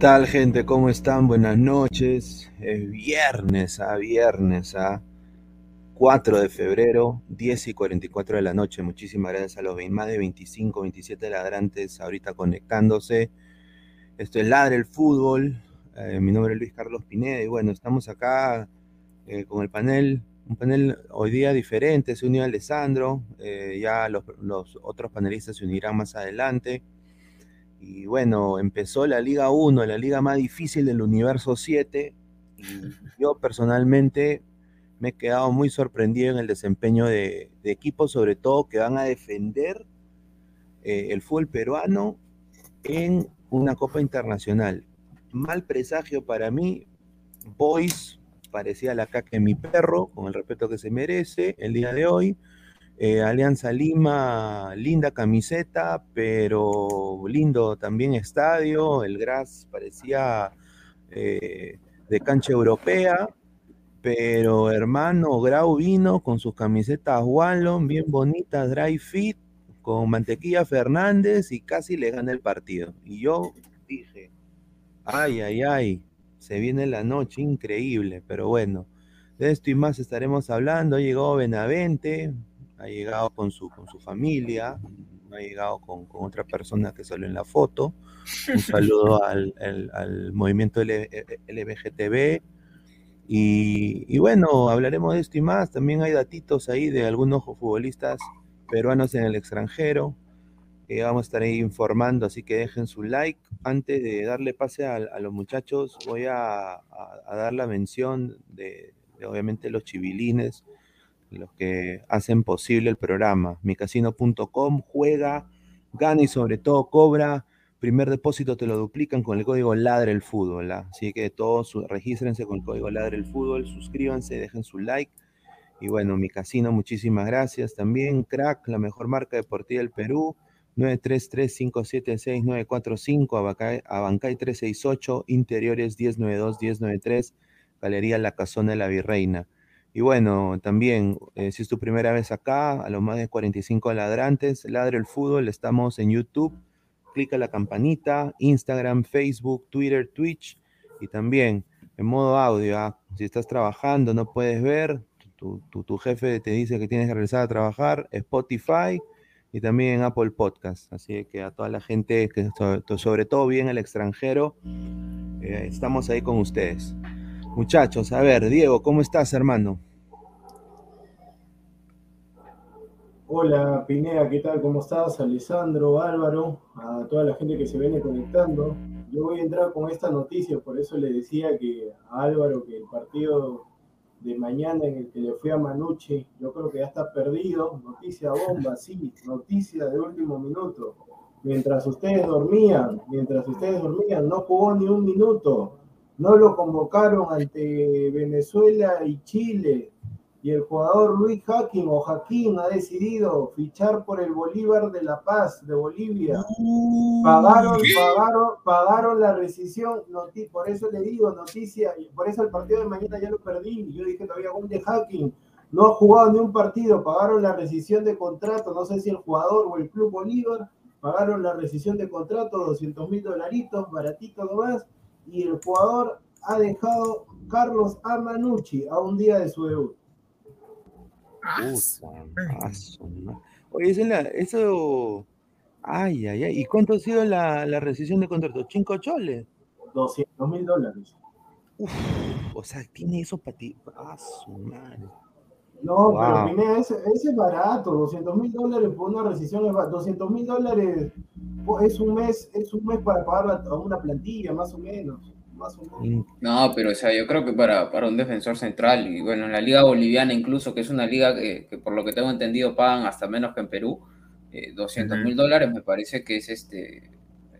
Tal gente? ¿Cómo están? Buenas noches. Es viernes, a viernes, a 4 de febrero, 10 y 44 de la noche. Muchísimas gracias a los más de 25, 27 ladrantes ahorita conectándose. Esto es Ladre el Fútbol. Eh, mi nombre es Luis Carlos Pineda y bueno, estamos acá eh, con el panel, un panel hoy día diferente. Se unió Alessandro, eh, ya los, los otros panelistas se unirán más adelante. Y bueno, empezó la Liga 1, la liga más difícil del universo 7. Y yo personalmente me he quedado muy sorprendido en el desempeño de, de equipos, sobre todo que van a defender eh, el fútbol peruano en una Copa Internacional. Mal presagio para mí, Boys parecía la caca de mi perro, con el respeto que se merece el día de hoy. Eh, Alianza Lima, linda camiseta, pero lindo también estadio. El Gras parecía eh, de cancha europea, pero hermano Grau vino con sus camisetas Wallon, bien bonitas, dry fit, con Mantequilla Fernández y casi le gana el partido. Y yo dije, ay, ay, ay, se viene la noche increíble, pero bueno, de esto y más estaremos hablando. Ha llegado Benavente, ha llegado con su, con su familia, ha llegado con, otra persona que salió en la foto. Un saludo al, movimiento LBGTB. Y, y, bueno, hablaremos de esto y más. También hay datitos ahí de algunos futbolistas peruanos en el extranjero. que vamos a estar ahí informando, así que dejen su like. Antes de darle pase a, los muchachos, voy a, dar la mención de, obviamente los chivilines, los que hacen posible el programa. Micasino.com juega, gana y sobre todo cobra. Primer depósito te lo duplican con el código Ladre el Fútbol. ¿ah? Así que todos regístrense con el código Ladre el Fútbol, suscríbanse, dejen su like y bueno, mi casino, muchísimas gracias también. Crack, la mejor marca deportiva del Perú. 933-576-945, Abancay 368, Interiores 1092-1093, Galería La Casona de la Virreina. Y bueno, también, eh, si es tu primera vez acá, a los más de 45 ladrantes, Ladre el Fútbol, estamos en YouTube, clica la campanita, Instagram, Facebook, Twitter, Twitch, y también en modo audio, ¿ah? si estás trabajando, no puedes ver, tu, jefe te dice que tienes que regresar a trabajar, Spotify y también Apple Podcast. Así que a toda la gente que sobre, todo bien el extranjero, eh, estamos ahí con ustedes. Muchachos, a ver, Diego, ¿cómo estás, hermano? Hola, Pineda, ¿qué tal? ¿Cómo estás? Alessandro, Álvaro, a toda la gente que se viene conectando. Yo voy a entrar con esta noticia, por eso le decía que a Álvaro que el partido de mañana en el que le fui a Manucci, yo creo que ya está perdido, noticia bomba, sí, noticia de último minuto. Mientras ustedes dormían, mientras ustedes dormían, no jugó ni un minuto, no lo convocaron ante Venezuela y Chile, y el jugador Luis Jaquín o Jaquín ha decidido fichar por el Bolívar de La Paz de Bolivia. Pagaron, pagaron, pagaron la rescisión, por eso le digo noticia, por eso el partido de mañana ya lo perdí. Yo dije todavía un de Hacking no ha jugado ni un partido, pagaron la rescisión de contrato, no sé si el jugador o el club Bolívar, pagaron la rescisión de contrato, 200 mil dolaritos, baratito nomás, y el jugador ha dejado Carlos Amanucci a un día de su debut. Oye, eso. Ay, ay, ay. ¿Y cuánto ha sido la, la rescisión de contrato? ¿Cinco choles? 200 mil dólares. Uf, o sea, tiene eso para ti. Ah, No, pero Pineda, ese, ese, es barato, 200 mil dólares por una rescisión es 200 mil dólares es un mes, es un mes para pagar a una plantilla, más o menos. No, pero o sea, yo creo que para, para un defensor central, y bueno, en la liga boliviana incluso, que es una liga que, por lo que tengo entendido pagan hasta menos que en Perú, 200 eh, mil dólares me parece que es este,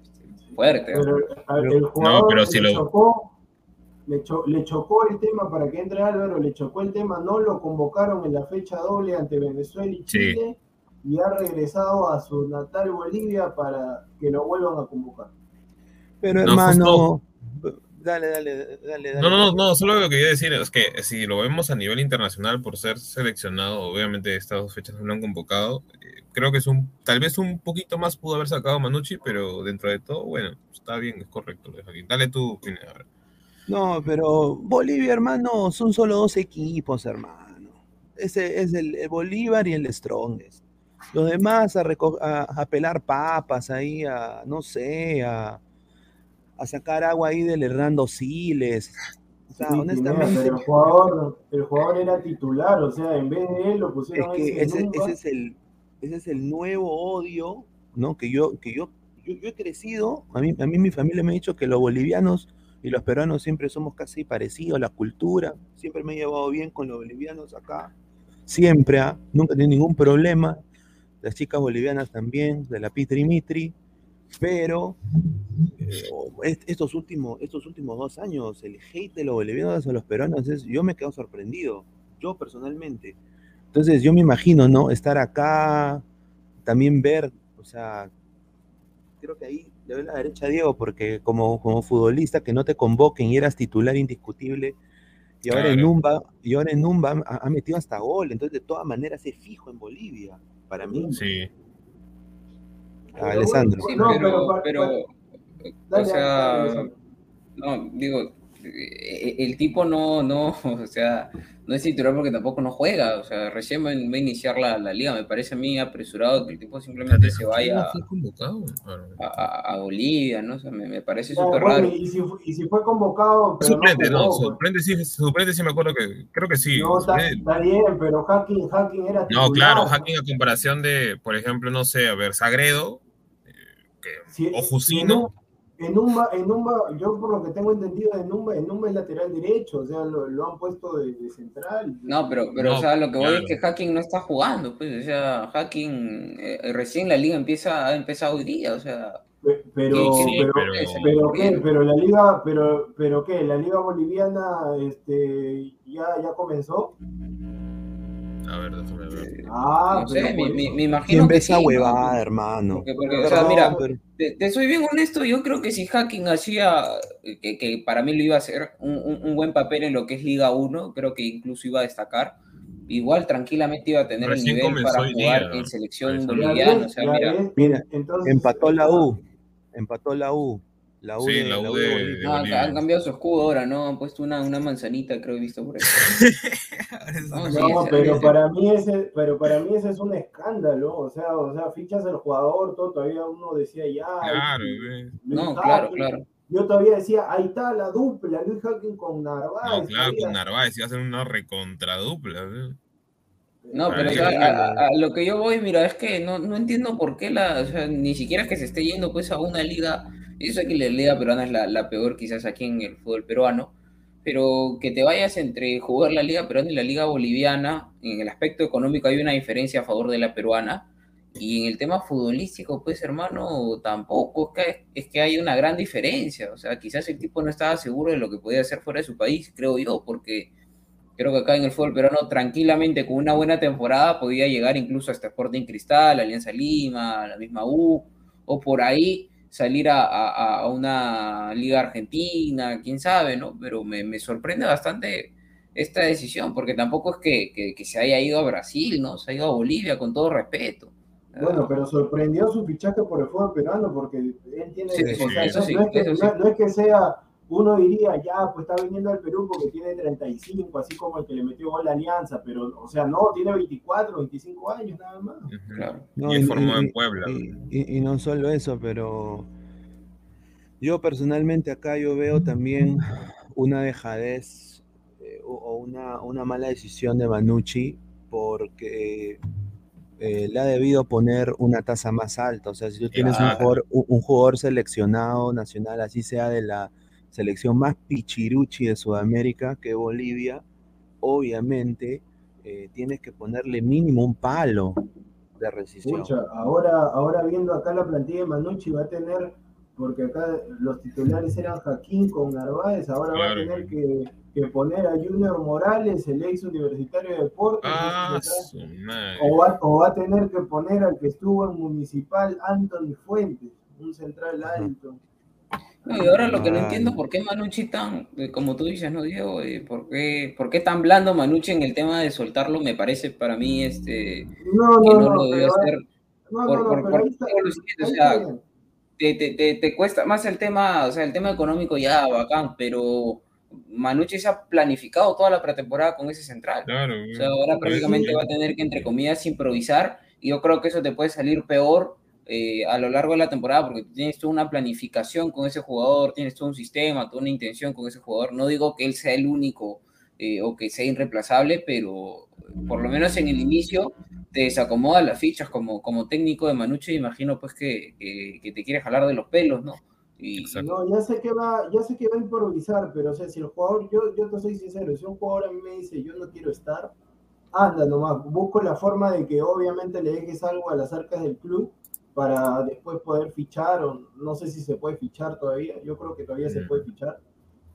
este fuerte. no, pero si lo... Chocó, le, chocó el tema para que entre Álvaro, le chocó el tema, no lo convocaron en la fecha doble ante Venezuela y Chile y ha regresado a su natal Bolivia para que lo vuelvan a convocar. Pero hermano, Dale, dale, dale, No, no, no, solo lo que quería decir es que si lo vemos a nivel internacional por ser seleccionado, obviamente estas dos fechas no lo han convocado. Eh, creo que es un, tal vez un poquito más pudo haber sacado Manucci, pero dentro de todo, bueno, está bien, es correcto. Dale tú, No, pero Bolivia, hermano, son solo dos equipos, hermano. Ese es el, Bolívar y el Strongest. Los demás a, a, a pelar papas ahí, a, no sé, a a sacar agua ahí del Hernando Siles. O sea, honestamente. el, jugador, el jugador era titular, o sea, en vez de él lo pusieron. Es que ese, es el, ese es el nuevo odio, ¿no? Que yo, que yo, yo, he crecido, a mí, a mí mi familia me ha dicho que los bolivianos y los peruanos siempre somos casi parecidos, la cultura, siempre me he llevado bien con los bolivianos acá, siempre, ¿ah? nunca he tenido ningún problema, las chicas bolivianas también, de la Pitri Mitri, pero eh, estos, últimos, estos últimos dos años, el hate de los bolivianos a los peruanos, es, yo me quedo sorprendido, yo personalmente. Entonces yo me imagino, ¿no? Estar acá, también ver, o sea, creo que ahí le doy la derecha a Diego, porque como, como futbolista que no te convoquen y eras titular indiscutible, y ahora en Numba, y ahora en Numba ha, ha, metido hasta gol, entonces de todas maneras es fijo en Bolivia, para mí. Sí. Alessandro. Sí, No, pero, pero- pero, Dale, o sea, no, digo, el tipo no, no, o sea, no es titular porque tampoco no juega, o sea, recién va, a iniciar la, la liga, me parece a mí apresurado que el tipo simplemente se vaya ¿No? Ah, no. a, a- a Bolivia, ¿no? O sea, me, me parece súper bueno, raro. y, si, fu- y si fue convocado, pero Suplente, no, jugó, sí, sí me acuerdo que, creo que sí. No, está, bien, pero Hacking, Hacking era titular. No, claro, hacking a comparación de, por ejemplo, no sé, a ver, Sagredo, eh, que, Si- o Jusino. En Numba, en Numba, yo por lo que tengo entendido de Numba, en Numba es lateral derecho, o sea, lo, lo han puesto de, de central. No, pero, pero No, o sea, lo que voy claro. es que Hacking no está jugando, pues, o sea, Hacking, eh, recién la liga empieza, ha empezado hoy día, o sea, Pe- Pero, Sí, pero, pero- pero qué, pero la liga, pero, pero qué, la liga boliviana, este, ya, ya comenzó. A ver, déjame ver. Ah, no sé, me, me- imagino ¿Quién ve que esa sí, ¿no? huevada, hermano? Porque- porque, o sea, mira, pero- Te, te soy bien honesto, yo creo que si Hacking hacía, que, que para mí lo iba a hacer, un, un- un buen papel en lo que es Liga 1, creo que incluso iba a destacar, igual tranquilamente iba a tener Recién el nivel para jugar día, en selección boliviana, o sea, mira, Mira, entonces, Empató la U. Empató la U. La U Sí, de, la U la U de- de de Bolivia. no, Bolivia. han cambiado su escudo ahora, ¿no? Han puesto una, una manzanita, creo he visto por ahí. No, sí, No, ese- pero para mí ese, pero para mí ese es un escándalo, o sea, o sea, fichas al jugador, todo, todavía uno decía ya. Claro, Luis ve. No, claro, claro. Yo todavía decía, ahí está la dupla, Luis Hacking con Narváez. No, claro, con Narváez iba a hacer una recontradupla. ve. No, pero que- a lo que yo voy, mira, es que no, no entiendo por qué la, o sea, ni siquiera es que se esté yendo pues a una liga, yo sé que la liga peruana es la, la peor quizás aquí en el fútbol peruano, pero que te vayas entre jugar la liga peruana y la liga boliviana, en el aspecto económico hay una diferencia a favor de la peruana, y en el tema futbolístico, pues hermano, tampoco, es que, es que hay una gran diferencia, o sea, quizás el tipo no estaba seguro de lo que podía hacer fuera de su país, creo yo, porque Creo que acá en el fútbol peruano tranquilamente con una buena temporada podía llegar incluso hasta Sporting Cristal, Alianza Lima, la misma U, o por ahí salir a, a- a una liga argentina, quién sabe, ¿no? Pero me, me sorprende bastante esta decisión, porque tampoco es que, que- que se haya ido a Brasil, ¿no? Se ha ido a Bolivia, con todo respeto. Bueno, pero sorprendió su fichaje por el fútbol peruano porque él tiene. Sí, sí, o sea, eso no, sí, no es que, no es que sea. Uno diría, ya, pues está viniendo al Perú porque tiene 35, así como el que le metió gol a Alianza, pero, o sea, no, tiene 24, 25 años nada más. Claro. No, y es y- formado y- en Puebla. Y, y- y no solo eso, pero yo personalmente acá yo veo también una dejadez eh, o una, una mala decisión de Manucci porque eh, le ha debido poner una tasa más alta. O sea, si tú tienes un jugador, un, un jugador seleccionado nacional, así sea de la selección más pichiruchi de Sudamérica que Bolivia, obviamente eh, tienes que ponerle mínimo un palo de rescisión. Pucha, ahora, ahora viendo acá la plantilla de Manucci va a tener, porque acá los titulares eran Jaquín con Narváez, ahora va a tener que, que poner a Junior Morales, el ex universitario de deportes. Ah. O va, o va a tener que poner al que estuvo en Municipal, Anthony Fuentes, un central alto. No, y ahora lo que no entiendo, ¿por qué Manucci tan, eh, como tú dices, no Diego? Eh, ¿por, qué, ¿Por qué tan blando Manucci en el tema de soltarlo? Me parece para mí este, No, que no, no, lo debió hacer. o sea, te, te cuesta más el tema, o sea, el tema económico ya, bacán, pero Manucci se ha planificado toda la pretemporada con ese central. Claro. O sea, ahora prácticamente va a tener que, entre comillas, improvisar. Y yo creo que eso te puede salir peor eh, a lo largo de la temporada, porque tienes toda una planificación con ese jugador, tienes todo un sistema, toda una intención con ese jugador. No digo que él sea el único eh, o que sea irreemplazable, pero por lo menos en el inicio te desacomoda las fichas como, como técnico de Manucci. Imagino pues que, que, que te quiere jalar de los pelos, ¿no? Y. No, ya sé que va, ya sé que va a improvisar, pero o sea, si el jugador, yo, yo te soy sincero, si un jugador a mí me dice yo no quiero estar, anda nomás, busco la forma de que obviamente le dejes algo a las arcas del club para después poder fichar, o no sé si se puede fichar todavía, yo creo que todavía se Mm. puede fichar.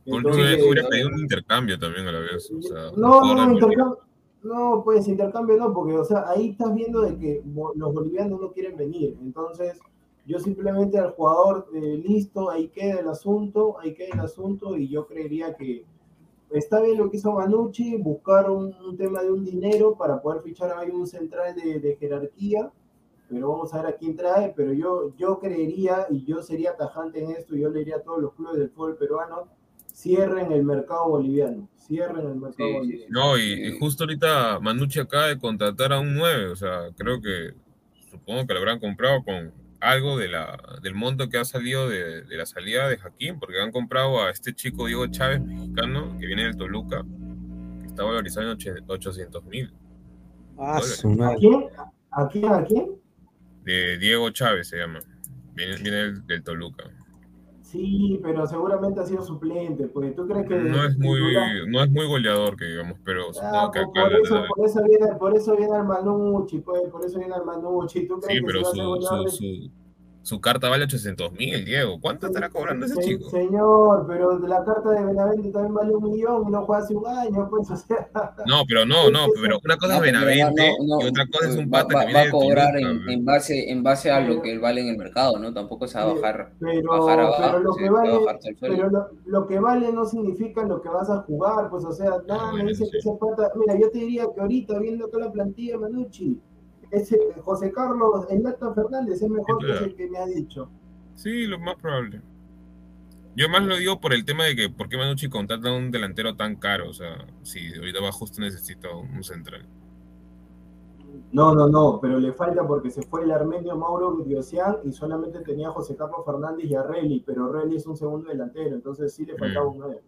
Entonces, hubiera pedido un intercambio también a la vez. O sea, no, no, intercambio, no, pues intercambio no, porque, o sea, ahí estás viendo de que los bolivianos no quieren venir. Entonces, yo simplemente al jugador, eh, listo, ahí queda el asunto, ahí queda el asunto, y yo creería que está bien lo que hizo Manucci, buscar un, un tema de un dinero para poder fichar ahí un central de, de jerarquía, pero vamos a ver a quién trae, pero yo, yo creería, y yo sería tajante en esto, yo le diría a todos los clubes del fútbol peruano, cierren el mercado boliviano, cierren el mercado boliviano. No, y, justo ahorita Manucci acaba de contratar a un 9, o sea, creo que, supongo que lo habrán comprado con algo de la, del monto que ha salido de, de la salida de Jaquín, porque han comprado a este chico Diego Chávez, mexicano, que viene del Toluca, que está valorizado en 800 mil. Ah, ¿A quién? ¿A quién? ¿A quién? De Diego Chávez se llama. Viene, del, del, Toluca. Sí, pero seguramente ha sido suplente, porque tú crees que... No es muy, no es muy goleador, que digamos, pero ah, que por, eso, por, eso viene, por eso viene al Manucci, pues, por eso viene al Manucci. ¿Tú crees sí, pero su, su, su carta vale 800 mil, Diego. ¿Cuánto estará cobrando ese chico? Señor, pero la carta de Benavente también vale un millón y no fue hace un año, pues, o sea. No, pero no, no, pero una cosa es Benavente y otra cosa es un pata va, que viene Va a cobrar en, en, base, en base a lo que vale en el mercado, ¿no? Tampoco se va a bajar, pero, bajar abajo, pero lo que vale, pero lo, lo, que vale no significa lo que vas a jugar, pues, o sea, nada, me dice que ese pata. Mira, yo te diría que ahorita, viendo toda la plantilla, Manucci ese José Carlos Nata Fernández es mejor que el que me ha dicho. Sí, lo más probable. Yo más lo digo por el tema de que por qué Manucci contrata un delantero tan caro, o sea, si ahorita va justo necesita un central. No, no, no, pero le falta porque se fue el armenio Mauro Diosian y solamente tenía a José Carlos Fernández y a Relly, pero Relly es un segundo delantero, entonces sí le faltaba mm. un 9.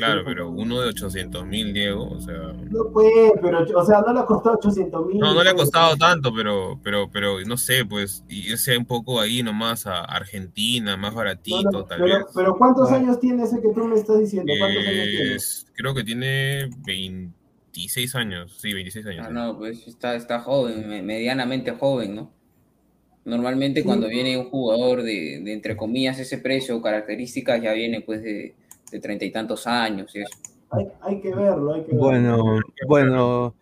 Claro, pero uno de 800 mil, Diego, o sea... No puede, pero, o sea, no le ha costado 800 mil. No, no le ha costado tanto, pero, pero, pero, no sé, pues, y ese un poco ahí nomás a Argentina, más baratito, tal pero, vez. Pero, ¿cuántos años tiene ese que tú me estás diciendo? ¿Cuántos años tiene? Creo que tiene 26 años, sí, 26 años. Ah, no, pues está, está joven, medianamente joven, ¿no? Normalmente cuando viene un jugador de, de, entre comillas, ese precio o características, ya viene pues de de treinta y tantos años y eso. Hay, que verlo, hay que verlo. Bueno, bueno,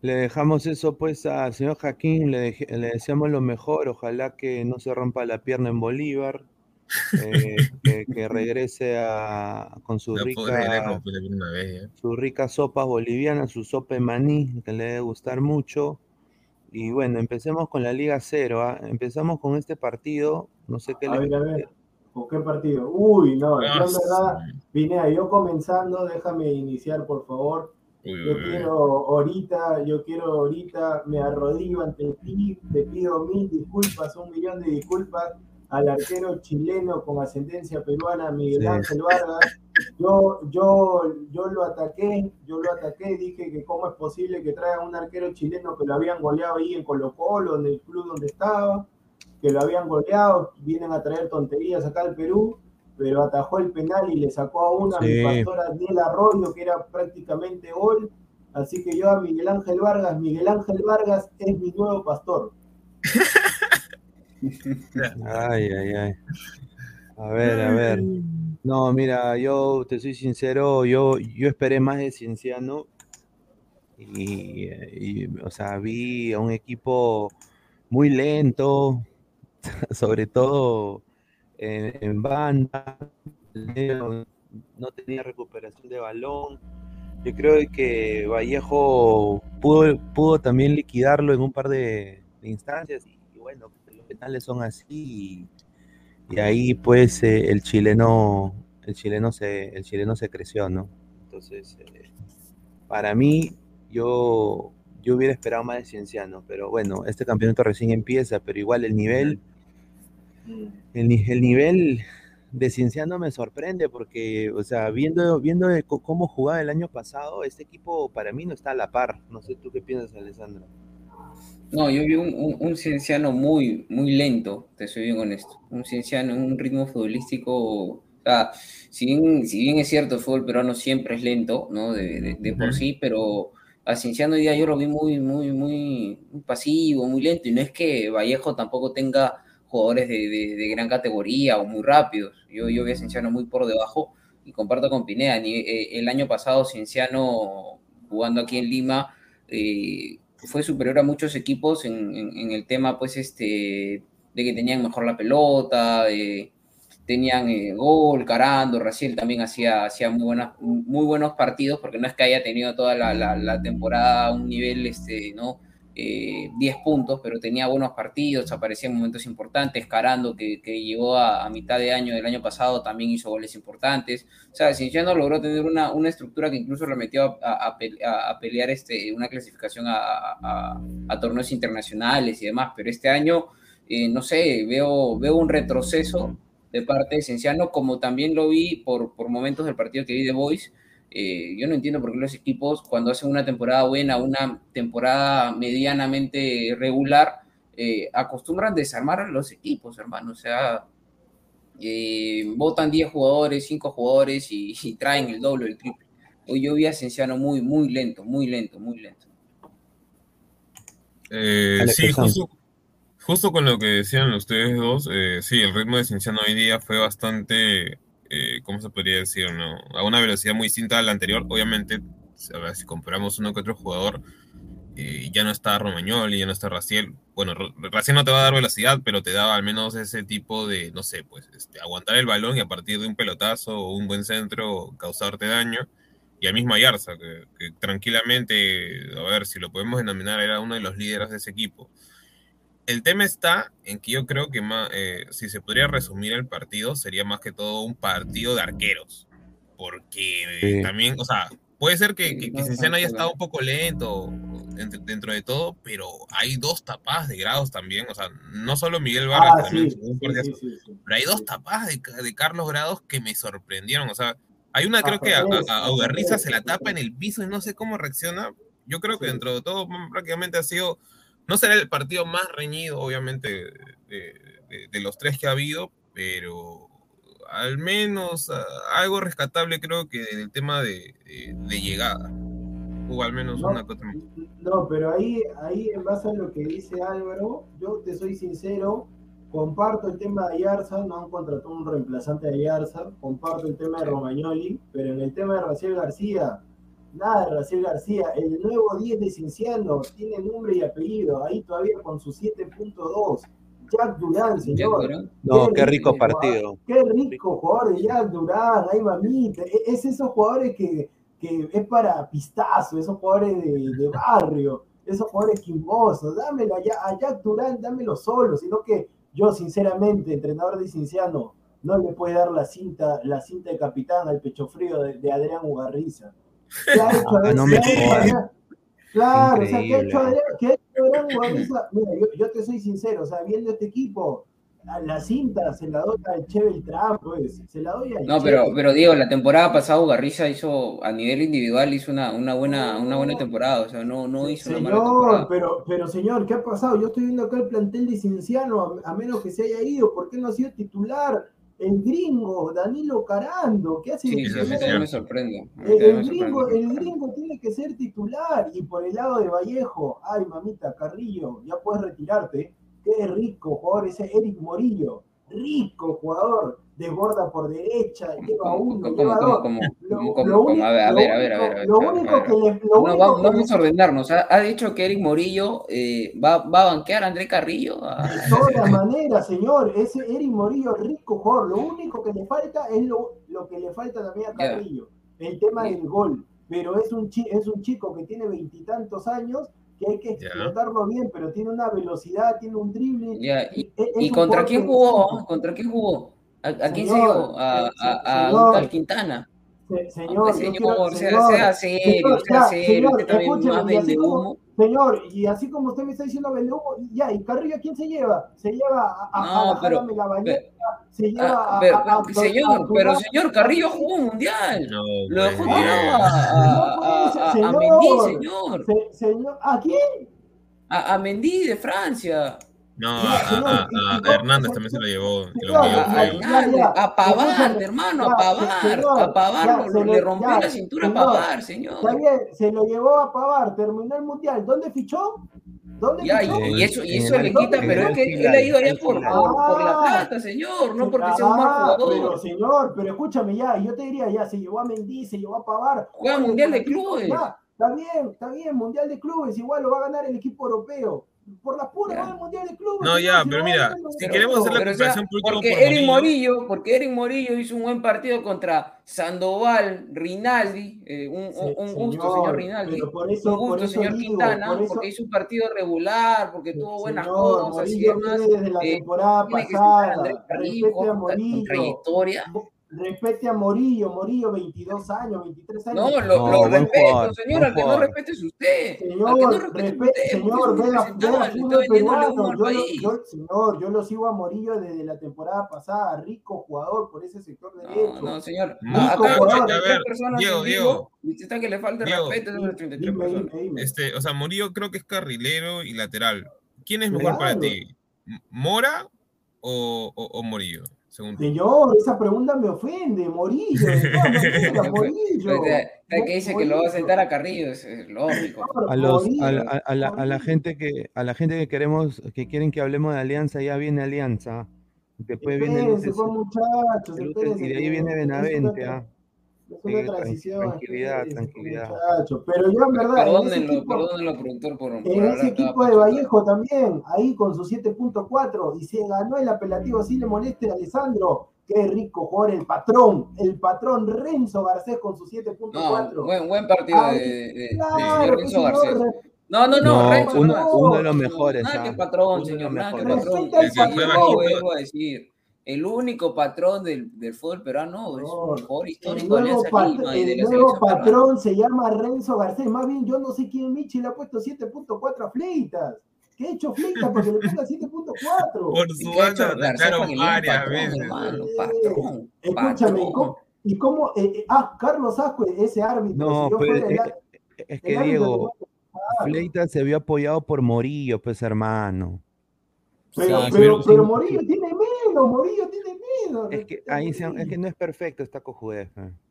le dejamos eso pues al señor Jaquín, le, le deseamos lo mejor, ojalá que no se rompa la pierna en Bolívar, eh, que, regrese a, con su rica, su rica sopa boliviana, su sopa de maní, que le debe gustar mucho. Y bueno, empecemos con la Liga Cero. ¿ah? Empezamos con este partido. No sé qué le, ¿Con qué partido? Uy, no, yo en verdad, Pinea, yo comenzando, déjame iniciar, por favor. yo quiero ahorita, yo quiero ahorita, me arrodillo ante ti, te pido mil disculpas, un millón de disculpas al arquero chileno con ascendencia peruana, Miguel Ángel Vargas. Yo, yo, yo lo ataqué, yo lo ataqué, dije que cómo es posible que traigan un arquero chileno que lo habían goleado ahí en Colo Colo, en el club donde estaba que lo habían goleado, vienen a traer tonterías acá al Perú, pero atajó el penal y le sacó a una a mi pastora Daniel Arroyo, que era prácticamente gol. Así que yo a Miguel Ángel Vargas, Miguel Ángel Vargas es mi nuevo pastor. ay, ay, ay. A ver, a ver. No, mira, yo te soy sincero, yo, yo esperé más de Cienciano y, y, o sea, vi a un equipo muy lento, sobre todo en, banda, no tenía recuperación de balón. Yo creo que Vallejo pudo, también liquidarlo en un par de, instancias y, bueno, los penales son así y, ahí pues eh, el chileno el chileno se el chileno se creció, ¿no? Entonces, eh, para mí yo yo hubiera esperado más de Cienciano, pero bueno, este campeonato recién empieza, pero igual el nivel, el, el nivel de Cienciano me sorprende porque, o sea, viendo, viendo cómo jugaba el año pasado, este equipo para mí no está a la par. No sé tú qué piensas, Alessandro. No, yo vi un, un, Cienciano muy, muy lento, te soy bien honesto. Un Cienciano en un ritmo futbolístico, o sea, si bien, si bien es cierto, el fútbol peruano siempre es lento, ¿no? De, de por sí, pero a Cienciano día yo lo vi muy, muy, muy, pasivo, muy lento, y no es que Vallejo tampoco tenga jugadores de, gran categoría o muy rápidos. Yo, yo vi a Cienciano muy por debajo y comparto con Pineda. Eh, el año pasado Cienciano, jugando aquí en Lima, eh, fue superior a muchos equipos en, el tema, pues, este, de que tenían mejor la pelota, de, tenían eh, gol, Carando, Raciel también hacía, hacía muy, buenas, muy buenos partidos, porque no es que haya tenido toda la, la, temporada a un nivel este, ¿no? 10 eh, puntos, pero tenía buenos partidos, aparecía en momentos importantes. Carando, que, llegó a, mitad de año del año pasado, también hizo goles importantes. O sea, Cienciano logró tener una, una estructura que incluso remetió a, a, pelear este, una clasificación a, torneos internacionales y demás, pero este año, eh, no sé, veo, veo un retroceso de parte de Cienciano, como también lo vi por, por momentos del partido que vi de Boys eh, yo no entiendo por qué los equipos cuando hacen una temporada buena, una temporada medianamente regular, eh, acostumbran desarmar a los equipos, hermano. O sea, eh, votan 10 jugadores, 5 jugadores y, traen el doble, el triple. Hoy yo vi a Cienciano muy, muy lento, muy lento, muy lento. sí, justo, justo, con lo que decían ustedes dos, sí, el ritmo de Cienciano hoy día fue bastante eh, ¿cómo se podría decir? No? A una velocidad muy distinta a la anterior. Obviamente, si comparamos uno que otro jugador, eh, ya no está Romagnoli, ya no está Raciel. Bueno, Raciel no te va a dar velocidad, pero te da al menos ese tipo de, no sé, pues, este, aguantar el balón y a partir de un pelotazo o un buen centro causarte daño. Y al mismo Ayarza, que, que tranquilamente, a ver, si lo podemos denominar, era uno de los líderes de ese equipo el tema está en que yo creo que eh, si se podría resumir el partido, sería más que todo un partido de arqueros. Porque también, o sea, puede ser que, que, haya estado un poco lento dentro, de todo, pero hay dos tapadas de grados también. O sea, no solo Miguel Vargas, también, pero hay dos tapadas de, Carlos Grados que me sorprendieron. O sea, hay una, creo que a, a, se la tapa en el piso y no sé cómo reacciona. Yo creo que dentro de todo prácticamente ha sido no será el partido más reñido, obviamente, de, los tres que ha habido, pero al menos ah, algo rescatable creo que en el tema de, llegada. Hubo al menos una cosa. No, pero ahí, ahí en base a lo que dice Álvaro, yo te soy sincero, comparto el tema de Ayarza, no han contratado un reemplazante de Ayarza, comparto el tema de Romagnoli, pero en el tema de Raciel García, Nada de Raciel García, el nuevo 10 de Cinciano tiene nombre y apellido, ahí todavía con su 7.2. Jack Durán, señor. No, qué, rico, partido. Qué rico jugador de Jack Durán, ay mamita. E, es esos jugadores que, que es para pistazo, esos jugadores de, barrio, esos jugadores quimbosos. Dámelo a, a Jack Durán, dámelo solo, sino que yo, sinceramente, entrenador de Cinciano, no le puede dar la cinta, la cinta de capitán al pecho frío de, de Adrián Ugarriza. Claro, no me Claro, o sea, ¿qué ha hecho Adrián? Mira, yo, yo, te soy sincero, o sea, viendo este equipo, la cinta se la doy al Che Beltrán, pues, se la doy al No, pero, pero Diego, la temporada pasada Garriza hizo, a nivel individual, hizo una, una, buena, una buena temporada, o sea, no, no hizo señor, una mala temporada. Pero, pero señor, ¿qué ha pasado? Yo estoy viendo acá el plantel de Cienciano, a, a menos que se haya ido, ¿por qué no ha sido titular? El gringo, Danilo Carando, ¿qué hace? Sí, me sorprende. El, gringo, el gringo tiene que ser titular y por el lado de Vallejo, ay mamita, Carrillo, ya puedes retirarte. Qué rico jugador ese Eric Morillo, rico jugador, desborda por derecha, lleva uno, lleva dos. a ver, a ver, a ver, a ver. Lo único que le. no, vamos, a ordenarnos. Ha, dicho que Eric Morillo eh, va, va, a banquear a André Carrillo. De todas maneras, señor, ese Eric Morillo, rico jugador. Lo único que le falta es lo, lo que le falta también a Carrillo, el tema del gol. Pero es un, es un chico que tiene veintitantos años que hay que explotarlo bien, pero tiene una velocidad, tiene un drible. ¿Y, contra quién jugó? ¿Contra quién jugó? ¿A, quién se dio? ¿A, a, a Quintana? señor, señor, sea, serio, sea serio, usted también más vende humo. Señor, y así como usted me está diciendo vende humo, ya, ¿y Carrillo a quién se lleva? Se lleva a, no, a, pero, la se lleva a, Señor, pero señor, Carrillo jugó un mundial. No, lo dejó a, a, Mendy, señor. señor. ¿A quién? A, a Mendy de Francia. No, a, Hernández también se lo llevó. a Pavar, hermano, a Pavar. A Pavar le rompió la cintura a Pavar, señor. Está bien, se lo llevó a Pavar, terminó el mundial. ¿Dónde fichó? ¿Dónde fichó? Y, eso, y eso le quita, pero es que él ha ido allá por, por, la plata, señor, no porque sea un mal jugador. Pero, señor, pero escúchame ya, yo te diría ya, se llevó a Mendy, se llevó a Pavar. Juega Mundial de Clubes. Está bien, está bien, Mundial de Clubes, igual lo va a ganar el equipo europeo por la pura va al Mundial de Clubes. No, ya, pero mira, si queremos hacer la comparación por último porque por Eric Morillo. Porque Eric Morillo hizo un buen partido contra Sandoval, Rinaldi, eh, un, gusto, señor Rinaldi. un gusto, señor Quintana, porque hizo un partido regular, porque tuvo buenas cosas y demás. desde la eh, temporada pasada. Trayectoria. Respete a Morillo, Morillo, 22 años, 23 años. No, lo, No, lo respeto, jugador, señor, al que no respete es usted. al que no Señor, respete es respe- usted, señor, vendiéndole peruano. humo al Yo, país. yo- señor, yo lo sigo a Morillo desde la temporada pasada, rico jugador por ese sector derecho. No, no, señor. No, Acá jugador. A 33 ver, personas Diego, Diego. está que le falta Diego. respeto a esas 33 Dime, personas. dime, dime. Este, o sea, Murillo creo que es carrilero y lateral. ¿Quién es mejor para Claro. ti? M- ¿Mora o, o, o Morillo? Según tú. Señor, esa pregunta me ofende, Morillo, maneras, Morillo. O sea, el que dice que lo va a sentar a Carrillo es, lógico. A, los, a, la- a- a la, a la gente que a la gente que queremos que quieren que hablemos de alianza ya viene alianza después viene Espérense, Luces, pues, muchachos, Luces, espérense y de ahí viene Benavente ah. Es Sí, una tran- transición. tranquilidad, pues, tranquilidad. muchachos. Pero yo, en verdad, en ese Perdónenlo, equipo, perdónenlo, productor, por, por en ese equipo de. Vallejo también, ahí con su 7.4, y se ganó el apelativo, así le moleste a Alessandro. Qué rico jugador, el patrón, el patrón Renzo Garcés con su 7.4. No, buen, buen partido de, Ay, de, de Claro, pues, Renzo Garcés. No, no, no, No, Renzo, uno- no, uno de los mejores, Nada que ah. patrón, Uno de señor, nada que mejores. patrón. El que fue patrón. a decir. El único patrón del, del fútbol peruano es No, un jugador El histórico de nuevo, Alianza pat- Lima y de el la nuevo peruana. patrón se llama Renzo Garcés. Más bien, yo no sé quién Michi le ha puesto 7.4 a Fleitas. ¿Qué ha hecho Fleitas para que le ponga 7.4? Por ¿Y su le diga varias patrón, veces. hermano? Eh, Patrón, Escúchame, ¿y patrón. cómo, y cómo, eh, eh, ah, Carlos Ascue, ese árbitro, No, si yo pero fuera el, eh, ar- es el que Diego le va a pagar. Fleita se vio apoyado por Morillo pues hermano Pero, Sí, pero, pero- pero Morillo tiene menos, Morillo tiene menos. es que ahí se- es que no es perfecto esta cojudez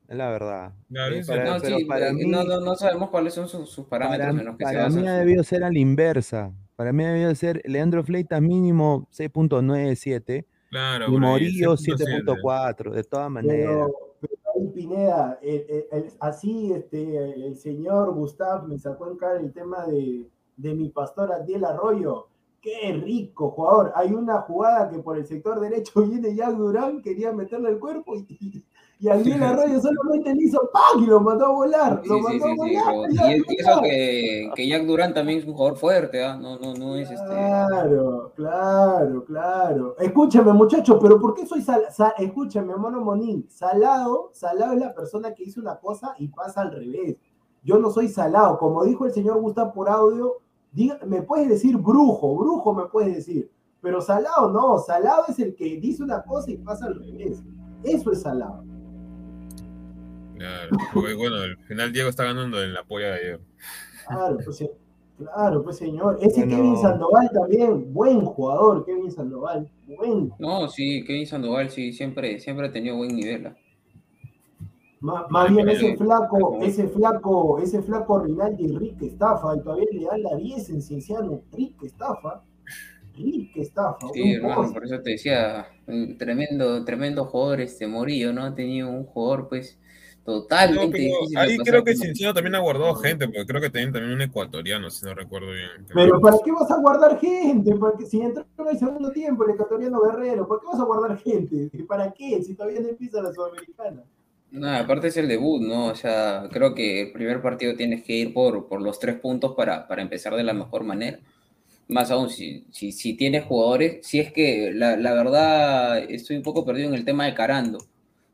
es la verdad Claro, Eh, eso para- No, pero sí, para pero mí no, no, sabemos cuáles son sus, sus parámetros Para, en los que se para basa mí ha debido ser a la inversa. Para mí ha debido ser Leandro Fleitas mínimo 6.97 Claro, y Morillo 7.7. 7.4, de todas maneras. Pero, pero ahí Pineda, el- el- el- así este, el señor Gustav me sacó en cara el tema de, de mi pastor Adiel Arroyo. Qué rico jugador. Hay una jugada que por el sector derecho viene Jack Durán, quería meterle el cuerpo y, y, y Adiel Arroyo solamente le hizo ¡pam! y lo mandó a volar. Sí, lo sí, sí, a sí, volar. y, y eso que, que Jack Durán también es un jugador fuerte, ¿ah? No, no, no es este. Claro, claro, claro. Escúchame, muchacho, pero ¿por qué soy sal, sal- escúchame, mono Monín? Salado, salado es la persona que hizo una cosa y pasa al revés. Yo no soy salado, como dijo el señor Gustavo por audio, diga- me puedes decir brujo, brujo me puedes decir, pero salado no, salado es el que dice una cosa y pasa al revés. Eso es salado. Claro, porque, bueno, al final Diego está ganando en la polla de ayer. Claro, pues, claro, pues señor. Ese Bueno. Kevin Sandoval también, buen jugador, Kevin Sandoval, buen No, sí, Kevin Sandoval sí, siempre, siempre ha tenido buen nivel. ¿ah? Más bien ese flaco, ese flaco, ese flaco Rinaldi Rick estafa, y todavía le dan la 10 en Cienciano, Rick estafa, Rick estafa. Sí, hermano, por eso te decía, un tremendo, tremendo jugador este Morillo, ¿no? Ha tenido un jugador, pues, totalmente difícil ahí creo que Cinciano también ha guardado gente, porque creo que tienen también un ecuatoriano, si no recuerdo bien. Pero ¿para qué vas a guardar gente? Porque si entró en el segundo tiempo el ecuatoriano Guerrero, ¿para qué vas a guardar gente? ¿Para qué? Si todavía no empieza la Sudamericana. No, aparte es el debut, ¿no? O sea, creo que el primer partido tienes que ir por, por los tres puntos para, para empezar de la mejor manera. Más aún, si, si, si tienes jugadores, si es que la, la verdad estoy un poco perdido en el tema de Carando.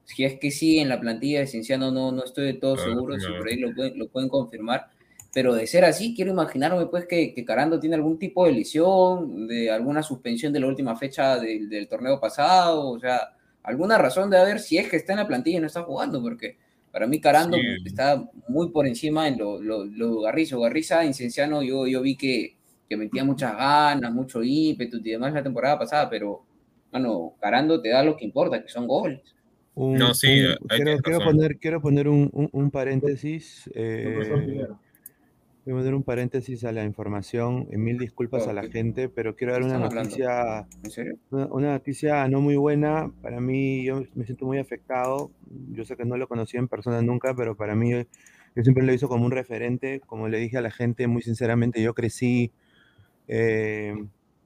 Si es que sí, en la plantilla de Cienciano no, no estoy de todo Claro, seguro, si por ahí lo pueden, lo pueden confirmar. Pero de ser así, quiero imaginarme pues que, que Carando tiene algún tipo de lesión, de alguna suspensión de la última fecha del, del torneo pasado, o sea, alguna razón de haber si es que está en la plantilla y no está jugando, porque para mí Carando Sí. está muy por encima en lo, lo, lo Garrizo. Garriza en Cienciano yo, yo vi que, que metía muchas ganas, mucho ímpetu y demás la temporada pasada, pero bueno, Carando te da lo que importa, que son goles. Un- No, sí, un- quiero, quiero poner, quiero poner un, un- un paréntesis. ¿Qué pasó, eh, Pineda? Quiero poner un paréntesis a la información. Mil disculpas a la gente, pero quiero dar ¿Qué una noticia, ¿En serio? una, una noticia no muy buena. Para mí, yo me siento muy afectado. Yo sé que no lo conocí en persona nunca, pero para mí, yo siempre lo hizo como un referente. Como le dije a la gente, muy sinceramente, yo crecí eh,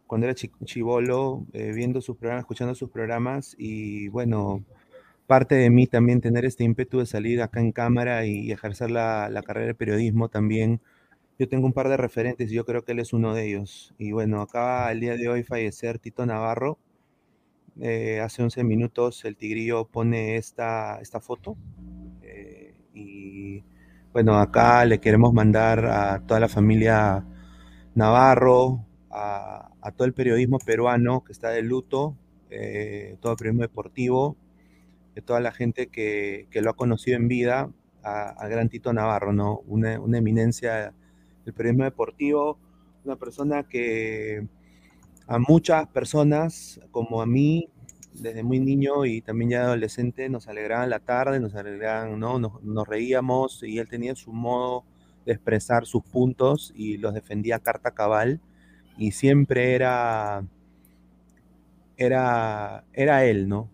cuando era chivolo, eh, viendo sus programas, escuchando sus programas y bueno, parte de mí también tener este ímpetu de salir acá en cámara y ejercer la, la carrera de periodismo también. Yo tengo un par de referentes y yo creo que él es uno de ellos. Y bueno, acaba el día de hoy fallecer Tito Navarro. Eh, hace 11 minutos el Tigrillo pone esta, esta foto. Eh, y bueno, acá le queremos mandar a toda la familia Navarro, a, todo el periodismo peruano que está de luto, eh, todo el periodismo deportivo, de toda la gente que, que lo ha conocido en vida, al gran Tito Navarro, ¿no? Una, una, eminencia del periodismo deportivo, una persona que a muchas personas, como a mí, desde muy niño y también ya adolescente, nos alegraban la tarde, nos alegraban, ¿no? Nos, nos reíamos y él tenía su modo de expresar sus puntos y los defendía carta cabal y siempre era, era, era él, ¿no?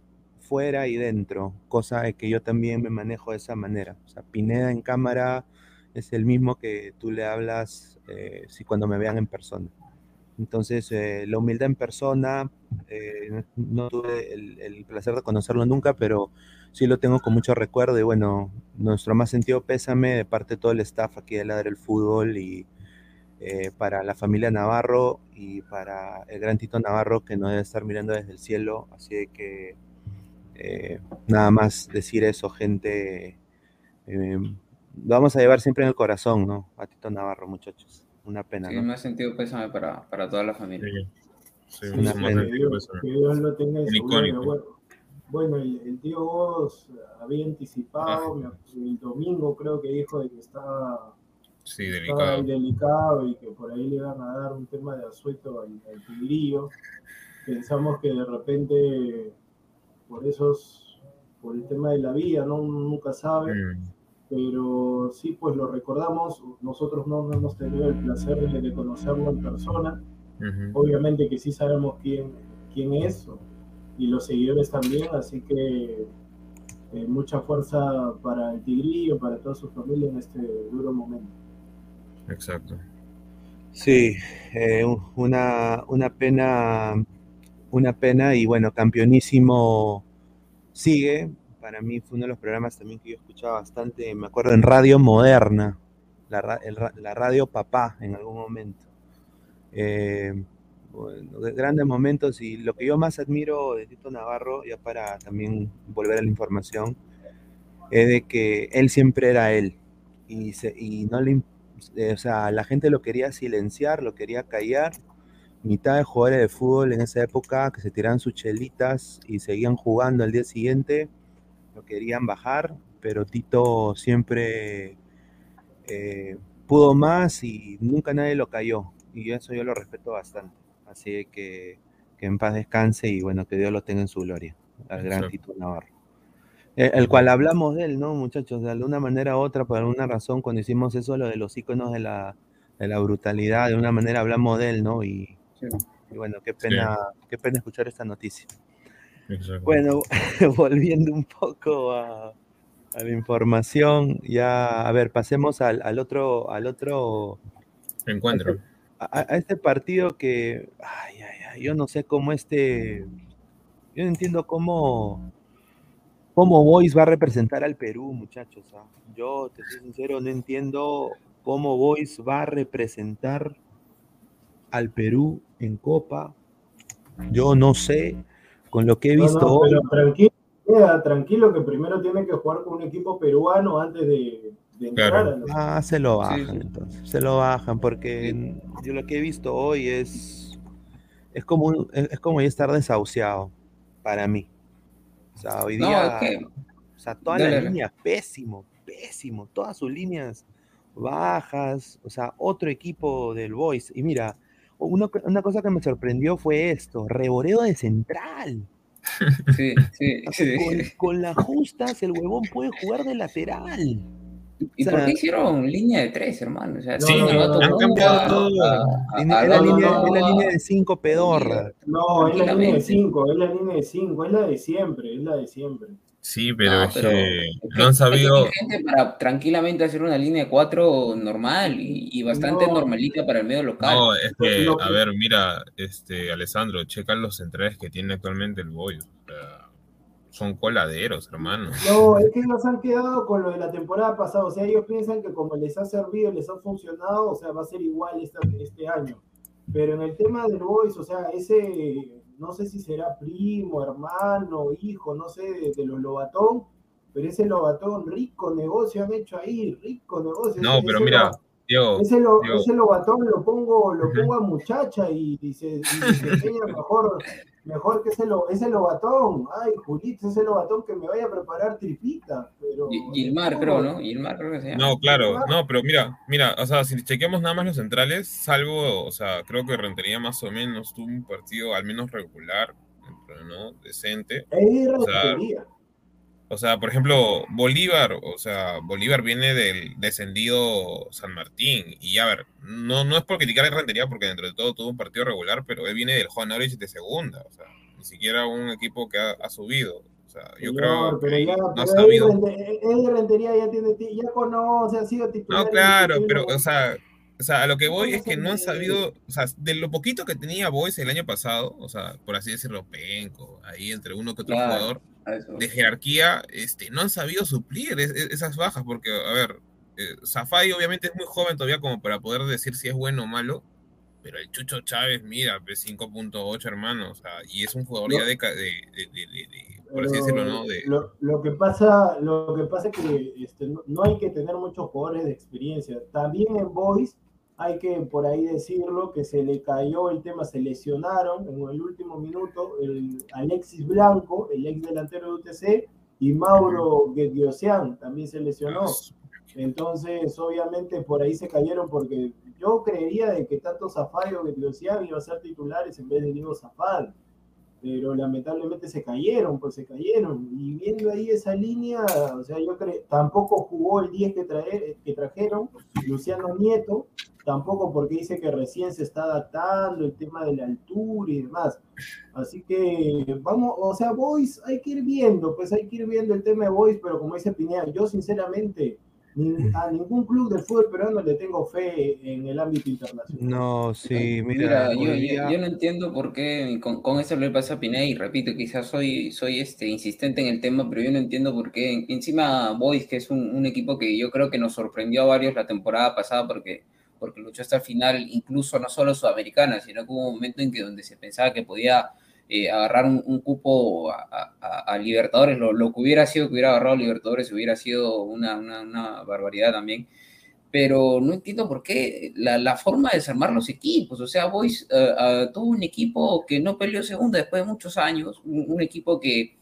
fuera y dentro, cosa que yo también me manejo de esa manera. O sea, Pineda en cámara es el mismo que tú le hablas eh, si cuando me vean en persona. Entonces, eh, la humildad en persona, eh, no tuve el, placer de conocerlo nunca, pero sí lo tengo con mucho recuerdo y bueno, nuestro más sentido pésame de parte de todo el staff aquí de Ladre el Fútbol y eh, para la familia Navarro y para el gran Tito Navarro que nos debe estar mirando desde el cielo, así que nada más decir eso, gente. Lo vamos a llevar siempre en el corazón, ¿no? A Tito Navarro, muchachos. Una pena. Sí, ¿no? me ha sentido pésame para, para toda la familia. Sí, sí, una pena. Que Dios, que Dios lo tenga en su gloria. Bueno, bueno el, el, tío Vos había anticipado, ah. el domingo creo que dijo de que estaba, sí, delicado. estaba delicado y que por ahí le iban a dar un tema de asueto al, al tigrillo. Pensamos que de repente por esos, por el tema de la vida, ¿no? Uno nunca sabe, mm. Pero sí, pues lo recordamos, nosotros no, no hemos tenido el placer de, de conocerlo en persona, uh -huh. obviamente que sí sabemos quién, quién es, y los seguidores también, así que eh, mucha fuerza para el Tigrillo, para toda su familia en este duro momento. Exacto. Sí, eh, una, una pena una pena y bueno, campeonísimo sigue. Para mí fue uno de los programas también que yo escuchaba bastante, me acuerdo en Radio Moderna, la, el, la radio Papá en algún momento. Eh, bueno, grandes momentos y lo que yo más admiro de Tito Navarro, ya para también volver a la información, es de que él siempre era él y, se, y no le, o sea, la gente lo quería silenciar, lo quería callar mitad de jugadores de fútbol en esa época que se tiraban sus chelitas y seguían jugando al día siguiente, lo querían bajar, pero Tito siempre eh, pudo más y nunca nadie lo cayó. Y eso yo lo respeto bastante. Así que que en paz descanse y bueno, que Dios lo tenga en su gloria, al gran sí. Tito Navarro. El, el, cual hablamos de él, ¿no, muchachos? De alguna manera u otra, por alguna razón, cuando hicimos eso, lo de los íconos de la, de la brutalidad, de una manera hablamos de él, ¿no? Y, y bueno, qué pena, sí. qué pena escuchar esta noticia. Exacto. Bueno, volviendo un poco a, a, la información, ya, a ver, pasemos al, al otro, al otro encuentro. A este, a, este partido que, ay, ay, ay, yo no sé cómo este, yo no entiendo cómo, cómo Boys va a representar al Perú, muchachos. ¿ah? Yo, te soy sincero, no entiendo cómo Boys va a representar al Perú en Copa. Yo no sé, con lo que he visto no, no, pero tranquilo, queda, tranquilo que primero tiene que jugar con un equipo peruano antes de, de entrar. Claro. A los... Ah, se lo bajan sí, sí. entonces, se lo bajan porque sí. yo lo que he visto hoy es es como es como ya estar desahuciado para mí. O sea, hoy día, no, o sea, toda la línea pésimo, pésimo, todas sus líneas bajas, o sea, otro equipo del Boys. Y mira, una, una, cosa que me sorprendió fue esto, reboreo de central. Sí, sí, sí. Con, con, las justas el huevón puede jugar de lateral. ¿Y o sea, por qué hicieron línea de tres, hermano? O sea, sí, no, no, han cambiado todo. Es la, línea de cinco pedorra. No, es la línea de cinco, es la línea de cinco, es la de siempre, es la de siempre. Sí, pero, es que no han sabido. Para tranquilamente hacer una línea de cuatro normal y, bastante normalita para el medio local. No, es que, a ver, mira, este, Alessandro, checa los centrales que tiene actualmente el Boy. son coladeros, hermano. No, es que nos han quedado con lo de la temporada pasada. O sea, ellos piensan que como les ha servido, les ha funcionado, o sea, va a ser igual este año. Pero en el tema del Boys, o sea, ese no sé si será primo, hermano, hijo, no sé, de, los Lobatón, pero ese Lobatón, rico negocio han hecho ahí, rico negocio. No, pero mira, ese, lo, ese, Lobatón lo pongo, lo pongo a muchacha y dice, se mejor, mejor que ese, lo, ese Lobatón. Ay, Julito, ese Lobatón que me vaya a preparar tripita. Pero, Gilmar, creo, ¿no? Gilmar creo que se llama. No, claro, no, pero mira, mira, o sea, si chequeamos nada más los centrales, salvo, o sea, creo que Rentería más o menos tuvo un partido al menos regular, ¿no? Decente. o sea, o sea, por ejemplo, Bolívar, o sea, Bolívar viene del descendido San Martín. Y a ver, no, no es por criticar a Rentería, porque dentro de todo tuvo un partido regular, pero él viene del Juan Norwich de segunda. O sea, ni siquiera un equipo que ha, subido. O sea, yo creo que ya, no ha sabido. Él de Rentería ya tiene, ya conoce, ha sido titular. No, claro, pero, o sea, o sea, a lo que voy es que no han sabido, o sea, de lo poquito que tenía Boys el año pasado, o sea, por así decirlo, Penco, ahí entre uno que otro jugador, de jerarquía, este, no han sabido suplir esas bajas, porque, a ver, eh, obviamente es muy joven todavía como para poder decir si es bueno o malo, pero el Chucho Chávez, mira, 5.8 hermano, o sea, y es un jugador ya de, por así decirlo, ¿no? Lo, que pasa, lo que pasa es que este, no, hay que tener muchos jugadores de experiencia. También en Boys hay que por ahí decirlo, que se le cayó el tema, se lesionaron en el último minuto el Alexis Blanco, el ex delantero de UTC, y Mauro Gediosian también se lesionó. Entonces, obviamente, por ahí se cayeron porque yo creería de que tanto Zafari o Gediosian iban a ser titulares en vez de Diego Zafal pero lamentablemente se cayeron, pues se cayeron. Y viendo ahí esa línea, o sea, yo creo, tampoco jugó el 10 que, traer, que trajeron, Luciano Nieto, tampoco porque dice que recién se está adaptando el tema de la altura y demás. Así que vamos, o sea, Boys hay que ir viendo, pues hay que ir viendo el tema de Boys, pero como dice Pineda, yo sinceramente a ningún club del fútbol peruano le tengo fe en el ámbito internacional. No, sí, mira. yo, no entiendo por qué, con, eso le pasa a Pineda, y repito, quizás soy, soy este, insistente en el tema, pero yo no entiendo por qué. Encima, Boys, que es un, equipo que yo creo que nos sorprendió a varios la temporada pasada, porque, porque luchó hasta el final, incluso no solo Sudamericana, sino que hubo un momento en que donde se pensaba que podía eh, agarrar un, cupo a, Libertadores, lo, que hubiera sido que hubiera agarrado Libertadores hubiera sido una, una, barbaridad también. Pero no entiendo por qué la, forma de desarmar los equipos. O sea, Boys uh, tuvo un equipo que no peleó segunda después de muchos años, un, equipo que,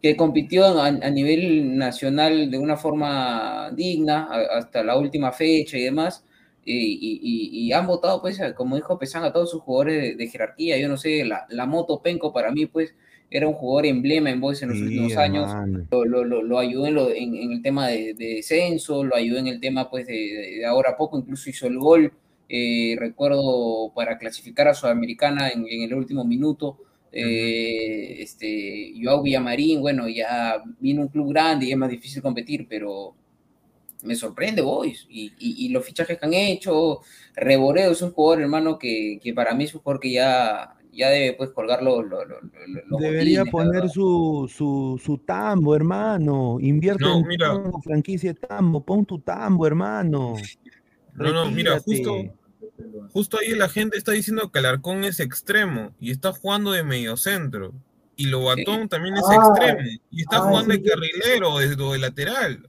que compitió a, nivel nacional de una forma digna hasta la última fecha y demás y, han votado, pues, como dijo Pesán, a todos sus jugadores de, jerarquía. Yo no sé, la, la, moto Penco para mí, pues, era un jugador emblema en Boys en los últimos años. Lo, lo, lo, ayudó en, en, el tema de, descenso, lo ayudó en el tema, pues, de, ahora poco, incluso hizo el gol, eh, recuerdo, para clasificar a Sudamericana en, el último minuto. Eh, este, Joao Villamarín, bueno, ya vino un club grande y es más difícil competir, pero me sorprende Boys y, y, los fichajes que han hecho. Reboredo es un jugador, hermano, que, que, para mí es un jugador que ya, ya debe pues colgar los. Debería poner su, su, su, tambo, hermano. Invierte en mira. Tambo, franquicia tambo, pon tu tambo, hermano. No, no, mira, justo, justo ahí la gente está diciendo que Alarcón es extremo y está jugando de mediocentro. Y Lobatón también es extremo y está ah, jugando de carrilero, de, de lateral.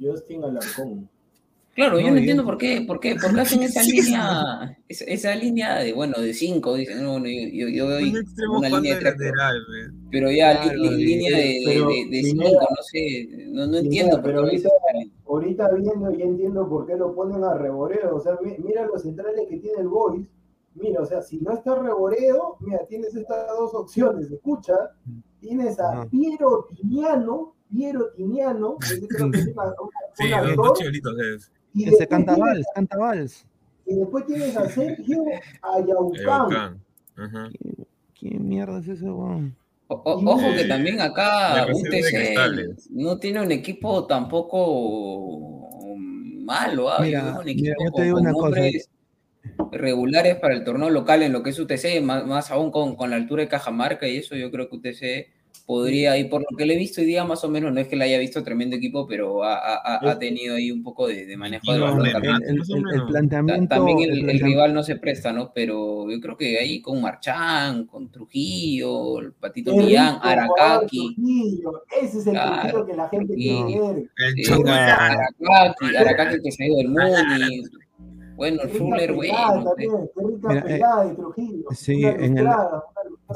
Justin Alarcón. Claro, yo no entiendo por qué, por qué, por qué hacen esa línea, esa, línea de, bueno, de cinco, dicen, no, yo, yo, doy una línea de lateral, pero ya línea de, de, cinco, no sé, no, no entiendo. pero ahorita, ahorita viendo y entiendo por qué lo ponen a reboreo, o sea, mira los centrales que tiene el Boys, mira, o sea, si no está reboreo, mira, tienes estas dos opciones, escucha, tienes a Piero Tiniano, Piero Tiniano, que creo que es una, sí, es. Y Ese canta vals, canta vals. Y después tienes a Sergio Ayaucán. ¿Qué, ¿Qué, mierda es ese weón? ojo que también acá UTC no tiene un equipo tampoco malo, ¿ah? un equipo yo te digo una cosa regulares para el torneo local en lo que es UTC, más, más aún con, con, la altura de Cajamarca y eso, yo creo que UTC podría, y por lo que le he visto hoy día más o menos, no es que le haya visto tremendo equipo, pero ha, ha, ha tenido ahí un poco de, de manejo de balón. El, planteamiento, también el, rival no se presta, ¿no? Pero yo creo que ahí con Marchán, con Trujillo, el Patito Millán, Aracaki. Ese es el claro, que la gente quiere ver. Aracaki, Aracaki que se ha ido del Muni. Bueno, Fuller, güey. Sí, en el,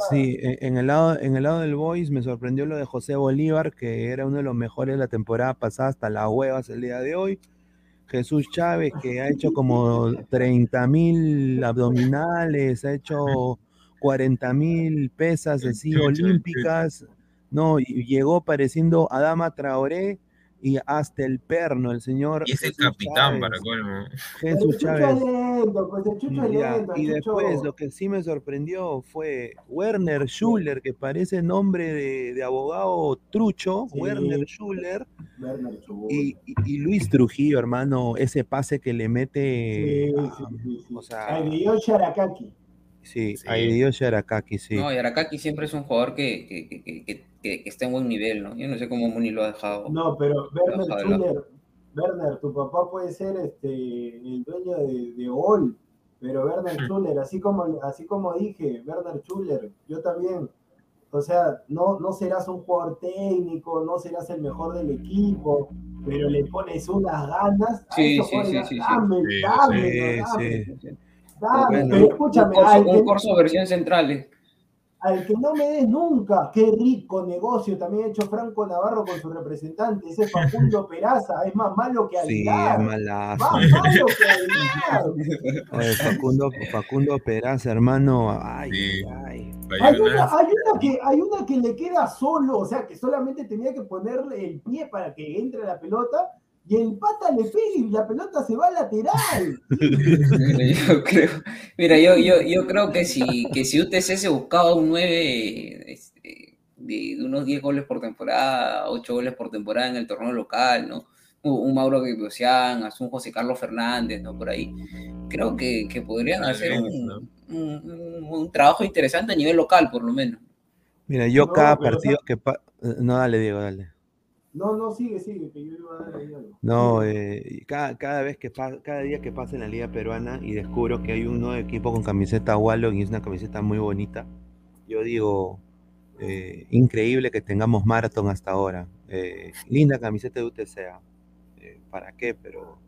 sí, en el lado, en el lado del Boys me sorprendió lo de José Bolívar, que era uno de los mejores de la temporada pasada hasta las huevas el día de hoy. Jesús Chávez, que ha hecho como 30 mil abdominales, ha hecho 40 mil pesas así olímpicas, no, y llegó pareciendo Adama Traoré, y hasta el perno, el señor. Y es el capitán para colmo. Jesús Chávez. Pues, y después lo que sí me sorprendió fue Werner Schuller, que parece nombre de, abogado trucho, Werner Schuller. Y, y, Luis Trujillo, hermano, ese pase que le mete. Sí, o sea, Sí, sí. ahí dio Yarakaki, sí. No, Yarakaki siempre es un jugador que, que, que, que, está en buen nivel, ¿no? Yo no sé cómo Muni lo ha dejado. No, pero Werner Schuller, Werner, tu papá puede ser este, el dueño de, de OL, pero Werner Schuller, así como, así como dije, Werner Schuller, yo también, o sea, no, no serás un jugador técnico, no serás el mejor del equipo, pero le pones unas ganas. Sí, sí, sí, sí, sí, sí, Dame, escúchame. Un curso, un versión central. Al que no me des nunca, qué rico negocio también ha hecho Franco Navarro con su representante, ese Facundo Peraza, es más malo que Aguilar. Sí, es malazo. Más malo que Aguilar. Facundo, Facundo Peraza, hermano, ay, ay. Hay una, hay, una que, hay una que le queda solo, o sea, que solamente tenía que ponerle el pie para que entre la pelota, y el pata le pega y la pelota se va lateral. yo creo, mira, yo, yo, yo creo que si, que si UTC se buscaba un 9 este, de, unos 10 goles por temporada, 8 goles por temporada en el torneo local, ¿no? Un Mauro Guibusian, un José Carlos Fernández, ¿no? Por ahí. Creo que, que podrían hacer un, un, un, trabajo interesante a nivel local, por lo menos. Mira, yo cada partido que... no, dale, Diego, dale. No, no, sigue, sigue, que yo iba a dar ahí algo. No, eh, cada, cada, vez que cada día que pasa en la liga peruana y descubro que hay un nuevo equipo con camiseta Wallon y es una camiseta muy bonita, yo digo, eh, increíble que tengamos Marathon hasta ahora. Eh, linda camiseta de UTC, eh, ¿para qué? Pero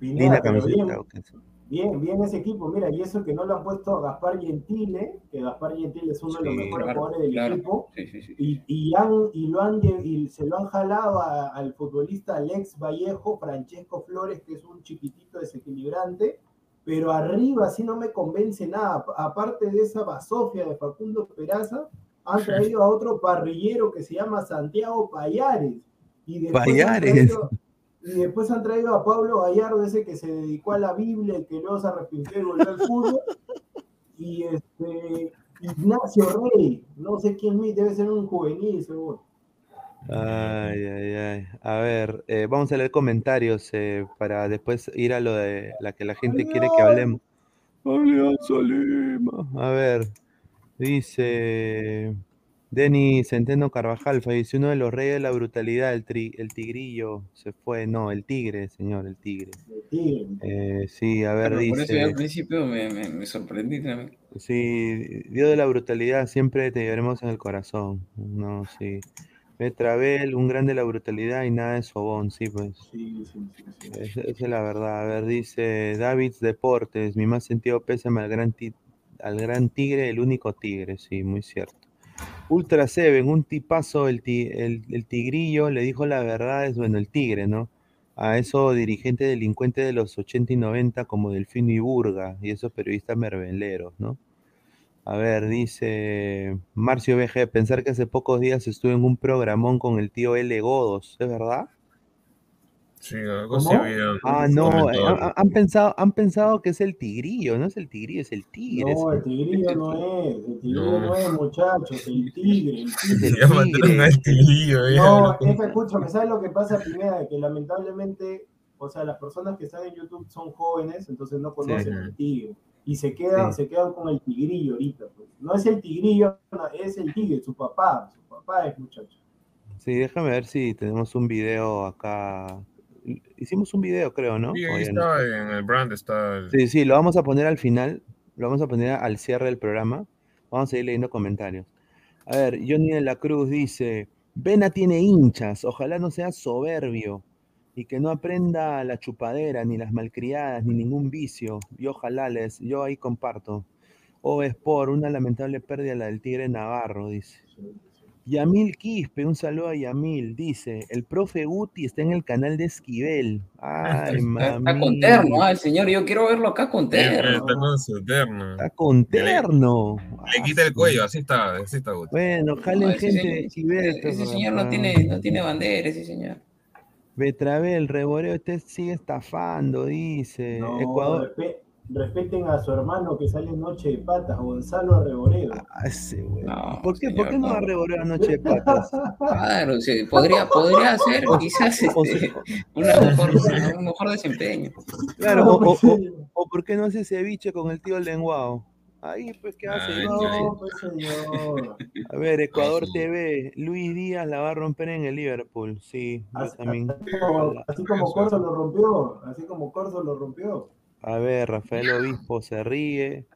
linda camiseta de UTC. Bien, bien ese equipo. Mira, y eso que no lo han puesto a Gaspar Gentile, que Gaspar Gentile es uno de los mejores jugadores del equipo, y, y, han, y, lo han, y se lo han jalado al futbolista Alex Vallejo, Francesco Flores, que es un chiquitito desequilibrante, pero arriba sí no me convence nada. Aparte de esa basofia de Facundo Peraza, han traído a otro parrillero que se llama Santiago Payares. Y Payares y después han traído a Pablo Gallardo, ese que se dedicó a la Biblia y que luego se arrepintió y volvió al fútbol. Y este, Ignacio Rey, no sé quién es, debe ser un juvenil seguro. Ay, ay, ay. A ver, eh, vamos a leer comentarios eh, para después ir a lo de la que la gente quiere que hablemos. A ver, dice Denis Centeno Carvajal falleció uno de los reyes de la brutalidad, el, el tigrillo se fue, no, el tigre, señor, el tigre. Eh, sí, a ver, dice. Por eso al principio me, me, sorprendí también. Sí, Dios de la brutalidad siempre te llevaremos en el corazón. No, sí. Betravel, un grande de la brutalidad y nada de sobón, sí, pues. Sí, sí, sí. Esa, es la verdad. A ver, dice David Deportes, mi más sentido pésame al gran, al gran tigre, el único tigre, sí, muy cierto. Ultra Seven, un tipazo, el, el, tigrillo, le dijo la verdad, es bueno, el tigre, ¿no? A esos dirigentes delincuentes de los 80 y 90 como Delfino y Burga y esos periodistas merveleros, ¿no? A ver, dice Marcio BG, pensar que hace pocos días estuve en un programón con el tío L. Godos, ¿es verdad? Sí, algo había. Ah, no, eh, han, han pensado, han pensado que es el tigrillo, no es el tigrillo, es el tigre. No, el tigrillo no es, el tigrillo no, es, muchachos, el tigre, el tigre. Mataron al tigrillo, ya. No, es que escúchame, ¿sabes lo que pasa, Pineda? Que lamentablemente, o sea, las personas que están en YouTube son jóvenes, entonces no conocen Sí. el tigre. Y se quedan, Sí. se quedan con el tigrillo ahorita. Pues. No es el tigrillo, no, es el tigre, su papá. Su papá es muchacho. Sí, déjame ver si tenemos un video acá. Hicimos un video, creo, ¿no? Sí, ¿O ahí está, en el brand está el... Sí, sí, lo vamos a poner al final, lo vamos a poner al cierre del programa. Vamos a ir leyendo comentarios. A ver, Johnny de la Cruz dice, Vena tiene hinchas, ojalá no sea soberbio y que no aprenda la chupadera, ni las malcriadas, ni ningún vicio. Y ojalá les, yo ahí comparto. O es por una lamentable pérdida la del Tigre Navarro, dice. Yamil Quispe, un saludo a Yamil, dice, el profe Guti está en el canal de Esquivel. Ay, Está, mami. está con terno, ah, el señor, yo quiero verlo acá con terno. Está con su terno. Está con terno. Le quita el cuello, así está, así está Guti. Bueno, No, jalen ese gente señor- de Esquivel. ese señor no tiene, no tiene bandera, ese señor. Betravel, Reboreo, usted sigue estafando, dice. No, Ecuador. Respeten a su hermano que sale en Noche de Patas, Gonzalo Arreboredo. Ah, ese güey. No, ¿Por qué, señor, ¿Por qué no no. va a Reboreo Noche de Patas? Claro, sí, podría, podría ser quizás O este, sea, una mejor, un mejor desempeño. claro, No, o, o- o- o ¿por qué no hace ceviche con el tío lenguado? Ahí, pues, ¿qué hace? Ay, No, pues señor. A ver, Ecuador sí. TV, Luis Díaz la va a romper en el Liverpool. Sí, yo Así, también. así como, así como Corso lo rompió, así como Corso lo rompió. A ver, Rafael Obispo se ríe.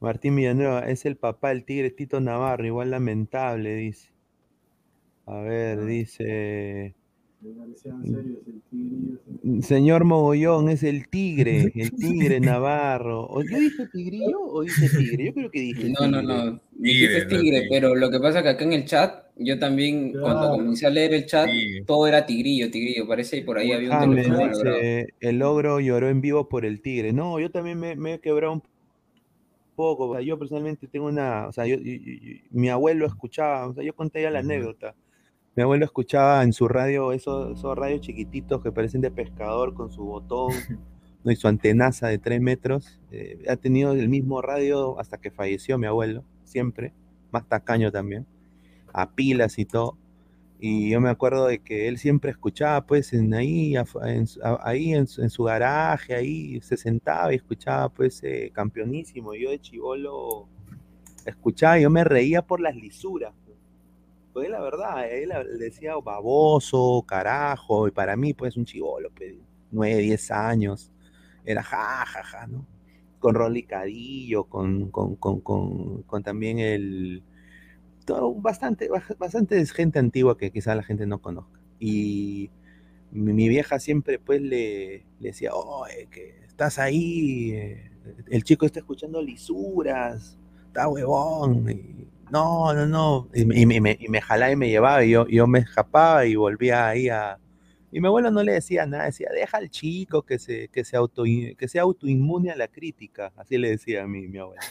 Martín Villanueva, es el papá del Tigre Tito Navarro, igual lamentable, dice. A ver, dice. Señores, sean serios, el tigrillo. Señor Mogollón, es el Tigre, el Tigre Navarro. ¿O yo dije Tigrillo o dije Tigre? Yo creo que dije No, no, Tigre. no. Dijiste no, tigre, tigre. pero lo que pasa es que acá en el chat, yo también, cuando comencé a leer el chat, Sí. todo era tigrillo, tigrillo. Parece que por ahí había un Ah, me teléfono dice, el ogro lloró en vivo por el Tigre. No, yo también me, me he quebrado un poco. o sea, yo personalmente tengo una, o sea, yo, yo- yo- mi abuelo escuchaba, o sea, yo conté ya la anécdota. Mi abuelo escuchaba en su radio esos, esos radios chiquititos que parecen de pescador con su botón ¿no? y su antenaza de 3 metros. Eh, ha tenido el mismo radio hasta que falleció mi abuelo, siempre, más tacaño también, a pilas y todo. Y yo me acuerdo de que él siempre escuchaba, pues, en ahí, en, ahí en, su, en su garaje, ahí se sentaba y escuchaba, pues, eh, campeonísimo. Yo de chivolo escuchaba y yo me reía por las lisuras. Pues. La verdad, él decía baboso, carajo, y para mí, pues, un chivolo, 9, 10 años, era ja, ja, ja, ¿no? Con Rolly Cadillo, con, con, con, con, también el, todo, bastante, bastante gente antigua que quizá la gente no conozca. Y mi, vieja siempre pues le, le decía, oye, que estás ahí, eh, el chico está escuchando lisuras, está huevón, y, no, no, no, y, me- y y me- y me jalaba y me llevaba, y yo, yo me escapaba y volvía ahí a... Y mi abuelo no le decía nada, decía, deja al chico que se, que se auto, que sea autoinmune a la crítica, así le decía a mí mi abuelo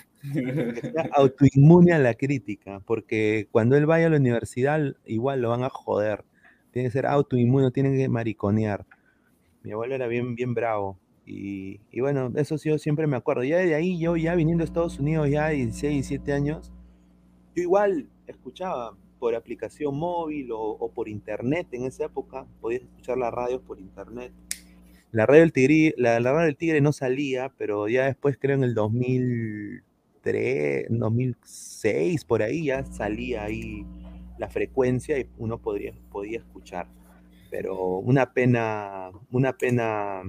que sea autoinmune a la crítica, porque cuando él vaya a la universidad igual lo van a joder. Tiene que ser autoinmune, tiene que mariconear. Mi abuelo era bien, bien bravo. Y, y bueno, eso sí, yo siempre me acuerdo. Ya de ahí, yo ya viniendo a Estados Unidos, ya 16, 17 años, yo igual escuchaba por aplicación móvil o, por internet en esa época, podías escuchar las radios por internet. La radio del Tigre, la, radio del Tigre no salía, pero ya después creo en el 2003, 2006, por ahí ya salía ahí la frecuencia y uno podría, podía escuchar. Pero una pena, una pena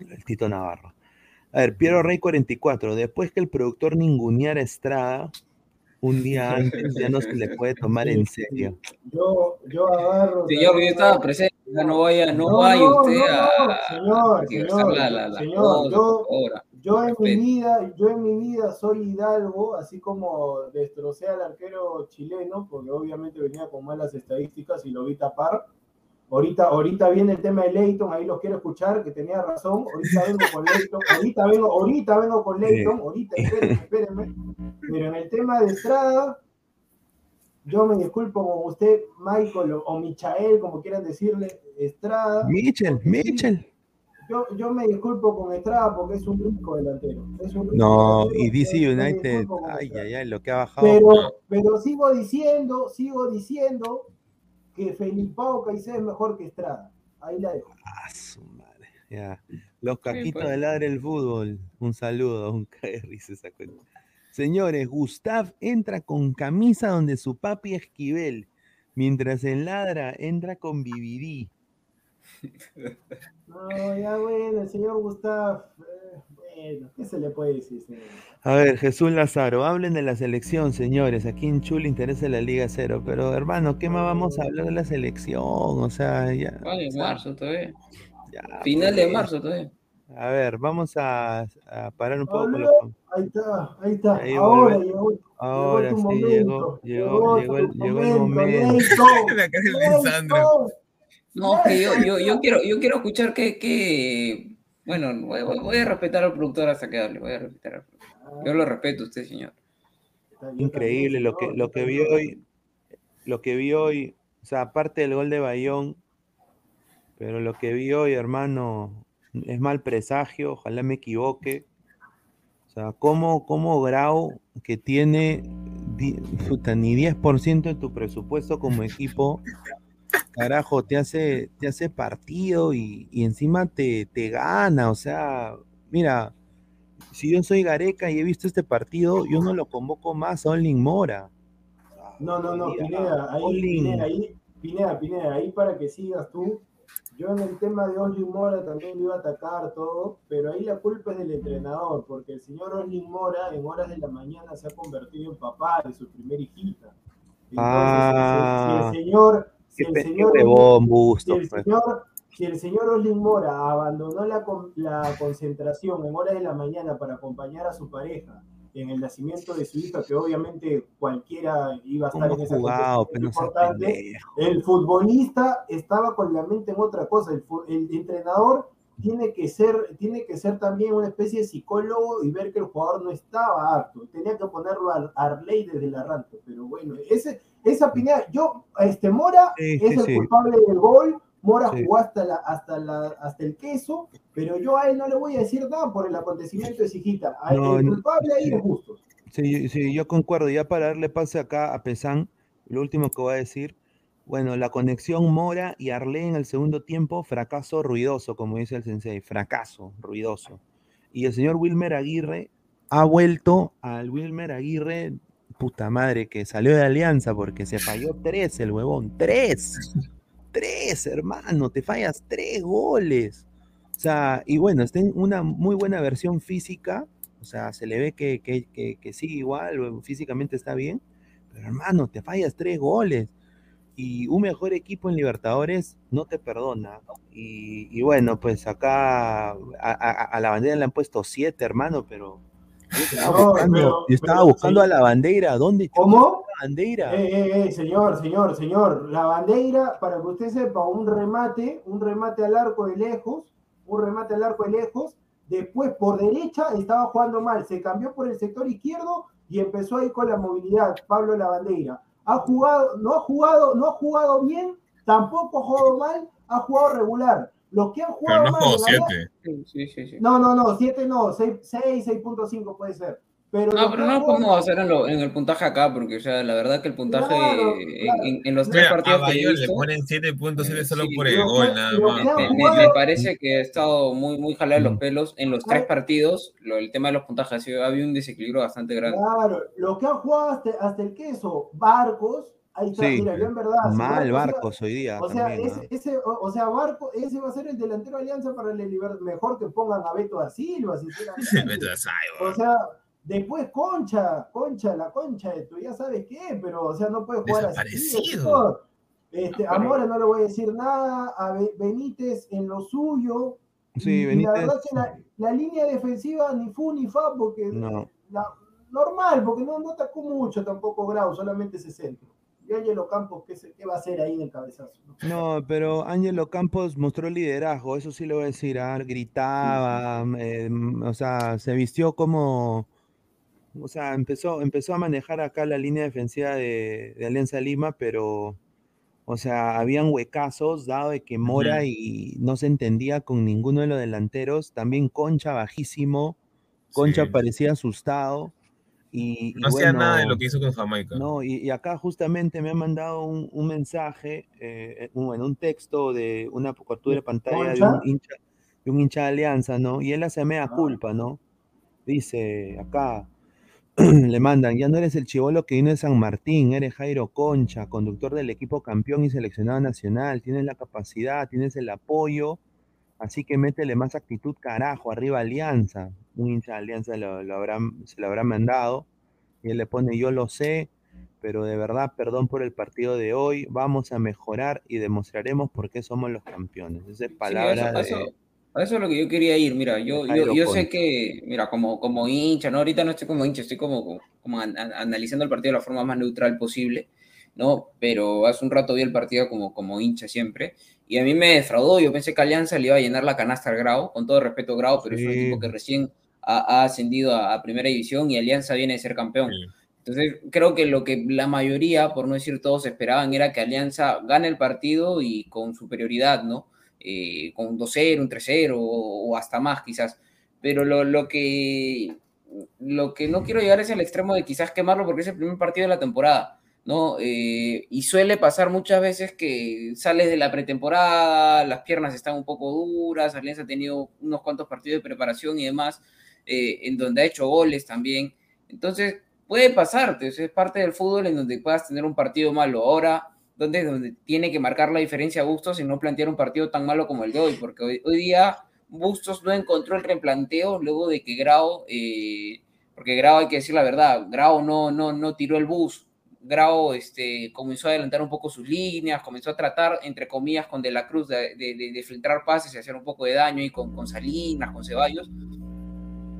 el Tito Navarro. A ver, Piero Rey 44, después que el productor ninguneara Estrada, un día antes ya no se le puede tomar en serio. Yo, yo agarro. Señor, yo estaba presente, ya no vaya, no, vaya usted a, señor, a señor, la, la, la señor, cosa, yo, yo en mi vida, yo en mi vida soy hidalgo, así como destrocé al arquero chileno, porque obviamente venía con malas estadísticas y lo vi tapar. Ahorita, ahorita viene el tema de Leighton, ahí los quiero escuchar, que tenía razón. Ahorita vengo con Leighton, ahorita vengo, ahorita vengo con Leighton, ahorita espérenme, espérenme. Pero en el tema de Estrada, yo me disculpo con usted, Michael o, Michael, como quieran decirle, Estrada. Michel, Michel. Yo, yo, me disculpo con Estrada porque es un rico delantero. no, y DC United, ay, ay, ay, lo que ha bajado. Pero, pero sigo diciendo, sigo diciendo que Felipao Caicedo es mejor que Estrada. Ahí la dejo. Ah, su madre. Ya. Los cajitos pues. de ladre el fútbol. Un saludo, un risa esa cuenta. Señores, Gustav entra con camisa donde su papi Esquivel, mientras el ladra entra con Vividí. No, ya bueno, el señor Gustav, eh, bueno, ¿qué se le puede decir, señor? A ver, Jesús Lázaro, hablen de la selección, señores. Aquí en Chul interesa la Liga Cero, pero hermano, ¿qué más vamos a hablar de la selección? O sea, ya. Vale, marzo todavía. Final de pues. marzo todavía. A ver, vamos a, parar un poco. Ahí está, ahí está. ahora llegó. Ahora sí, llegó, llegó, llegó, el, llegó el momento. no, que yo, yo, yo, quiero, yo quiero escuchar que, que... bueno, voy, voy, a respetar al productor hasta que hable, voy a respetar al productor. Yo lo respeto usted, señor. Increíble lo que, lo que vi hoy, lo que vi hoy, o sea, aparte del gol de Bayón, pero lo que vi hoy, hermano, es mal presagio, ojalá me equivoque. O sea, ¿cómo, cómo Grau, que tiene ni 10% de tu presupuesto como equipo, carajo, te hace, te hace partido y, encima te, te, gana? O sea, mira, si yo soy Gareca y he visto este partido, yo no lo convoco más a Olin Mora. No, no, no, Pineda, ahí, Pineda, ahí, Pineda, Pineda, ahí para que sigas tú, yo en el tema de Oslin Mora también lo iba a atacar todo, pero ahí la culpa es del entrenador, porque el señor Oslin Mora en horas de la mañana se ha convertido en papá de su primera hijita. Entonces, si, el, señor, si el señor, si el señor, si el señor Oslin Mora abandonó la, la concentración en horas de la mañana para acompañar a su pareja en el nacimiento de su hija, que obviamente cualquiera iba a estar en esa jugado, importante, el futbolista estaba con la mente en otra cosa, el, el, entrenador tiene que ser, tiene que ser también una especie de psicólogo y ver que el jugador no estaba apto, tenía que ponerlo a Arley desde el arranque, pero bueno, ese, esa opinión, yo, este Mora es el culpable del gol, Mora jugó hasta, la, hasta, la, hasta el queso, pero yo a él no le voy a decir nada por el acontecimiento de Sijita. A el culpable ahí es justo. Sí, sí, yo concuerdo. Ya para darle pase acá a Pesán, lo último que voy a decir. Bueno, la conexión Mora y Arlé en el segundo tiempo, fracaso ruidoso, como dice el sensei, fracaso ruidoso. Y el señor Wilmer Aguirre ha vuelto al Wilmer Aguirre, puta madre, que salió de Alianza porque se falló tres el huevón, tres tres, hermano, te fallas tres goles. O sea, y bueno, está en una muy buena versión física, o sea, se le ve que, que, sigue igual, físicamente está bien, pero hermano, te fallas tres goles. Y un mejor equipo en Libertadores no te perdona. Y, bueno, pues acá a, la bandera le han puesto siete, hermano, pero estaba buscando, a la bandera. ¿Dónde ¿Cómo? bandera. Eh, eh, eh, señor, señor, señor. La bandera, para que usted sepa, un remate, un remate al arco de lejos, un remate al arco de lejos. Después por derecha estaba jugando mal, se cambió por el sector izquierdo y empezó ahí con la movilidad. Pablo La Bandera. Ha jugado, no ha jugado, no ha jugado bien, tampoco ha jugado mal, ha jugado regular. Los que han jugado no mal. No, no, no, 7 no, 6, 6.5 puede ser. Pero no, pero no podemos hacer en, lo, en, el puntaje acá, porque o sea, la verdad que el puntaje En, en, los tres partidos que he visto, le ponen 7.7 solo por el gol, nada más. Me, parece que ha estado muy, muy jalado los mm. pelos en los tres partidos. Lo, el tema de los puntajes ha sido, había un desequilibrio bastante grande. Claro, los que han jugado hasta, hasta el queso, Barcos, Ahí está, mira, yo en verdad. Mal Barcos hoy día. O sea, ese, ese, o, sea, Barco, ese va a ser el delantero de Alianza para el Mejor que pongan a Beto da Silva, sinceramente. o sea, Después Concha, Concha, la Concha, tú ya sabes qué, pero o sea, no puede jugar así. Este, a Mora no le voy a decir nada, a Benítez en lo suyo. Sí, Benítez. la verdad que la, línea defensiva ni fu ni fa, porque normal, porque no, no atacó mucho tampoco Grau, solamente ese centro. Y Ángelo Campos, ¿qué, ¿qué, va a hacer ahí en el cabezazo? No, pero Ángelo Campos mostró liderazgo, eso sí lo voy a decir, ah, gritaba, eh, o sea, se vistió como o sea, empezó, empezó a manejar acá la línea defensiva de, de Alianza Lima, pero, o sea, habían huecazos, dado de que Mora y no se entendía con ninguno de los delanteros, también Concha bajísimo, Concha Sí. parecía asustado. Y, y No hacía nada de lo que hizo con Jamaica. No, y, y acá justamente me han mandado un, un mensaje, eh, un, bueno, un texto de una captura de pantalla de un hincha, de un hincha de Alianza, ¿no? Y él hace mea Ah. culpa, ¿no? Dice acá, le mandan, ya no eres el chivolo que vino de San Martín, eres Jairo Concha, conductor del equipo campeón y seleccionado nacional, tienes la capacidad, tienes el apoyo, así que métele más actitud, carajo, arriba Alianza. Un hincha de Alianza lo, lo habrán, se lo habrá mandado, y él le pone, yo lo sé, pero de verdad, perdón por el partido de hoy, vamos a mejorar y demostraremos por qué somos los campeones. Esa es Sí, palabra a eso, de... a eso es lo que yo quería ir. Mira, yo, yo, yo sé que, mira, como, como hincha, ¿no? Ahorita no estoy como hincha, estoy como, como an- analizando el partido de la forma más neutral posible, ¿no? Pero hace un rato vi el partido como, como hincha siempre, y a mí me defraudó. Yo pensé que Alianza le iba a llenar la canasta al Grau, con todo respeto, Grau, pero es un Sí. equipo que recién ha, ha ascendido a, a primera división y Alianza viene de ser campeón. Sí. Entonces, creo que lo que la mayoría, por no decir todos, esperaban era que Alianza gane el partido y con superioridad, ¿no? Eh, con un 2-0, un 3-0 o, o hasta más quizás. Pero lo, lo, que, lo que no quiero llegar es al extremo de quizás quemarlo porque es el primer partido de la temporada, ¿no? Eh, y suele pasar muchas veces que sales de la pretemporada, las piernas están un poco duras, Alianza ha tenido unos cuantos partidos de preparación y demás, eh, en donde ha hecho goles también. Entonces, puede pasarte, o sea, es parte del fútbol en donde puedas tener un partido malo. Ahora, donde, donde tiene que marcar la diferencia Bustos y no plantear un partido tan malo como el de hoy, porque hoy, hoy día Bustos no encontró el replanteo luego de que Grau, eh, porque Grau hay que decir la verdad, Grau no, no, no tiró el bus, Grau este, comenzó a adelantar un poco sus líneas, comenzó a tratar, entre comillas, con De la Cruz de, de, de, de filtrar pases y hacer un poco de daño y con, con Salinas, con Ceballos.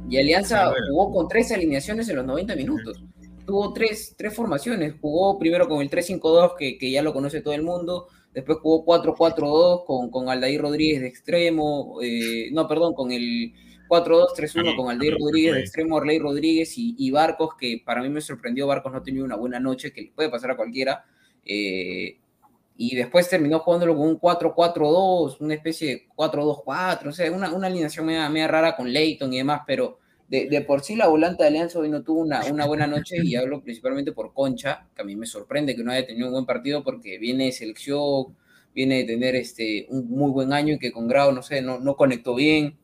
Y Alianza Ah, jugó con tres alineaciones en los 90 minutos. Tuvo tres, tres formaciones. Jugó primero con el 3-5-2, que, que ya lo conoce todo el mundo. Después jugó 4-4-2 con, con Aldair Rodríguez de extremo. eh, no, perdón, con el 4-2-3-1 con Aldair Rodríguez de extremo, Arley Rodríguez y, y, Barcos, que para mí me sorprendió. Barcos no ha tenido una buena noche, que le puede pasar a cualquiera. Eh, y después terminó jugándolo con un 4-4-2, una especie de 4-2-4, o sea, una, una alineación media, media, rara con Leighton y demás, pero de, de, por sí la volante de Alianza hoy no tuvo una, una, buena noche y hablo principalmente por Concha, que a mí me sorprende que no haya tenido un buen partido porque viene de selección, viene de tener este, un muy buen año y que con Grau, no sé, no, no conectó bien,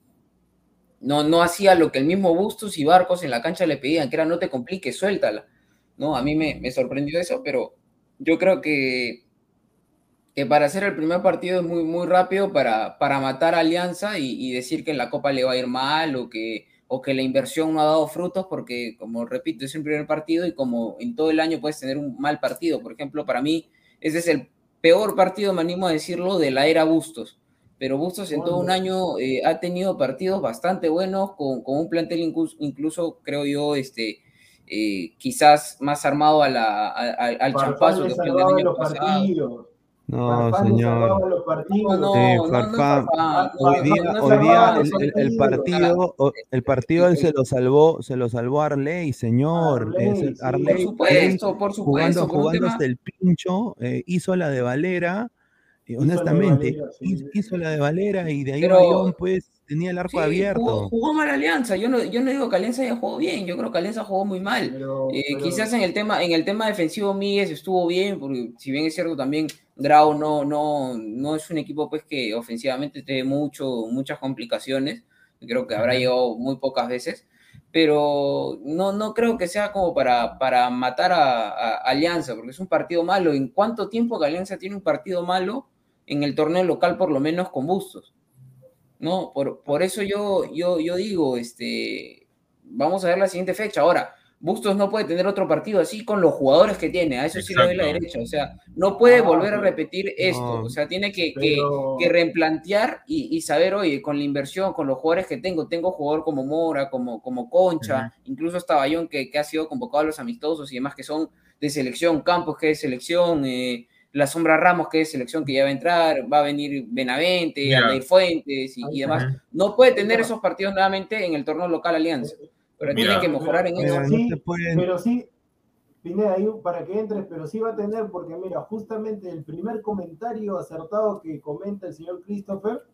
no, no hacía lo que el mismo Bustos y Barcos en la cancha le pedían, que era no te compliques, suéltala, ¿no? A mí me, me sorprendió eso, pero yo creo que que para hacer el primer partido es muy, muy rápido para, para matar a Alianza y, decir que en la Copa le va a ir mal o que, o que la inversión no ha dado frutos porque, como repito, es el primer partido y como en todo el año puedes tener un mal partido. Por ejemplo, para mí ese es el peor partido, me animo a decirlo, de la era Bustos. Pero Bustos en todo un año eh, ha tenido partidos bastante buenos con, con un plantel incluso, incluso, creo yo, este, eh, quizás más armado a la, a, a, al champazo que fue el año pasado. No, Farfán señor. Los partidos. No, Sí, no, no, Farfán. Farfán, Hoy no, día, no, no, hoy día Farfán, el, el- el partidos. partido, el partido él se lo salvó, se lo salvó Arley, señor. Arley, Es el- sí. Arley, Por supuesto, por jugando, supuesto, por jugando tema- hasta el pincho, eh, hizo la de Valera, y Hizo la de honestamente, Valera, sí, hizo, la de Valera y de ahí Pero- Bayón, pues tenía el arco Sí, abierto. Jugó, jugó mal Alianza. Yo no, yo no digo que Alianza haya jugado bien. Yo creo que Alianza jugó muy mal. Pero, Eh, pero- quizás en el tema, en el tema defensivo Míguez estuvo bien, porque si bien es cierto también Grau no, no, no es un equipo pues que ofensivamente tiene mucho, muchas complicaciones. Creo que habrá llegado muy pocas veces. Pero no, no creo que sea como para, para matar a, a Alianza, porque es un partido malo. ¿En cuánto tiempo que Alianza tiene un partido malo en el torneo local, por lo menos con Bustos? ¿no? Por, por eso yo, yo, yo digo, este, vamos a ver la siguiente fecha. Ahora, Bustos no puede tener otro partido así con los jugadores que tiene, a eso sí le doy la derecha, o sea, no puede Ah, volver a repetir esto, No. o sea, tiene que, que, pero- que replantear y, y saber, oye, con la inversión, con los jugadores que tengo, tengo jugador como Mora, como, como Concha, incluso hasta Bayón que, que ha sido convocado a los amistosos y demás que son de selección, Campos que es selección, eh, la Sombra Ramos que es selección que ya va a entrar, va a venir Benavente. Aldair Fuentes y, y demás. No puede tener esos partidos nuevamente en el torneo local Alianza. Pero tiene que mejorar en eso. Sí, Pero sí, Pineda, ahí para que entres, pero sí va a tener, porque mira, justamente el primer comentario acertado que comenta el señor Christopher,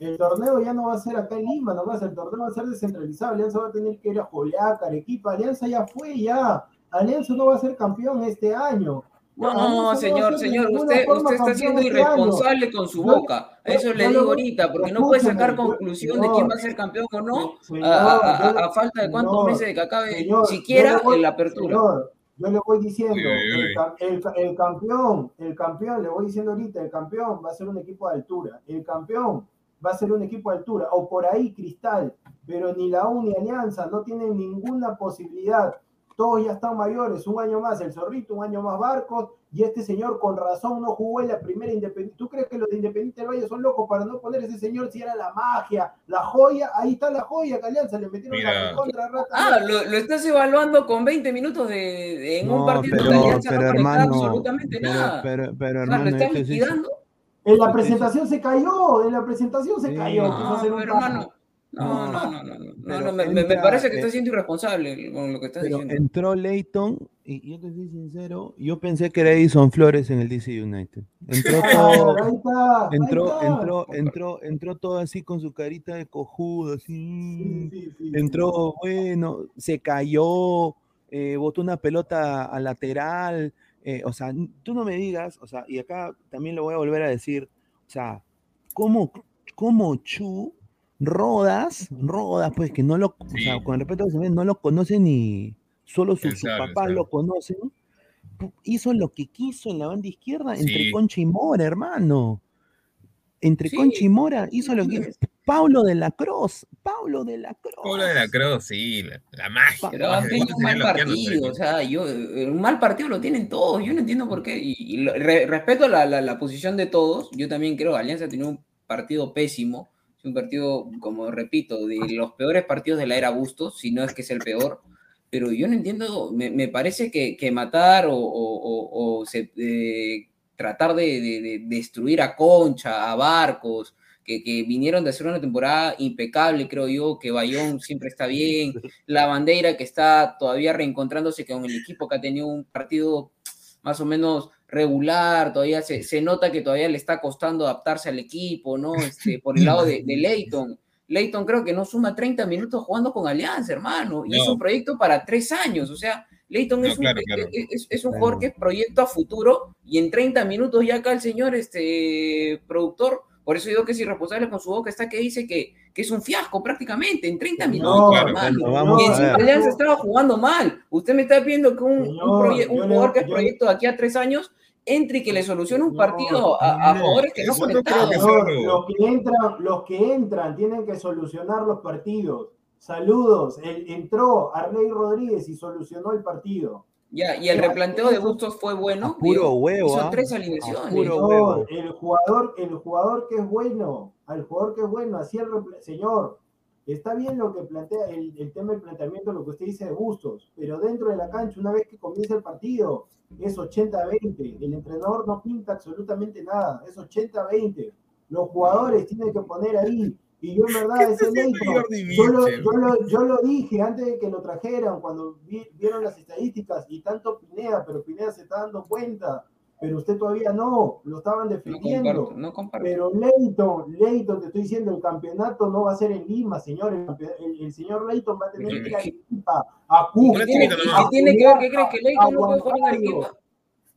el torneo ya no va a ser acá en Lima, nomás, el torneo va a ser descentralizado, Alianza va a tener que ir a Juliaca, Arequipa, Alianza ya fue, ya, Alianza no va a ser campeón este año. No, no, señor, señor, usted, usted está siendo irresponsable con su boca. Eso le digo ahorita, porque no puede sacar conclusión de quién va a ser campeón o no, a, falta de cuántos meses de que acabe siquiera en la apertura. yo le voy diciendo, el, el, campeón, el campeón, le voy diciendo ahorita, el campeón va a ser un equipo de altura. El campeón va a ser un equipo de altura, o por ahí Cristal, pero ni la U ni Alianza no tienen ninguna posibilidad todos ya están mayores, un año más el Zorrito, un año más Barcos, y este señor con razón no jugó en la primera Independiente. ¿Tú crees que los de Independiente del Valle son locos para no poner ese señor si era la magia, la joya? Ahí está la joya, que Alianza le metieron la contra rata. Ah, lo, estás evaluando con 20 minutos de, en un partido de Alianza pero, no hermano, absolutamente nada. Pero, pero, hermano, ¿Lo estás liquidando? En la presentación se cayó, en la presentación se cayó. No, pero hermano, no, no, no, no, no, no, me, me, parece que está siendo irresponsable con lo que estás diciendo. Entró Leighton, y yo te soy sincero, yo pensé que era Edison Flores en el DC United. Entró todo, entró, entró, entró, entró todo así con su carita de cojudo, así. entró, bueno, se cayó, eh, botó una pelota a lateral. Eh, o sea, tú no me digas, o sea, y acá también lo voy a volver a decir, o sea, ¿cómo, cómo Chu Rodas, Rodas, pues que no lo, o sea, con respeto a no lo conoce ni solo sus su papás lo conocen. Hizo lo que quiso en la banda izquierda entre Concha y Mora, hermano. Entre Concha y Mora hizo lo que Pablo de la Cruz, Pablo de la Cruz. Pablo de la Cruz, sí, la, magia. Pero han tenido un mal partido, o sea, yo, eh, un mal partido lo tienen todos, yo no entiendo por qué. Y, respeto la, la, posición de todos, yo también creo que Alianza ha tenido un partido pésimo un partido, como repito, de los peores partidos de la era Bustos, si no es que es el peor. Pero yo no entiendo, me, parece que, matar o, eh, tratar de, destruir a Concha, a Barcos, que, vinieron de hacer una temporada impecable, creo yo, que Bayón siempre está bien, la bandera que está todavía reencontrándose con el equipo que ha tenido un partido más o menos regular, todavía se, se, nota que todavía le está costando adaptarse al equipo, ¿no? Este, por el lado de, de Leighton. Leighton creo que no suma 30 minutos jugando con Alianza, hermano, y es un proyecto para tres años, o sea, Leighton es, un, Es, un jugador que es proyecto a futuro y en 30 minutos ya acá el señor este, productor, por eso digo que es irresponsable con su boca, está que dice que, que es un fiasco prácticamente en 30 minutos, hermano. y encima Alianza estaba jugando mal. Usted me está viendo que un, un, jugador que es proyecto de aquí a tres años entre y que le solucione un partido a, jugadores que no conectaron. los, que entran, los que entran tienen que solucionar los partidos. Saludos. entró Arley Rodríguez y solucionó el partido. Ya, y el replanteo de Bustos fue bueno. puro huevo. Hizo ¿ah? tres alineaciones. El jugador, el jugador que es bueno, al jugador que es bueno, así el señor, Está bien lo que plantea el, el, tema del planteamiento, lo que usted dice de Bustos, pero dentro de la cancha, una vez que comienza el partido, es 80-20. El entrenador no pinta absolutamente nada, es 80-20. Los jugadores tienen que poner ahí. Y yo en verdad, ese yo, lo, yo, lo, yo lo dije antes de que lo trajeran, cuando vieron las estadísticas, y tanto Pineda, pero Pineda se está dando cuenta pero usted todavía no, lo estaban defendiendo. pero Leighton, Leighton, te estoy diciendo, el campeonato no va a ser en Lima, señor. El, señor Leighton va a tener que ir a Arequipa, a Cuba. ¿Qué tiene, tiene que ver? ¿Qué crees que Leighton no puede jugar en Arequipa?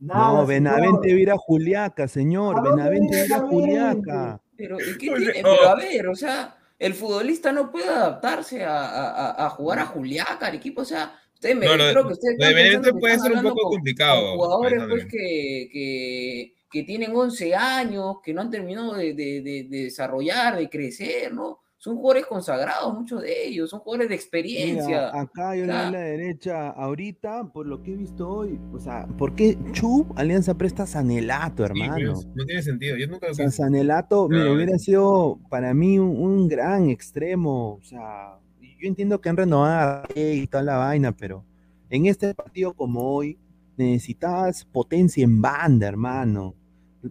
no, Benavente vira Juliaca, señor. Benavente vira Juliaca. Pero, ¿qué tiene? pero a ver, o sea, el futbolista no puede adaptarse a, a, a jugar a Juliaca, Arequipa, o sea me, no, creo que usted puede ser un poco complicado. jugadores pues, que, que, que, tienen 11 años, que no han terminado de, de, de, desarrollar, de crecer, ¿no? Son jugadores consagrados, muchos de ellos, son jugadores de experiencia. acá yo le doy la derecha ahorita, por lo que he visto hoy, o sea, ¿por qué Chu Alianza presta Sanelato, hermano? no tiene sentido, yo nunca... O sea, Sanelato, mira, hubiera sido para mí un, un gran extremo, o sea, yo entiendo que han renovado y toda la vaina, pero en este partido como hoy necesitabas potencia en banda, hermano.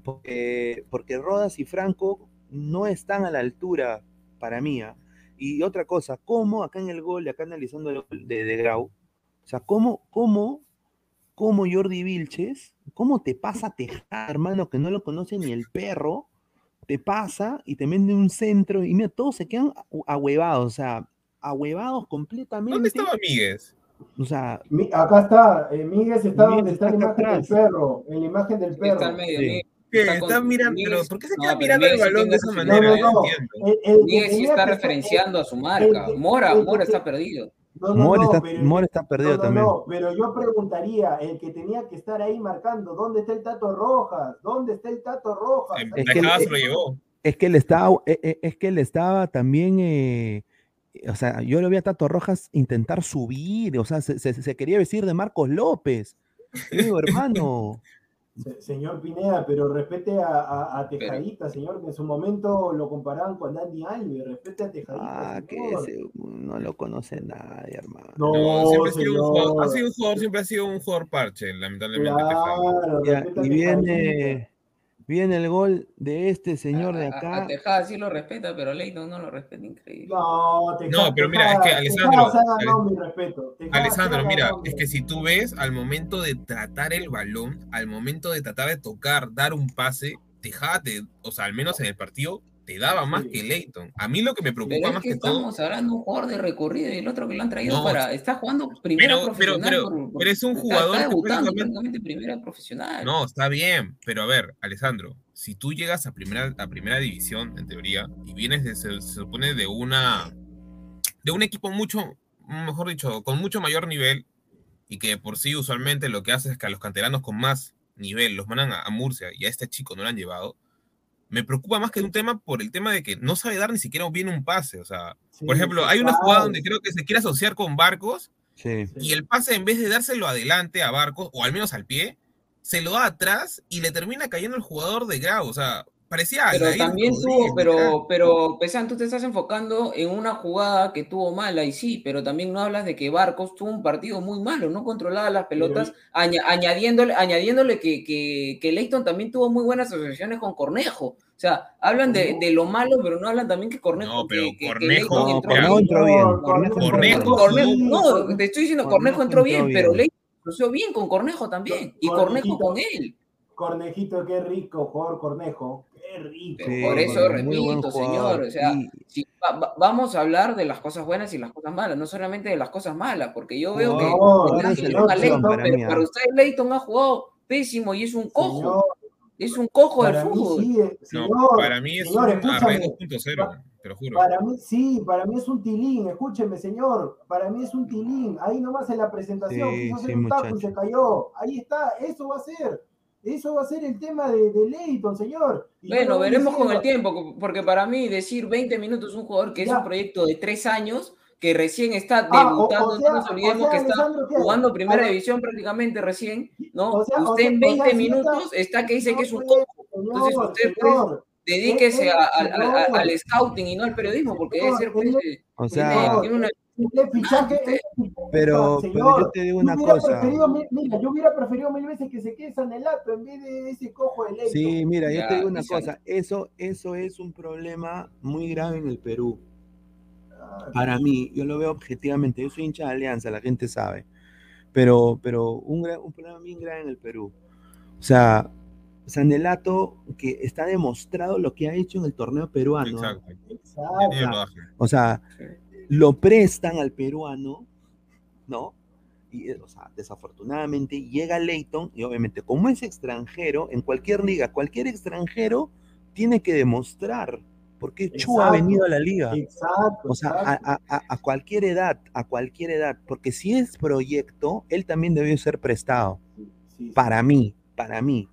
Porque, porque Rodas y Franco no están a la altura para mí. ¿ah? Y otra cosa, ¿cómo acá en el gol, acá analizando el gol de, de Grau, o sea, cómo, cómo, cómo Jordi Vilches, cómo te pasa Tejada, hermano, que no lo conoce ni el perro, te pasa y te mete un centro y mira, todos se quedan ahuevados, o sea, ahuevados completamente. ¿Dónde estaba Míguez? O sea, Mi- Acá está, eh, Miguel está donde está la está imagen atrás. del perro, en la imagen del perro. Está al medio, Sí. ¿Qué? Está con- Está mirando, pero ¿por qué se queda mirando el balón de esa manera? no, No no. El, el sí está referenciando a su marca. Mora, Mora está perdido. No, no, está, pero- More está perdido no, no, también. no, pero yo preguntaría, el que tenía que estar ahí marcando, ¿dónde está el Tato Rojas? ¿Dónde está el Tato Rojas? En Es que lo llevó. Es que él estaba, eh, eh, es que él estaba también, eh, o sea, yo lo vi a Tato Rojas intentar subir, o sea, se, se- se quería vestir de Marcos López. Digo, hermano, Se- Señor Pineda, pero respete a, a, a Tejadita, señor, que en su momento lo comparaban con Danny Alves, respete a Tejadita, ah, que ese no lo conoce nadie, hermano. No, No, siempre ha sido un jugador, ha sido un jugador, siempre ha sido un jugador parche, lamentablemente. Claro, Ya, y Tejadita. viene, viene el gol de este señor de A- a- acá. A Tejada sí lo respeta, pero Leighton no lo respeta, increíble. No, Tejada, No, pero mira, es que Alessandro, Alessandro, mira, es que si tú ves al momento de tratar el balón, al momento de tratar de tocar, dar un pase, Tejada, te, o sea, al menos en el partido, te daba más que Leighton. A mí lo que me Pero preocupa es más que que todo. estamos hablando de un jugador de recorrido y el otro que lo han traído No, para. Está jugando primera pero- pero- profesional. pero- por- por- pero es un jugador Está debutando prácticamente primera profesional. No, está bien, pero a ver, Alessandro, si tú llegas a primera, a primera división, en teoría, y vienes de, se, se supone de una de un equipo mucho, mejor dicho, con mucho mayor nivel, y que por sí usualmente lo que hace es que a los canteranos con más nivel los mandan a, a Murcia y a este chico no lo han llevado, me preocupa más que un tema por el tema de que no sabe dar ni siquiera bien un pase. O sea, Sí, por ejemplo, hay una jugada donde creo que se quiere asociar con Barcos Sí. y el pase, en vez de dárselo adelante a Barcos, o al menos al pie, se lo da atrás y le termina cayendo el jugador de Grau. O sea, parecía. Pero Aldair también tuvo, pero, pero, Pesan, tú te estás enfocando en una jugada que tuvo mala y sí, pero también no hablas de que Barcos tuvo un partido muy malo, no controlaba las pelotas, aña- añadiéndole, añadiéndole que, que, que Leighton también tuvo muy buenas asociaciones con Cornejo. O sea, hablan de, de lo malo, pero no hablan también que Cornejo. No, pero que- que- que Cornejo- No, entró Cornejo bien. entró bien. Cornejo Cornejo no, te estoy diciendo, Cornejo Cornejo entró entró bien, pero. Leighton lució bien con Cornejo también, y Cornejo con él. Cornejito, qué rico, jugador Cornejo. Qué rico. Pero Sí, por eso repito, señor, o sea, Y- si va- va- vamos a hablar de las cosas buenas y las cosas malas, no solamente de las cosas malas, porque yo veo que No, Leighton para pero mí, para ¿ah? usted Leighton ha jugado pésimo y es un cojo, Señor, es un cojo del fútbol. sí, No, para mí es señor, un escúchame. Arrey 2.0, te lo juro. Para mí, sí, para mí es un tilín, escúcheme, señor. Para mí es un tilín. Ahí nomás en la presentación, Sí, sí, un taco y muchacho. se cayó. Ahí está, eso va a ser. Eso va a ser el tema de, de Leighton, señor. Y Bueno, veremos con el tiempo, porque para mí decir 20 minutos un jugador que es un proyecto de tres años, que recién está Ah, o- debutando, o sea- no nos olvidemos o sea, que está jugando primera división prácticamente recién, ¿no? O sea, o usted sea, en o sea, 20 si minutos está- está que dice que es un señor, Entonces usted, pues, Dedíquese a- a- a- señor. al scouting y no al periodismo, porque debe ser, pues, eh, O tiene, sea, tiene una... Este fichaje, fichaje, pero, señor, pero yo te digo una cosa. mira, yo hubiera preferido mil veces que se quede Sanelato en vez de ese cojo de Leighton. Sí, mira, yo Ya, te digo una sale. cosa. Eso, eso es un problema muy grave en el Perú. Ah, Para mí, yo lo veo objetivamente. Yo soy hincha de Alianza, la gente sabe. Pero, pero un, un problema bien grave en el Perú. O sea, Sanelato, que está demostrado lo que ha hecho en el torneo peruano. Exacto. Exacto. O sea, lo prestan al peruano, ¿no? Y, eh, o sea, desafortunadamente llega Leighton y obviamente como es extranjero, en cualquier liga, cualquier extranjero tiene que demostrar por qué Chu ha venido a la liga. Exacto. O sea, a, cualquier edad, a cualquier edad, porque si es proyecto, él también debió ser prestado, Sí, sí. para mí, para mí.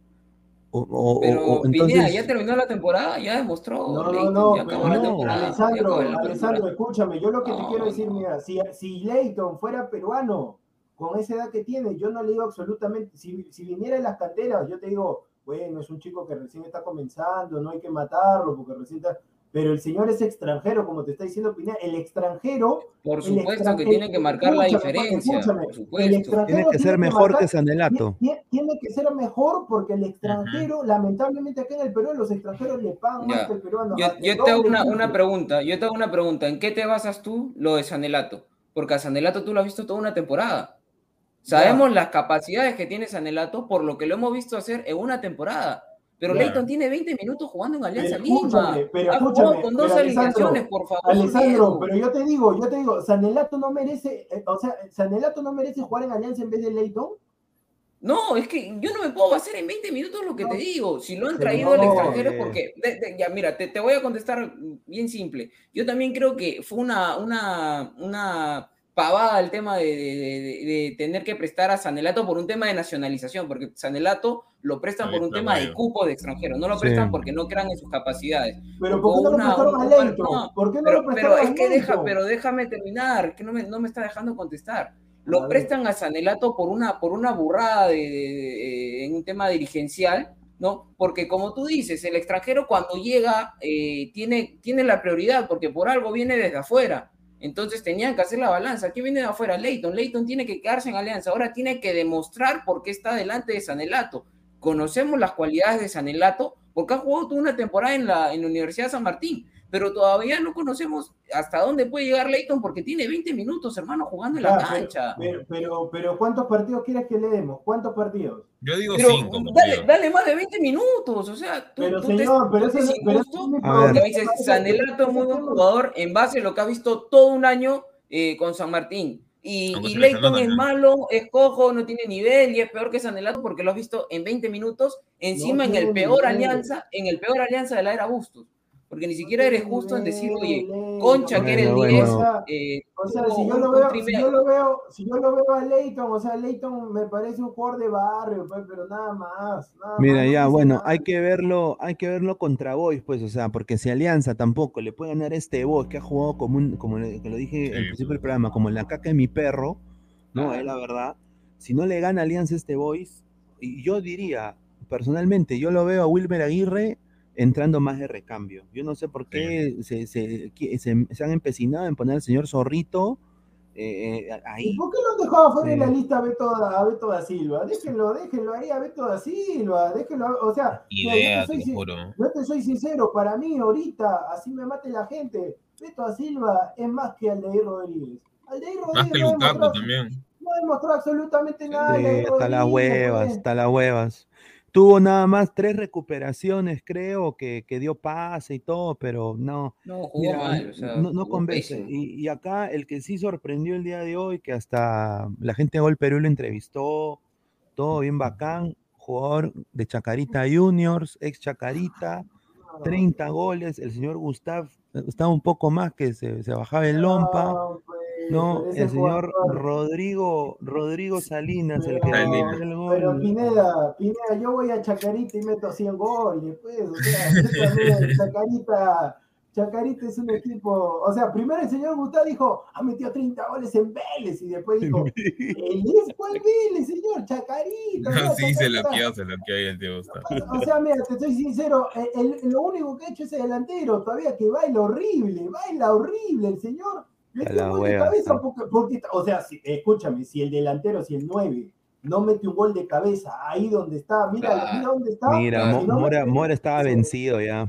O, o- Pero o Pineda, entonces, ya terminó la temporada, ya demostró. No, no, Leighton, no, pero no, temporada, ya Alessandro, Alessandro, escúchame, yo lo que te No, quiero decir, no. mira, si, si Leighton fuera peruano, con esa edad que tiene, yo no le digo absolutamente, si, si viniera de las canteras, yo te digo, bueno, es un chico que recién está comenzando, no hay que matarlo porque recién está, pero el señor es extranjero, como te está diciendo Pineda, el extranjero... Por supuesto que tiene que marcar la diferencia, por supuesto. Tiene que ser mejor que Sanelato. Tiene, que ser mejor porque el extranjero, lamentablemente aquí en el Perú, los extranjeros le pagan más que el peruano. Yo, yo te hago una, una, pregunta, yo te hago una pregunta, ¿en qué te basas tú lo de Sanelato? Porque a Sanelato tú lo has visto toda una temporada. Sabemos las capacidades que tiene Sanelato por lo que lo hemos visto hacer en una temporada. Pero Leighton tiene 20 minutos jugando en Alianza Lima. Pero con dos alineaciones, por favor. Alessandro, pero yo te digo, yo te digo, Sanelato no merece, eh, o sea, Sanelato no merece jugar en Alianza en vez de Leighton. No, es que yo no me puedo hacer en 20 minutos lo que te digo. Si lo han traído al extranjero, es porque. ya, mira, te, te, voy a contestar bien simple. Yo también creo que fue una, una, una pavada el tema de, tener que prestar a Sanelato por un tema de nacionalización, porque Sanelato lo prestan por un tema de cupo de extranjero, no lo prestan porque no crean en sus capacidades. Pero ¿por qué no lo prestaron a Leito? ¿Por qué no pero, lo pero es que deja, pero déjame terminar, que no me, no me está dejando contestar. Lo prestan a Sanelato por una, por una burrada de, en un tema dirigencial, ¿no? Porque como tú dices, el extranjero cuando llega eh, tiene, tiene la prioridad, porque por algo viene desde afuera entonces tenían que hacer la balanza. ¿Qué viene de afuera? Leighton. Leighton tiene que quedarse en Alianza. Ahora tiene que demostrar por qué está delante de Sanelato. Conocemos las cualidades de Sanelato porque ha jugado toda una temporada en la, en la Universidad de San Martín pero todavía no conocemos hasta dónde puede llegar Leighton porque tiene 20 minutos, hermano, jugando en la cancha. Pero, pero, ¿cuántos partidos quieres que le demos? ¿Cuántos partidos? Yo digo 5. Dale, dale, más de 20 minutos, o sea, tú, pero señor, pero eso, pero porque dices, Sanelato es muy buen jugador en base a lo que ha visto todo un año eh, con San Martín. Y, y Leighton es malo, es cojo, no tiene nivel y es peor que Sanelato porque lo has visto en 20 minutos, encima en el peor alianza, en el peor alianza de la era Bustos porque ni siquiera eres justo en decir, oye, Concha, que eres el 10. Eh, o sea, si yo, lo veo, si yo lo veo, si yo lo veo a Leighton, o sea, Leighton me parece un jugador de barrio, pues, pero nada más. Mira, ya, bueno, hay que verlo, hay que verlo contra Boys, pues, o sea, porque si Alianza tampoco le puede ganar este Boys que ha jugado como un, como lo dije al principio del programa, como la caca de mi perro, no, es la verdad. Si no le gana Alianza este Boys, y yo diría, personalmente, yo lo veo a Wilmer Aguirre entrando más de recambio. Yo no sé por qué se, se, se, han empecinado en poner al señor Zorrito eh, eh ahí. ¿Y por qué lo han dejado fuera en la lista a Beto, a Beto da Silva? Déjenlo, déjenlo ahí a Beto da Silva, déjenlo, o sea, Idea, yo, te soy, yo te soy sincero, para mí ahorita, así me mate la gente, Beto da Silva es más que Aldeir Rodríguez. Aldeir Rodríguez más que Lukaku también. No demostró absolutamente nada. Sí, hasta las huevas, hasta las huevas. Tuvo nada más tres recuperaciones, creo, que, que dio pase y todo, pero no. No, jugó mal, no, no convence. Y, y, acá el que sí sorprendió el día de hoy, que hasta la gente de Gol Perú lo entrevistó, todo bien bacán, jugador de Chacarita Juniors, ex Chacarita, 30 goles, el señor Gustav estaba un poco más que se, se bajaba el lompa. No, el señor Rodrigo, Rodrigo Salinas, el que el gol. Pero Pineda, Pineda, yo voy a Chacarita y meto 100 goles, pues, o sea, Chacarita, Chacarita es un equipo, o sea, primero el señor Gustavo dijo, ha metido 30 goles en Vélez, y después dijo, el cuál Vélez, señor, Chacarita. No, sí, se lo quedó, se lo quedó el tío Gustavo. O sea, mira, te estoy sincero, el, lo único que ha hecho ese delantero, todavía que baila horrible, baila horrible el señor porque, o sea, escúchame, si el delantero, si el 9 no mete un gol de cabeza ahí donde está, mira, mira dónde está. Mira, Mora, estaba vencido ya.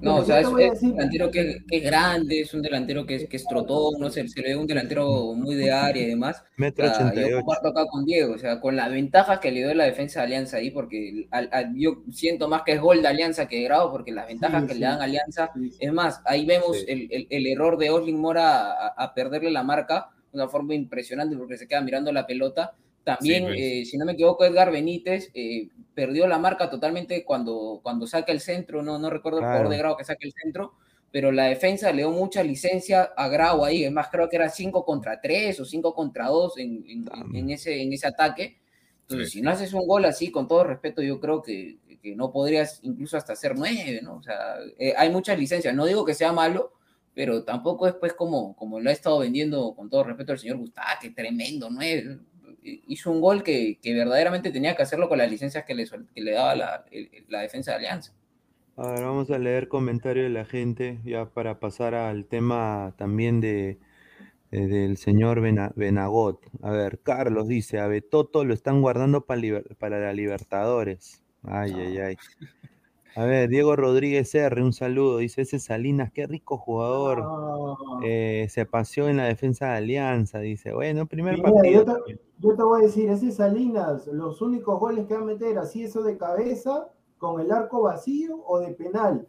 No, o sea, es, un delantero que, es grande, es un delantero que, es, que es trotón, no sé, se le ve un delantero muy de área y demás. Metro Yo comparto acá con Diego, o sea, con la ventaja que le dio la defensa de Alianza ahí, porque yo siento más que es gol de Alianza que de Grado, porque las ventajas que le dan a Alianza, es más, ahí vemos el, el, error de Oslin Mora a, a perderle la marca de una forma impresionante, porque se queda mirando la pelota también, eh, si no me equivoco, Edgar Benítez eh, perdió la marca totalmente cuando, cuando saca el centro, no, no recuerdo el jugador de Grau que saca el centro, pero la defensa le dio mucha licencia a Grau ahí, es más, creo que era 5 contra 3 o 5 contra 2 en, en, ese, en ese ataque. Entonces, si no haces un gol así, con todo respeto, yo creo que, que no podrías incluso hasta ser 9, ¿no? O sea, eh, hay mucha licencia. No digo que sea malo, pero tampoco es pues como, como lo ha estado vendiendo con todo respeto el señor Gustavo, que tremendo 9 hizo un gol que, verdaderamente tenía que hacerlo con las licencias que le, le daba la, defensa de Alianza. A ver, vamos a leer comentarios de la gente, ya para pasar al tema también de, eh, del señor Bena- Benagot. A ver, Carlos dice, a Betoto lo están guardando para, para la Libertadores. Ay, ay, ay. A ver, Diego Rodríguez R, un saludo. Dice, ese Salinas, qué rico jugador. Eh, se paseó en la defensa de Alianza. Dice, bueno, primer partido. yo, te, yo te voy a decir, ese Salinas, los únicos goles que va a meter, así eso de cabeza, con el arco vacío o de penal.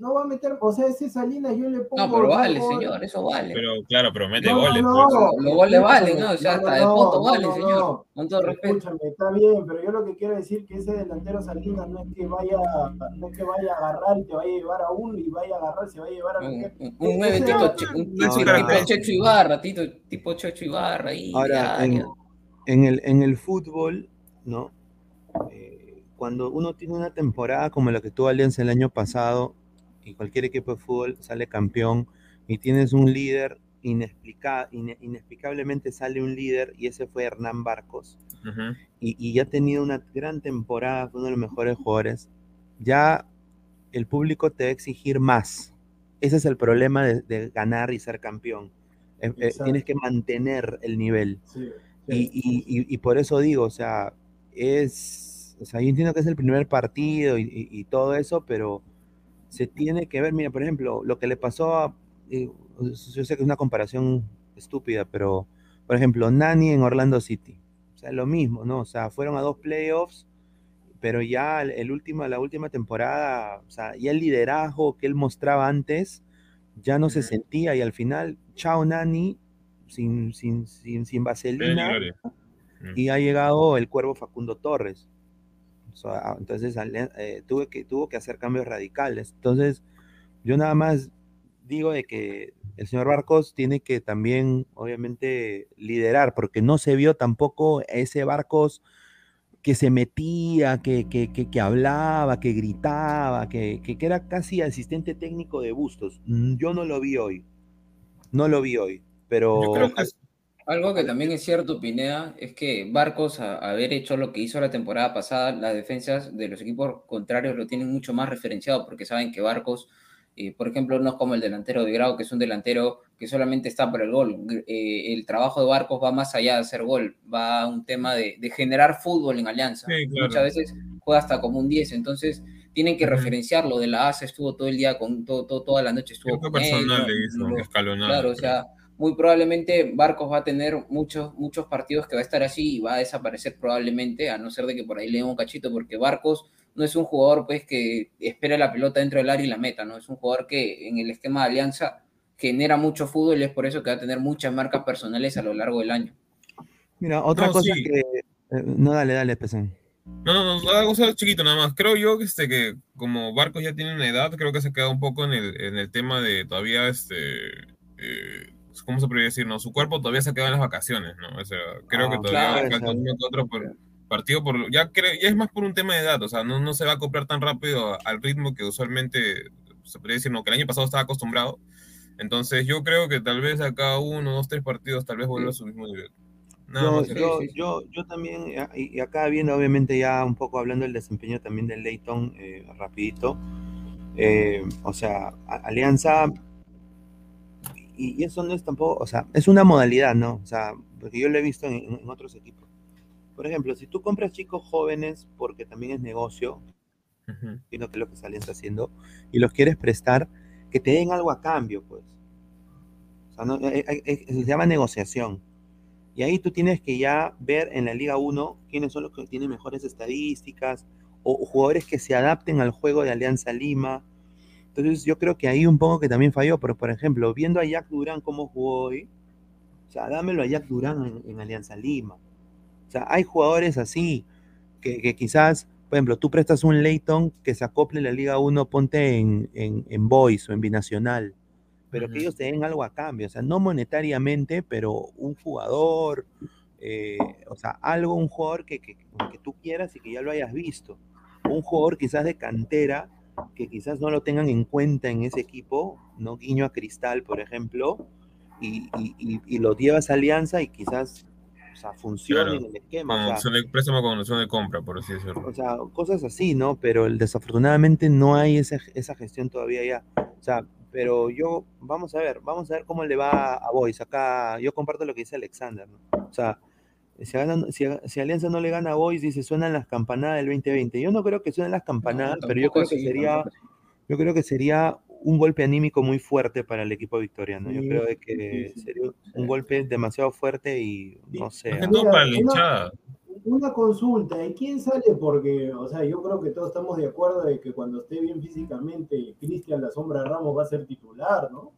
No va a meter, o sea, ese Salinas yo le pongo. No, pero vale, goles. señor, eso vale. Pero claro, pero mete No, no, goles. no, pues. Los- los goles valen, ¿no? O sea, hasta de no, poto no, vale, no, señor. no. Con todo respeto. Escúchame, está bien, pero yo lo que quiero decir que ese delantero Salinas no es que vaya, no es que vaya a agarrar y te vaya a llevar a uno y vaya a agarrar, se va a llevar a Un, un- un nueve Ese- tipo, Che- un No, tipo, no, tipo no. Checho Ibarra, tito, tipo Checho Ibarra ahí. Ahora, ya, en, ya. en el, en el fútbol, ¿no? Eh, cuando uno tiene una temporada como la que tuvo Alianza el año pasado, y cualquier equipo de fútbol sale campeón, y tienes un líder, inexplica- ine- inexplicablemente sale un líder, y ese fue Hernán Barcos, Ujú. y, y ya ha tenido una gran temporada, fue uno de los mejores jugadores, ya el público te va a exigir más. Ese es el problema de, de ganar y ser campeón. Eh, eh, tienes que mantener el nivel. Sí, Y, sí. y- y- y por eso digo, o sea, es, o sea, yo entiendo que es el primer partido y, y- y todo eso, pero se tiene que ver, mira, por ejemplo, lo que le pasó a, eh, yo sé que es una comparación estúpida, pero, por ejemplo, Nani en Orlando City, o sea, lo mismo, ¿no? O sea, fueron a dos playoffs, pero ya el, último, la última temporada, o sea, ya el liderazgo que él mostraba antes, ya no se sentía y al final, chao Nani, sin, sin, sin, sin vaselina, y ha llegado el cuervo Facundo Torres. Sea, entonces eh, tuve que, tuvo que hacer cambios radicales. Entonces, yo nada más digo de que el señor Barcos tiene que también, obviamente, liderar, porque no se vio tampoco ese Barcos que se metía, que, que, que, que hablaba, que gritaba, que, que, era casi asistente técnico de Bustos. Mm, Yo no lo vi hoy. No lo vi hoy. Pero Yo creo que es- Algo que también es cierto, Pineda, es que Barcos, a haber hecho lo que hizo la temporada pasada, las defensas de los equipos contrarios lo tienen mucho más referenciado, porque saben que Barcos, eh, por ejemplo, no es como el delantero de Grau, que es un delantero que solamente está por el gol. Eh, el trabajo de Barcos va más allá de hacer gol, va a un tema de, de generar fútbol en Alianza. Sí, claro. Muchas veces juega hasta como un 10, entonces tienen que referenciarlo. De la ASA estuvo todo el día, con todo, todo- toda la noche estuvo con él, personal ¿no? le hizo, Lo- escalonado. Claro, o sea, muy probablemente Barcos va a tener muchos, muchos partidos que va a estar así y va a desaparecer probablemente, a no ser de que por ahí le den un cachito, porque Barcos no es un jugador pues que espera la pelota dentro del área y la meta, ¿no? Es un jugador que en el esquema de alianza genera mucho fútbol y es por eso que va a tener muchas marcas personales a lo largo del año. Mira, otra No, cosa sí. que... eh, no, dale, dale, Pesán. No, no, no, algo solo chiquito nada más. Creo yo que, este, que como Barcos ya tiene una edad, creo que se queda un poco en el, en el tema de todavía, este, eh, ¿cómo se podría decir? No? Su cuerpo todavía se queda en las vacaciones, ¿no? O sea, creo Ah, que todavía falta uno que otro por partido, por, ya, creo, ya es más por un tema de edad, o sea, no, no se va a acoplar tan rápido al ritmo que usualmente, se podría decir, no, que el año pasado estaba acostumbrado. Entonces yo creo que tal vez acá uno, dos, tres partidos tal vez vuelva a su mismo nivel. Nada Yo, yo, yo, yo también, eh, y acá viendo obviamente ya un poco hablando del desempeño también del Leighton, eh, rapidito, eh, o sea, Alianza, y, eso no es tampoco, o sea, es una modalidad, ¿no? O sea, porque yo lo he visto en, otros equipos. Por ejemplo, si tú compras chicos jóvenes, porque también es negocio, Ujú. y no que es lo que está haciendo, y los quieres prestar, que te den algo a cambio, pues. O sea, no, eh, eh, eh, se llama negociación. Y ahí tú tienes que ya ver en la Liga 1 quiénes son los que tienen mejores estadísticas o, o jugadores que se adapten al juego de Alianza Lima. Entonces yo creo que ahí un poco que también falló, pero por ejemplo, viendo a Jack Durán cómo jugó hoy, o sea, dámelo a Jack Durán en, en Alianza Lima. O sea, hay jugadores así que, que quizás, por ejemplo, tú prestas un Leighton que se acople en la Liga 1, ponte en, en, en Boys o en Binacional, pero que ellos te den algo a cambio, o sea, no monetariamente, pero un jugador, eh, o sea, algo, un jugador que, que, que tú quieras y que ya lo hayas visto. Un jugador quizás de cantera, que quizás no lo tengan en cuenta en ese equipo, no guiño a Cristal, por ejemplo, y, y, y, y lo llevas a Alianza y quizás sea, funcione Claro. en el esquema. o Con sea, opción de préstamo con de compra, por así decirlo. o sea, cosas así, ¿no? Pero el- desafortunadamente no hay esa, esa gestión todavía ya. O sea, pero yo, vamos a ver, vamos a ver cómo le va a Boys. Acá yo comparto lo que dice Alexander, ¿no? O sea, si, ganan- si, si Alianza no le gana a Boys, dice, suenan las campanadas del 2020. Yo no creo que suenen las campanadas, pero yo creo que sería, yo creo que sería un golpe anímico muy fuerte para el equipo victoriano. Yo Sí, creo que sí. sería un golpe demasiado fuerte y no sé. Una-. Una consulta, ¿y quién sale? Porque, o sea, yo creo que todos estamos de acuerdo de que cuando esté bien físicamente, Cristian La Sombra Ramos va a ser titular, ¿no?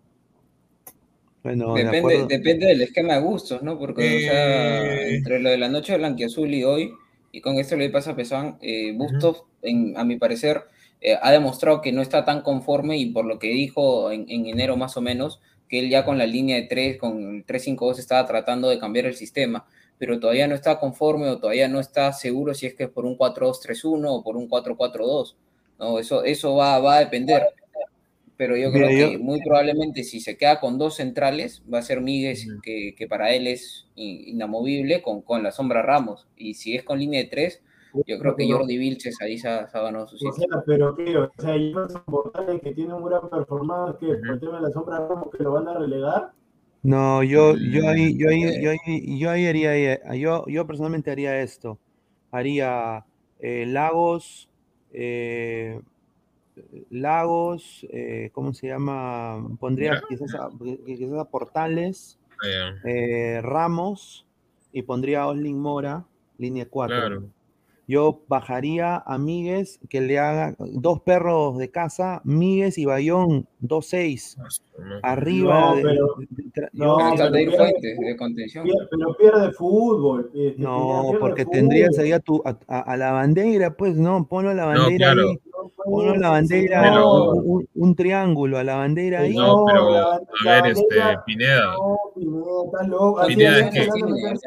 Bueno, de Depende, depende del esquema de gustos, ¿no? Porque, o sea, Eh. entre lo de la noche blanquiazul y hoy, y con esto le pasa a Pesán, eh, Bustos, en- a mi parecer, eh, ha demostrado que no está tan conforme y por lo que dijo en, en enero más o menos, que él ya con la línea de 3, con el 3-5-2 estaba tratando de cambiar el sistema, pero todavía no está conforme o todavía no está seguro si es que es por un 4-2-3-1 o por un 4-4-2. No, eso, eso va, va a depender. Pero yo Mira, creo que yo- muy probablemente si se queda con dos centrales, va a ser Míguez, Ujú. que, que para él es in- inamovible, con, con la sombra Ramos. Y si es con línea de tres, yo creo que Jordi Vilches ahí se ha, ganado su O sitio. sea, pero qué, o sea, Jefferson Portales que tiene un gran performance, que por el tema de la Sombra Ramos que lo van a relegar. No, yo, yo ahí, yo ahí, Mm, yo ahí, yo ahí haría, yo, yo personalmente haría esto. Haría eh, Lagos, eh, Lagos, eh, ¿cómo se llama? Pondría quizás a, quizás a Portales, Ah, eh, Ramos y pondría a Oslin Mora, línea 4. Claro. Yo bajaría a Míguez, que le haga dos perros de casa, Míguez y Bayón, 2-6, arriba No, de- pero- de- de- no, Pero pierde- Fuentes, de contención. Pero pierde fútbol. Pineda, No, pierde porque fútbol. tendrías ahí a, tu, a, a- a la bandera, pues no, ponlo a la No, bandera claro. ahí, No puede la bandera, Pero- un, un- triángulo a la bandera ahí. No, pero, a ver, este, Pineda. No, Pineda, es que-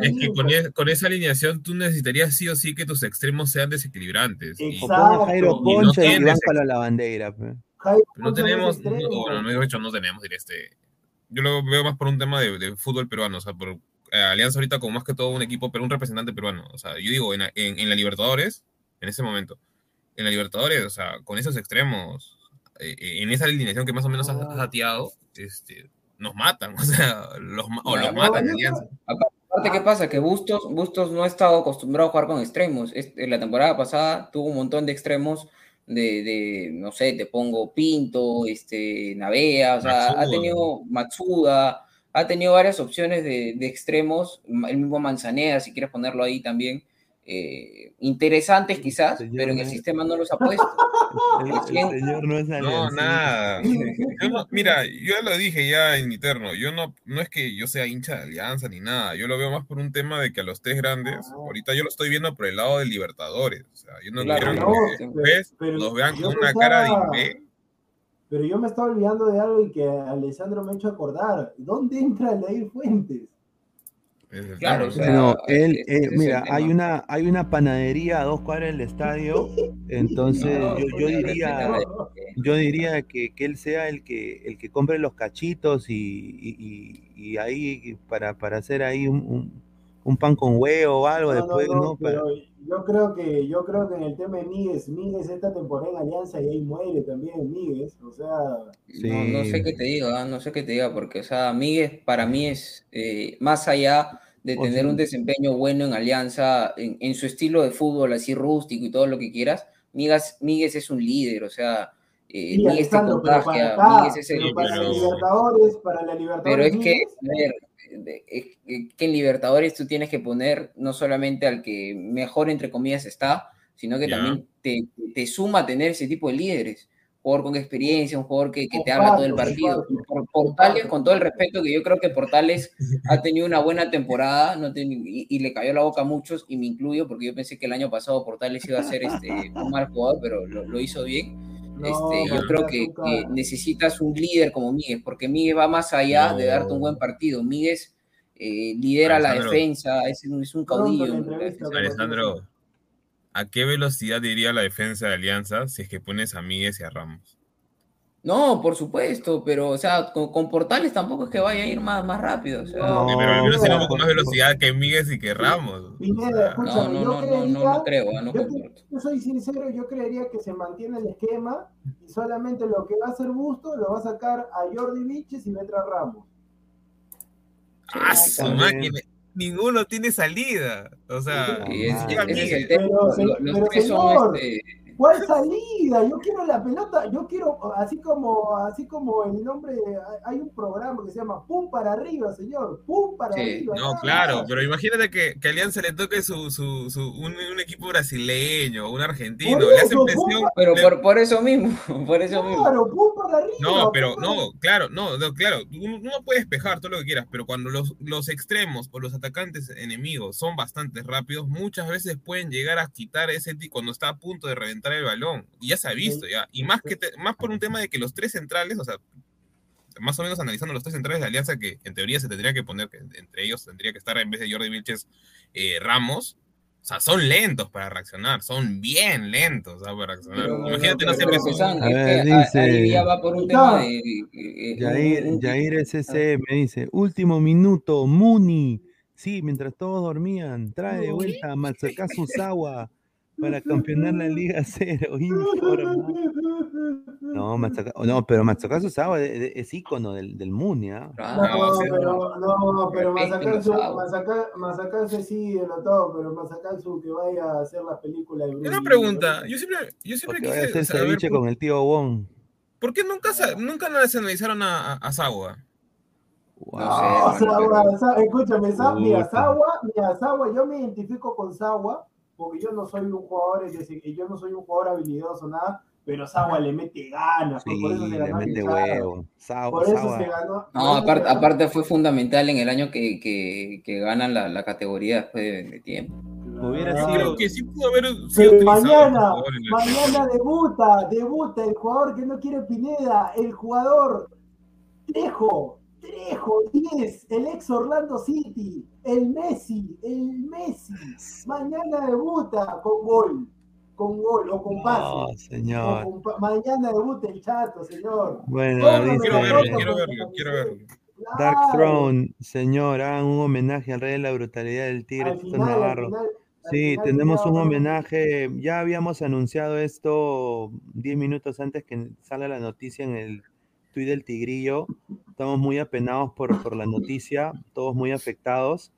es que con, con esa alineación tú necesitarías sí o sí que tus extremos sean desequilibrantes. Exacto. Jairo Y no Concha y, a la bandera. no tenemos, no, bueno, mejor dicho, no tenemos diré, este. Yo lo veo más por un tema de, de fútbol peruano, o sea, por eh, Alianza ahorita con más que todo un equipo, pero un representante peruano. O sea, yo digo, en, en, en la Libertadores, en ese momento, en la Libertadores, o sea, con esos extremos, eh, en esa alineación que más o menos has, has dateado, este, nos matan, o sea, los, o los no, matan. Aparte, ¿qué pasa? Que Bustos, Bustos no ha estado acostumbrado a jugar con extremos. Este, la temporada pasada tuvo un montón de extremos de, de, no sé, te pongo Pinto, este, Navea, o sea, ha Matsuda. tenido Matsuda, ha tenido varias opciones de, de extremos, el mismo Manzanera, si quieres ponerlo ahí también, eh, interesantes quizás, pero en el sistema no los ha puesto. El, el ¿Quién? señor no es No, nada. Yo no- mira, yo ya lo dije ya en interno. Yo no, no es que yo sea hincha de Alianza ni nada. Yo lo veo más por un tema de que a los tres grandes, ahorita yo lo estoy viendo por el lado del Libertadores. O sea, yo no Claro, quiero no, que pero- después pero los vean con una cara de. Pero yo me estaba olvidando de algo y que Alessandro me ha hecho acordar. ¿Dónde entra Aldair Fuentes? Claro, o sea, No, él, eh, mira, hay una, hay una panadería a dos cuadras del estadio, entonces No, yo, diría, yo diría que, que él sea el que, el que compre los cachitos y, y- y- y ahí para, para hacer ahí un, un- un pan con huevo o algo No, después, no, ¿no? Para- pero yo creo que yo creo que en el tema de Míguez, Míguez esta temporada en Alianza y ahí muere también Míguez, o sea, No, no sé Sí. qué te diga, no sé qué te diga, porque, o sea, Miguel para mí es eh, más allá de O tener sea- un desempeño bueno en Alianza, en, en su estilo de fútbol así rústico y todo lo que quieras, Migas, Míguez es un líder, o sea, eh, sí, Míguez te Alessandro, pero para contagia, acá, Míguez es el... pero para Libertadores, para la Libertadores Pero es que, Míguez, a ver, que- en Libertadores tú tienes que poner no solamente al que mejor, entre comillas, está, sino que también te, te suma tener ese tipo de líderes. Jugador con experiencia, un jugador que, que te habla todo el partido. Por- Portales, con todo el respeto que yo creo que Portales ha tenido una buena temporada no ten- y, y le cayó la boca a muchos, y me incluyo, porque yo pensé que el año pasado Portales iba a ser este, un mal jugador, pero lo, lo hizo bien. No, Este, yo creo que, necesitas un líder como Miguel, porque Miguel va más allá de darte un buen partido. Miguel eh, lidera la defensa, es un, es un Pronto caudillo. Alessandro, ¿a qué velocidad iría la defensa de Alianza si es que pones a Míguez y a Ramos? No, por supuesto, pero, o sea, con, Portales tampoco es que vaya a ir más, más rápido. O sea, no, pero al menos poco más velocidad que Miguel y que Ramos. no, no, no, no, no, creo. No yo, yo, soy sincero, yo creería que se mantiene el esquema y solamente lo que va a hacer Busto lo va a sacar a Jordi Viches y Metra Ramos. Ah, su máquina ninguno tiene salida. O sea, es, es, pero, los, tres son este, ¿Cuál salida? Yo quiero la pelota, yo quiero, así como, así como el nombre, hay un programa que se llama Pum para arriba, señor, Pum para arriba. No, claro, pero imagínate que, que Alianza le toque su, su, su un, un, equipo brasileño, un argentino, le hacen presión. Pero por, por, eso mismo, por eso claro, mismo. Claro, Pum para arriba. No, pero no, claro, no, no claro, uno, uno puede despejar todo lo que quieras, pero cuando los, los extremos o los atacantes enemigos son bastante rápidos, muchas veces pueden llegar a quitar ese cuando está a punto de reventar el balón. Y ya se ha visto, ya. Y más, que más por un tema de que los tres centrales, o sea, más o menos analizando los tres centrales de Alianza, que en teoría se tendría que poner, que entre ellos tendría que estar en vez de Jordi Vilches, eh, Ramos. O sea, son lentos para reaccionar, son bien lentos para reaccionar. Imagínate, no, dice, va por un tema de... Jair, Jair SC me dice, último minuto, Muni. Sí, mientras todos dormían, trae de vuelta a Matsukazu Sawa para campeonar la Liga Cero. No, no, pero Matsukazu Sawa es, es ícono del, del Munia. No, pero, no, pero Masakazu sí de lo todo, pero Masakazu que vaya a hacer las películas de Una pregunta, yo siempre, yo siempre quise hacer saber con el tío Wong. ¿Por qué nunca, nunca nacionalizaron a, a, Sawa? Wow. No, Sawa, Sawa, escúchame, Sawa, mira, Sawa, mira, Sawa, yo me identifico con Sawa porque yo no soy un jugador, es decir, yo no soy un jugador habilidoso, nada, pero Sagua le mete ganas, por eso se ganó le mete huevo. por eso se ganó. No, aparte, aparte fue fundamental en el año que, que, que ganan la, la, categoría después de, tiempo. Hubiera sido... Creo que sí pudo haber sido mañana, mañana debuta, debuta el jugador que no quiere Pineda, el jugador Trejo, Trejo 10, el ex Orlando City, el Messi, el Messi. Mañana debuta con gol, con gol o con pase. señor. mañana debuta el chato, señor. Bueno, quiero verlo, quiero verlo, quiero verlo. Dark Throne, señor, hagan un homenaje al rey de la brutalidad del Tigre, Tito Navarro. sí, tenemos un homenaje. Ya habíamos anunciado esto 10 minutos antes que salga la noticia en el tweet del Tigrillo. Estamos muy apenados por, por la noticia, todos muy afectados.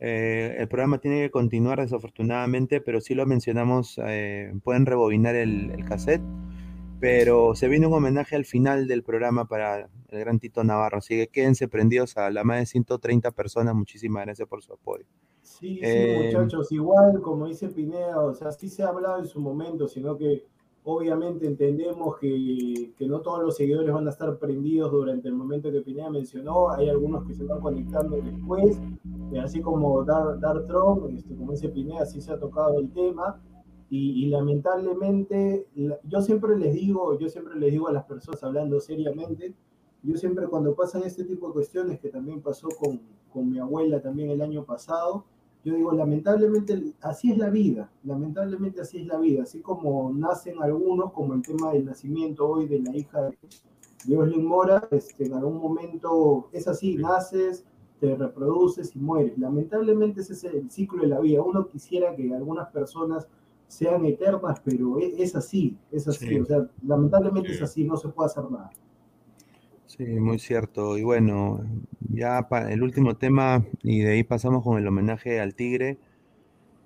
Eh, el programa tiene que continuar desafortunadamente, pero sí lo mencionamos, eh, pueden rebobinar el, el, cassette, pero se viene un homenaje al final del programa para el gran Tito Navarro, así que quédense prendidos a la más de 130 personas, muchísimas gracias por su apoyo. Sí, sí, eh, muchachos, igual como dice Pineda, o sea, sí se ha hablado en su momento, sino que Obviamente entendemos que, que, no todos los seguidores van a estar prendidos durante el momento que Pineda mencionó. Hay algunos que se van conectando después, así como Dar, Dar Trump, este, como dice Pineda, sí se ha tocado el tema. Y, y, lamentablemente, yo siempre les digo, yo siempre les digo a las personas hablando seriamente, yo siempre cuando pasan este tipo de cuestiones, que también pasó con, con mi abuela también el año pasado, yo digo, lamentablemente así es la vida, lamentablemente así es la vida, así como nacen algunos, como el tema del nacimiento hoy de la hija de Oslin Mora, este, en algún momento es así, naces, te reproduces y mueres. Lamentablemente ese es el ciclo de la vida. Uno quisiera que algunas personas sean eternas, pero e, es, así, es así, o sea, lamentablemente es así, no se puede hacer nada. Sí, muy cierto. Y bueno, ya para el último tema, y de ahí pasamos con el homenaje al Tigre.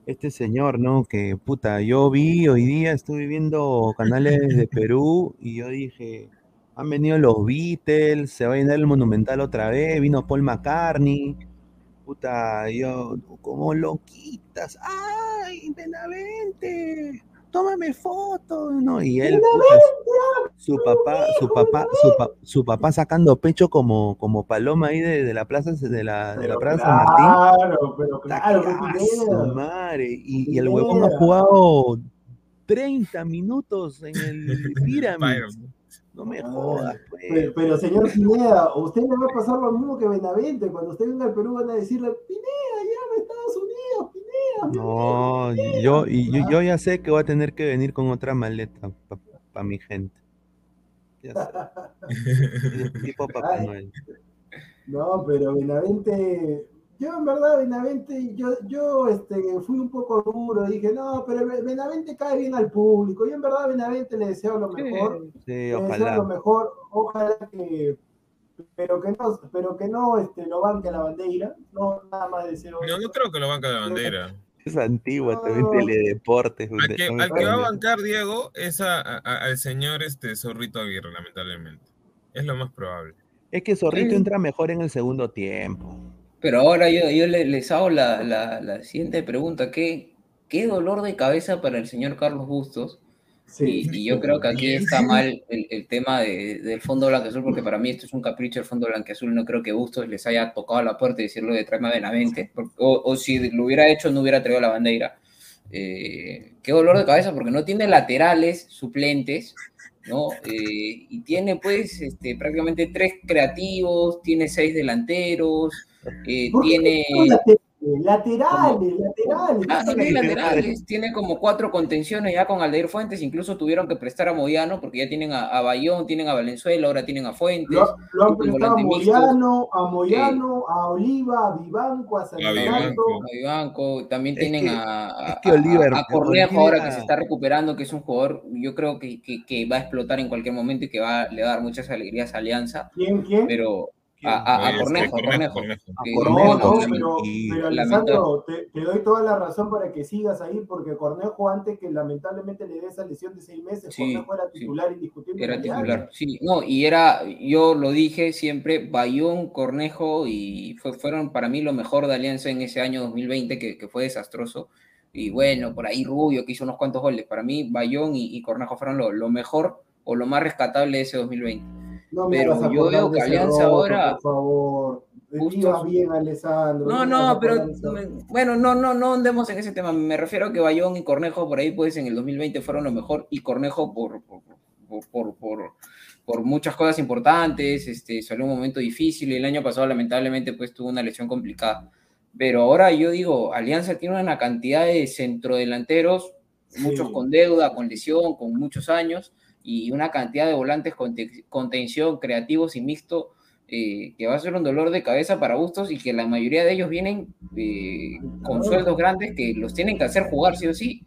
Este señor, ¿no? Que puta, yo vi hoy día, estuve viendo canales de Perú y yo dije, han venido los Beatles, se va a llenar el Monumental otra vez, vino Paul McCartney. Puta, yo, como loquitas, ¡ay, Benavente! Tómame fotos, ¿no? Y él, su papá, su papá, su, papá sacando pecho como, como paloma ahí de, la plaza de la, de la plaza San Martín. Claro, pero claro, madre. Y, y el huevón ha jugado 30 minutos en el Pyramid. No me jodas, pues. pero, señor Pineda, usted le va a pasar lo mismo que Benavente. Cuando usted venga al Perú van a decirle, Pineda, llama a Estados Unidos, Pineda. No, Yo, y, yo, ya sé que voy a tener que venir con otra maleta para mi gente. Ya sé. tipo Papá. Noel. No, pero Benavente, yo en verdad Benavente, yo, yo este, fui un poco duro, dije, no, pero Benavente cae bien al público. Yo en verdad Benavente le deseo lo mejor. Sí, le deseo lo mejor, ojalá que, pero que no, pero que no este, lo banque a la bandera, no nada más deseo. No, no creo que lo banca de bandera. Es antigua también. Teledeportes. Al que, no al que va a bancar Diego es a- a- al señor este Zorrito Aguirre, lamentablemente. Es lo más probable. Es que Zorrito Sí. entra mejor en el segundo tiempo. Pero ahora yo, yo le- les hago la, la- la siguiente pregunta. ¿Qué, ¿Qué dolor de cabeza para el señor Carlos Bustos? Sí. Y, y yo creo que aquí está mal el, el tema de- del Fondo Blanqueazul, porque para mí esto es un capricho del Fondo Blanqueazul. No creo que Bustos les haya tocado la puerta y decirlo de tráeme a Benavente. porque- o, o si lo hubiera hecho, no hubiera traído la bandera. Eh, qué dolor de cabeza, porque no tiene laterales suplentes, ¿no? Eh, y tiene, pues, este, prácticamente tres creativos, tiene seis delanteros, eh, ¿Por qué tiene. Laterales, laterales. Ah, ¿qué tiene laterales, tiene como cuatro contenciones ya con Aldair Fuentes, incluso tuvieron que prestar a Moyano porque ya tienen a, a Bayón, tienen a Valenzuela, ahora tienen a Fuentes. Lo, lo han prestado a. Moyano, a Moyano, a Oliva, a Vivanco, a San A. Vivanco. a Vivanco, también Es tienen que- a, es que a- Oliver- a Cornejo ahora que Oliver- se está recuperando, que es un jugador, yo creo que, que- que va a explotar en cualquier momento y que va, le va a dar muchas alegrías a Alianza, ¿Quién, quién? pero. A, a- a Este, Cornejo, a Cornejo. Cornejo. A que- Cornejo, No, no, sí, pero, pero Alessandro, te, te doy toda la razón para que sigas ahí, porque Cornejo, antes que lamentablemente le dé esa lesión de seis meses, Sí, Cornejo era sí. titular indiscutible. Era titular, sí, no, y era, yo lo dije siempre, Bayón, Cornejo, y fue, fueron para mí lo mejor de Alianza en ese año 2020, que, que fue desastroso, y bueno, por ahí Rubio, que hizo unos cuantos goles, para mí Bayón y, y Cornejo fueron lo, lo mejor o lo más rescatable de ese 2020. No me Pero yo veo de que Alianza ahora- Por favor. Iba bien, Alessandro. No, me no, pero rojo. bueno, no, no, no andemos en ese tema. Me refiero a que Bayón y Cornejo por ahí, pues en el 2020 fueron lo mejor y Cornejo por, por, por, por, por- por muchas cosas importantes, este, salió un momento difícil y el año pasado lamentablemente pues tuvo una lesión complicada. Pero ahora yo digo, Alianza tiene una cantidad de centrodelanteros, Sí. muchos con deuda, con lesión, con muchos años y una cantidad de volantes con te- contención, creativos y mixto eh, que va a ser un dolor de cabeza para Bustos y que la mayoría de ellos vienen eh, con sueldos grandes que los tienen que hacer jugar sí o sí.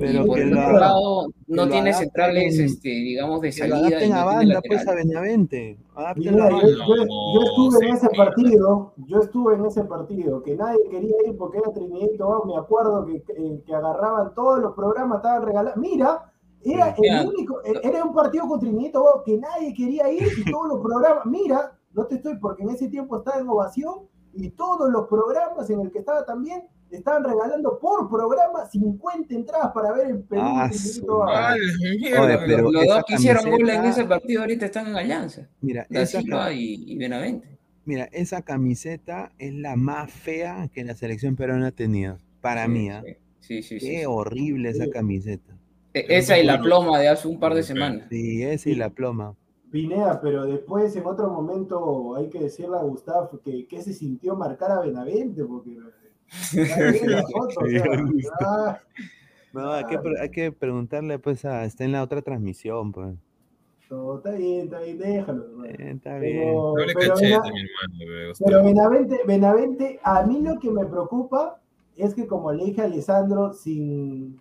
Pero y por el otro lado no tiene adapten- centrales, este, digamos, de salida. adapten a no banda, pues, a. Benavente. Mira, yo, banda. yo- yo estuve en ese partido, yo estuve en ese partido, que nadie quería ir porque era Trinidad y Tobago, me acuerdo que, que, que agarraban todos los programas, estaban regalados. Mira, era el único, era un partido con Trinidad y Tobago que nadie quería ir y todos los programas, mira, no te estoy, porque en ese tiempo estaba en ovación y todos los programas en el que estaba también estaban regalando por programa 50 entradas para ver el Perú Ah, Oye, mierda. pero los dos que hicieron gol en ese partido ahorita están en Alianza. Mira, esa, y, y Benavente. mira, esa camiseta es la más fea que la selección peruana ha tenido. Para Sí, mí, ¿ah? sí, sí, Qué sí. horrible esa camiseta. E- Esa y la ploma de hace un par de semanas. Sí, esa y la ploma. Pineda, pero después en otro momento hay que decirle a Gustavo que, que se sintió marcar a Benavente, porque la foto, o sea, ah, No, hay que, pre- hay que preguntarle, pues, a, está en la otra transmisión, pues. no, está bien, está bien, déjalo. hermano. Está bien. Pero, No le pero caché, Bena- mi hermano. me pero gustó. Benavente, Benavente, a mí lo que me preocupa es que como le dije a Alessandro, sin,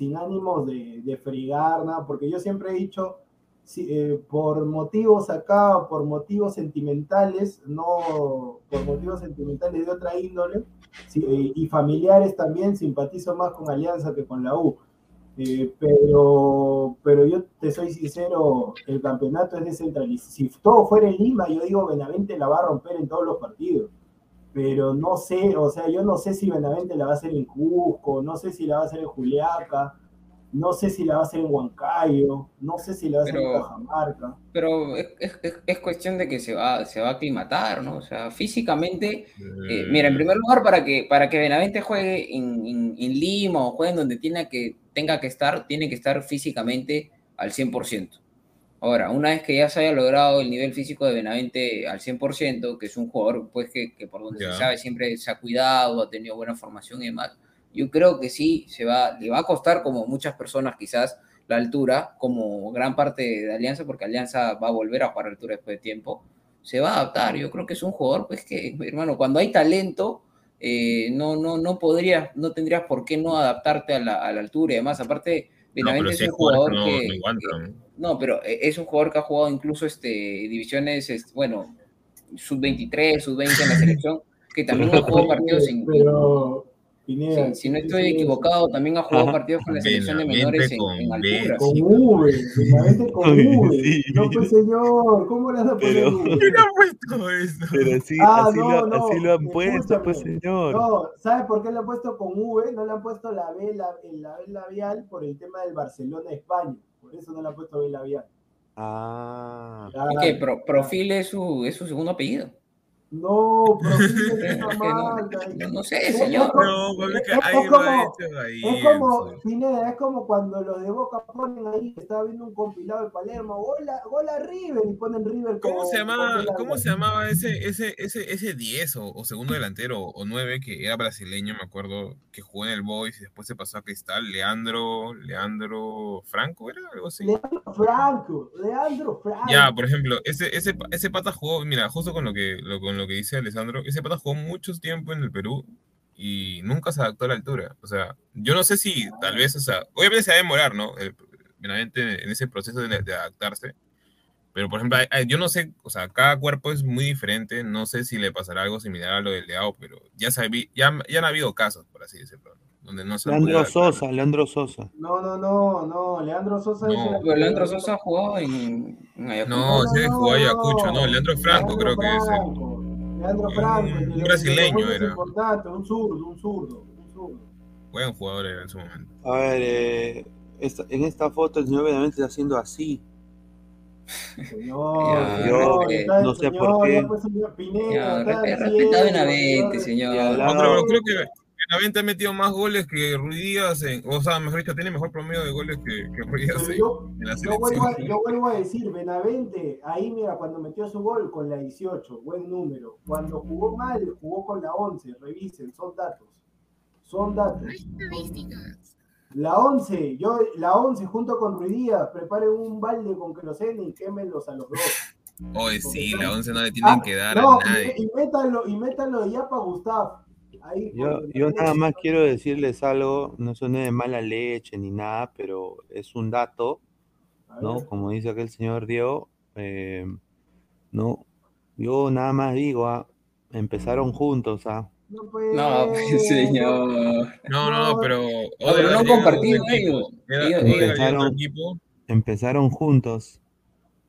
sin ánimos de, de fregar, nada, porque yo siempre he dicho, eh, por motivos acá, por motivos sentimentales, no por motivos sentimentales de otra índole, eh, y familiares también, simpatizo más con Alianza que con la U. Eh, pero, pero yo te soy sincero, el campeonato es descentralizado. Si todo fuera en Lima, yo digo Benavente la va a romper en todos los partidos. Pero no sé, o sea, yo no sé si Benavente la va a hacer en Cusco, no sé si la va a hacer en Juliaca, no sé si la va a hacer en Huancayo, no sé si la va a hacer en Cajamarca. Pero es, es- es- es cuestión de que se va, se va a aclimatar, ¿no? O sea, físicamente, eh, Mm, mira, en primer lugar, para que, para que Benavente juegue en, en- en Lima o juegue en donde tenga que, tenga que estar, tiene que estar físicamente al 100%. Ahora, una vez que ya se haya logrado el nivel físico de Benavente al 100%, que es un jugador pues que, que por donde Ya. se sabe siempre se ha cuidado, ha tenido buena formación y demás, yo creo que sí, se va, le va a costar como muchas personas quizás la altura, como gran parte de Alianza, porque Alianza va a volver a jugar a altura después de tiempo, se va a adaptar. Yo creo que es un jugador, pues que, hermano, cuando hay talento, eh, no, no, no podrías, no tendrías por qué no adaptarte a la, a la altura. Y además, aparte, Benavente es un jugador que, no, pero e, es un jugador que ha jugado incluso este, divisiones, este, bueno, sub-23, sub-20 en la selección, que también ha jugado partidos en... Pero, si no estoy equivocado, también ha jugado partidos con la selección de menores en, en altura. Con V, Benavente con V. No, pues señor, ¿cómo le han puesto V? ¿Quién ha puesto eso? Pero sí, Ah, así, no, lo, no, así lo han puesto, escúchame. pues señor. No, ¿sabes por qué le han puesto con V? No le han puesto la B, la, la B labial por el tema del Barcelona-España. Por eso no le han puesto B labial. Ah. ¿Y qué? Pro- Profil es su, es su segundo apellido. No, es que no, no, no sé, señor. es como- No, es- como-. Es como. Pineda, es como cuando los de Boca ponen ahí, estaba viendo un compilado de Palermo, gola, gola River, y ponen River como... ¿Cómo se llamaba, como cómo se llamaba ese, ese, ese, ese 10 o, o segundo delantero o 9 que era brasileño, me acuerdo, que jugó en el Boys y después se pasó a Cristal? Leandro, Leandro Franco, ¿era algo así? Leandro Franco, Leandro Franco. Ya, por ejemplo, ese, ese, ese pata jugó, mira, justo con lo que, lo, con lo que dice Alessandro, ese pata jugó mucho tiempo en el Perú y nunca se adaptó a la altura. O sea, yo no sé si tal vez, o sea, obviamente se va a demorar, ¿no? Benavente en ese proceso de, de adaptarse. Pero, por ejemplo, hay- hay- yo no sé, o sea, cada cuerpo es muy diferente, no sé si le pasará algo similar a lo del Leao, pero ya, sabí, ya, ya han habido casos, por así decirlo, ¿no? donde no se Leandro. Sosa, Leandro Sosa. No, no, no, no, Leandro Sosa es No. el- Pero Leandro Sosa jugado en, en Ayacucho. No, ese jugó Ayacucho, no, Leandro Franco creo que es el- Franco, Leandro Un- Franco. un los- brasileño era. importantes, un zurdo, un zurdo, un zurdo. Buen jugador era en su momento. A ver, eh, esta- en esta foto el señor Benavente está haciendo así. Señor, Ya, señor, eh, está el no sé señor, por qué. Pineda, Ya, respeta a Benavente, señor. Y al señor. lado- No, pero creo que Benavente ha metido más goles que Ruidías, en, o sea, mejor dicho, tiene mejor promedio de goles que, que Ruidías en, yo, en la yo, vuelvo a, selección. yo vuelvo a decir, Benavente, ahí mira, cuando metió su gol con la 18, buen número. Cuando jugó mal, jugó con la 11, revisen, son datos. Son datos. La 11, yo, la 11 junto con Ruidías, preparen un balde con querosene y quémenlos a los dos. Oye, sí, la 11 no le tienen Ah, que dar no, a nadie. y, y métanlo, y métanlo ya para Gustavo. Ahí, Yo, yo nada más quiero decirles algo, no suene de mala leche ni nada, pero es un dato, ¿no? Como dice aquel señor Diego, eh, ¿no? Yo nada más digo, ah, empezaron juntos, ¿ah? No, pues, No, señor. No, no, no, pero. No, pero no ellos. Otro Empezaron- juntos.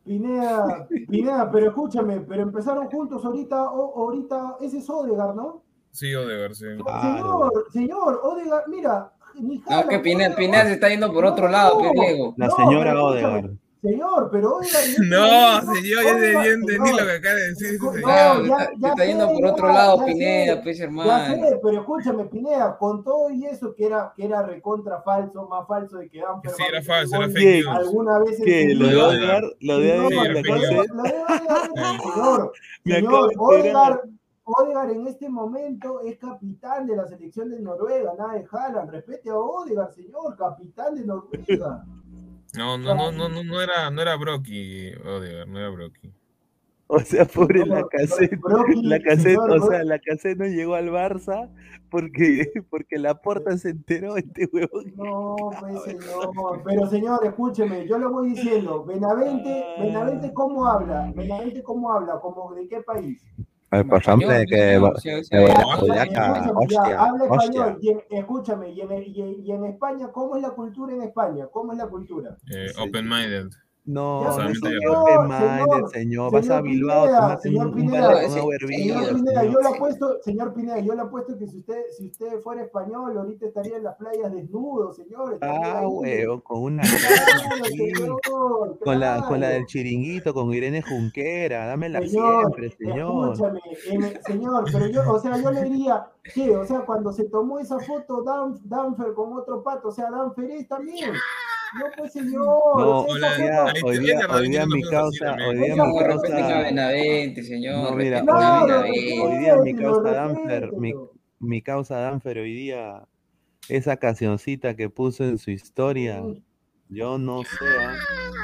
Pineda, Pineda, pero escúchame, pero empezaron juntos ahorita, ahorita, ese es Odegar, ¿no? Sí, Odegaard, sí. Claro. Señor, señor, Odegar, mira, ni No, jala, que Pineda, no, Pineda se está yendo por otro lado, pues, Diego. La No, señora Odegaard. Señor, pero Odegar. No, señor, ya Odegaard, yo entendí lo que acaba de decir ese No, señor. Ya- se está, ya yendo por otro ya, lado, ya Pineda, sé, pues, Ya hermano. sé, pero escúchame, Pineda, con todo y eso que era, que era recontra falso, más falso de que Dan Sí, era falso, era fake news. Alguna vez ¿Qué? ¿Lo de. Odegaard? ¿Lo de No, Odegaard Odegaard, señor, Me señor. Odegaard, Odegaard en este momento es capitán de la selección de Noruega, nada de Haaland. Respete a Odegaard, señor, capitán de Noruega. No, no, no, no, no, no era, no era Brocky, Odegaard, no era Brocky. O sea, pobre No, la cassette. Brocky, La cassette, señor, o Bro- sea, la cassette no llegó al Barça porque, porque la porta se enteró este huevón. No, pues señor, pero señor, escúcheme, yo le voy diciendo, Benavente, Benavente cómo habla, Benavente cómo habla, como de qué país. Español, ejemplo, que habla hostia. español, y en- escúchame, y en, y, en, y en España, ¿cómo es la cultura en España? ¿Cómo es la cultura? Eh. Open-minded. No, no Señor, minded, señor. Vas a señor Bilbao, Pineda, señor un, un Pineda, Señor yo señor. le apuesto, señor Pineda, yo le apuesto que si usted, si usted fuera español, ahorita estaría en las playas desnudo, señor. Ah, huevo, con una Claro, señor, Con la, con la claro. del chiringuito, con Irene Junquera, dámela Señor, siempre, señor. escúchame, señor, pero yo, o sea, yo le diría, ¿qué? O sea, cuando se tomó esa foto Dan, Danfer con otro pato, o sea, Danfer es también. No, pues señor, No, Hola, hoy día, hoy día, mi causa, hoy día mi causa, Benavente, señor. No, mira, hoy día mi causa Danfer, mi, causa Danfer hoy día, esa cancioncita que puso en su historia, Yo no sé.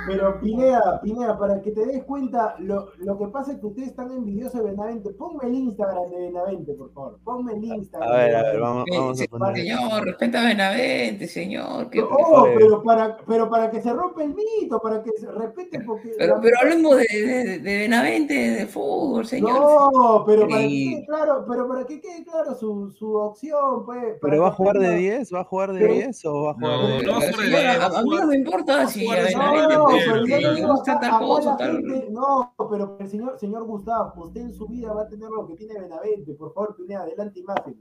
Pero Pinea, Pinea, para que te des cuenta, lo, lo que pasa es que ustedes están envidiosos de Benavente. Ponme el Instagram de Benavente, por favor. Ponme el Instagram. A ver, a ver, vamos, vamos a poner. Señor, respeta a Benavente, señor. que- Oh, pero para, pero para que se rompa el mito, para que se respete, porque. Pero, pero hablemos de, de, de Benavente, de fútbol, señor. No, pero para que Sí. quede claro, pero para que quede claro su, su opción, pues. para ¿Pero va a jugar de tenga- 10? ¿Va a jugar de ¿Qué? 10 o va a jugar No, de no, Pero, sobre señor, diez, a, a mí no me importa si a No, Benavente, pero yo claro. digo, le gusta acá- tal acá cosa, la tal. gente- no, pero el señor, señor Gustavo, usted en su vida va a tener lo que tiene Benavente, por favor, Pineda, adelante imagen.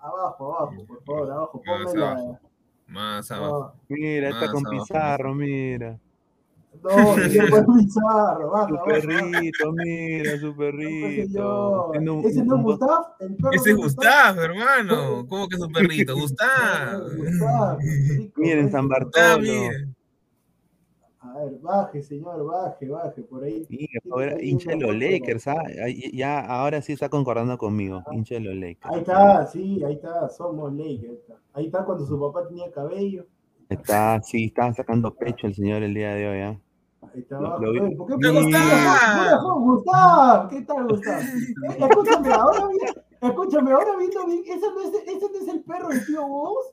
Abajo, abajo, por favor, abajo, Más ponme la. Más abajo. No, Mira, está con abajo. Pizarro, mira. no, Pizarro, baja, Su perrito, mira, su No, pues, perrito. un- ¿Ese no es perro Ese es de Gustavo, hermano. ¿Cómo que es un perrito? Gustavo. Gustavo, rico, Miren. San Ah, Bartolo. mira. A ver, baje, señor, baje, baje, por ahí. Mira, ahora, hincha de los Lakers, ¿ah? Ya, ahora sí está concordando conmigo. Hincha de los Lakers. Ahí está, sí, ahí está, somos Lakers. Ahí está. Ahí está cuando su papá tenía cabello. Está, sí, está sacando pecho el señor el día de hoy, ¿ah? Ahí está Lo- abajo. lo vi- Oye, ¿por qué. Gustavo, Gustavo, ¿qué tal, Gustavo? Eh, Escúchame, ahora escúchame, ahora viendo bien, ¿ese no es, ese no es el perro del tío vos?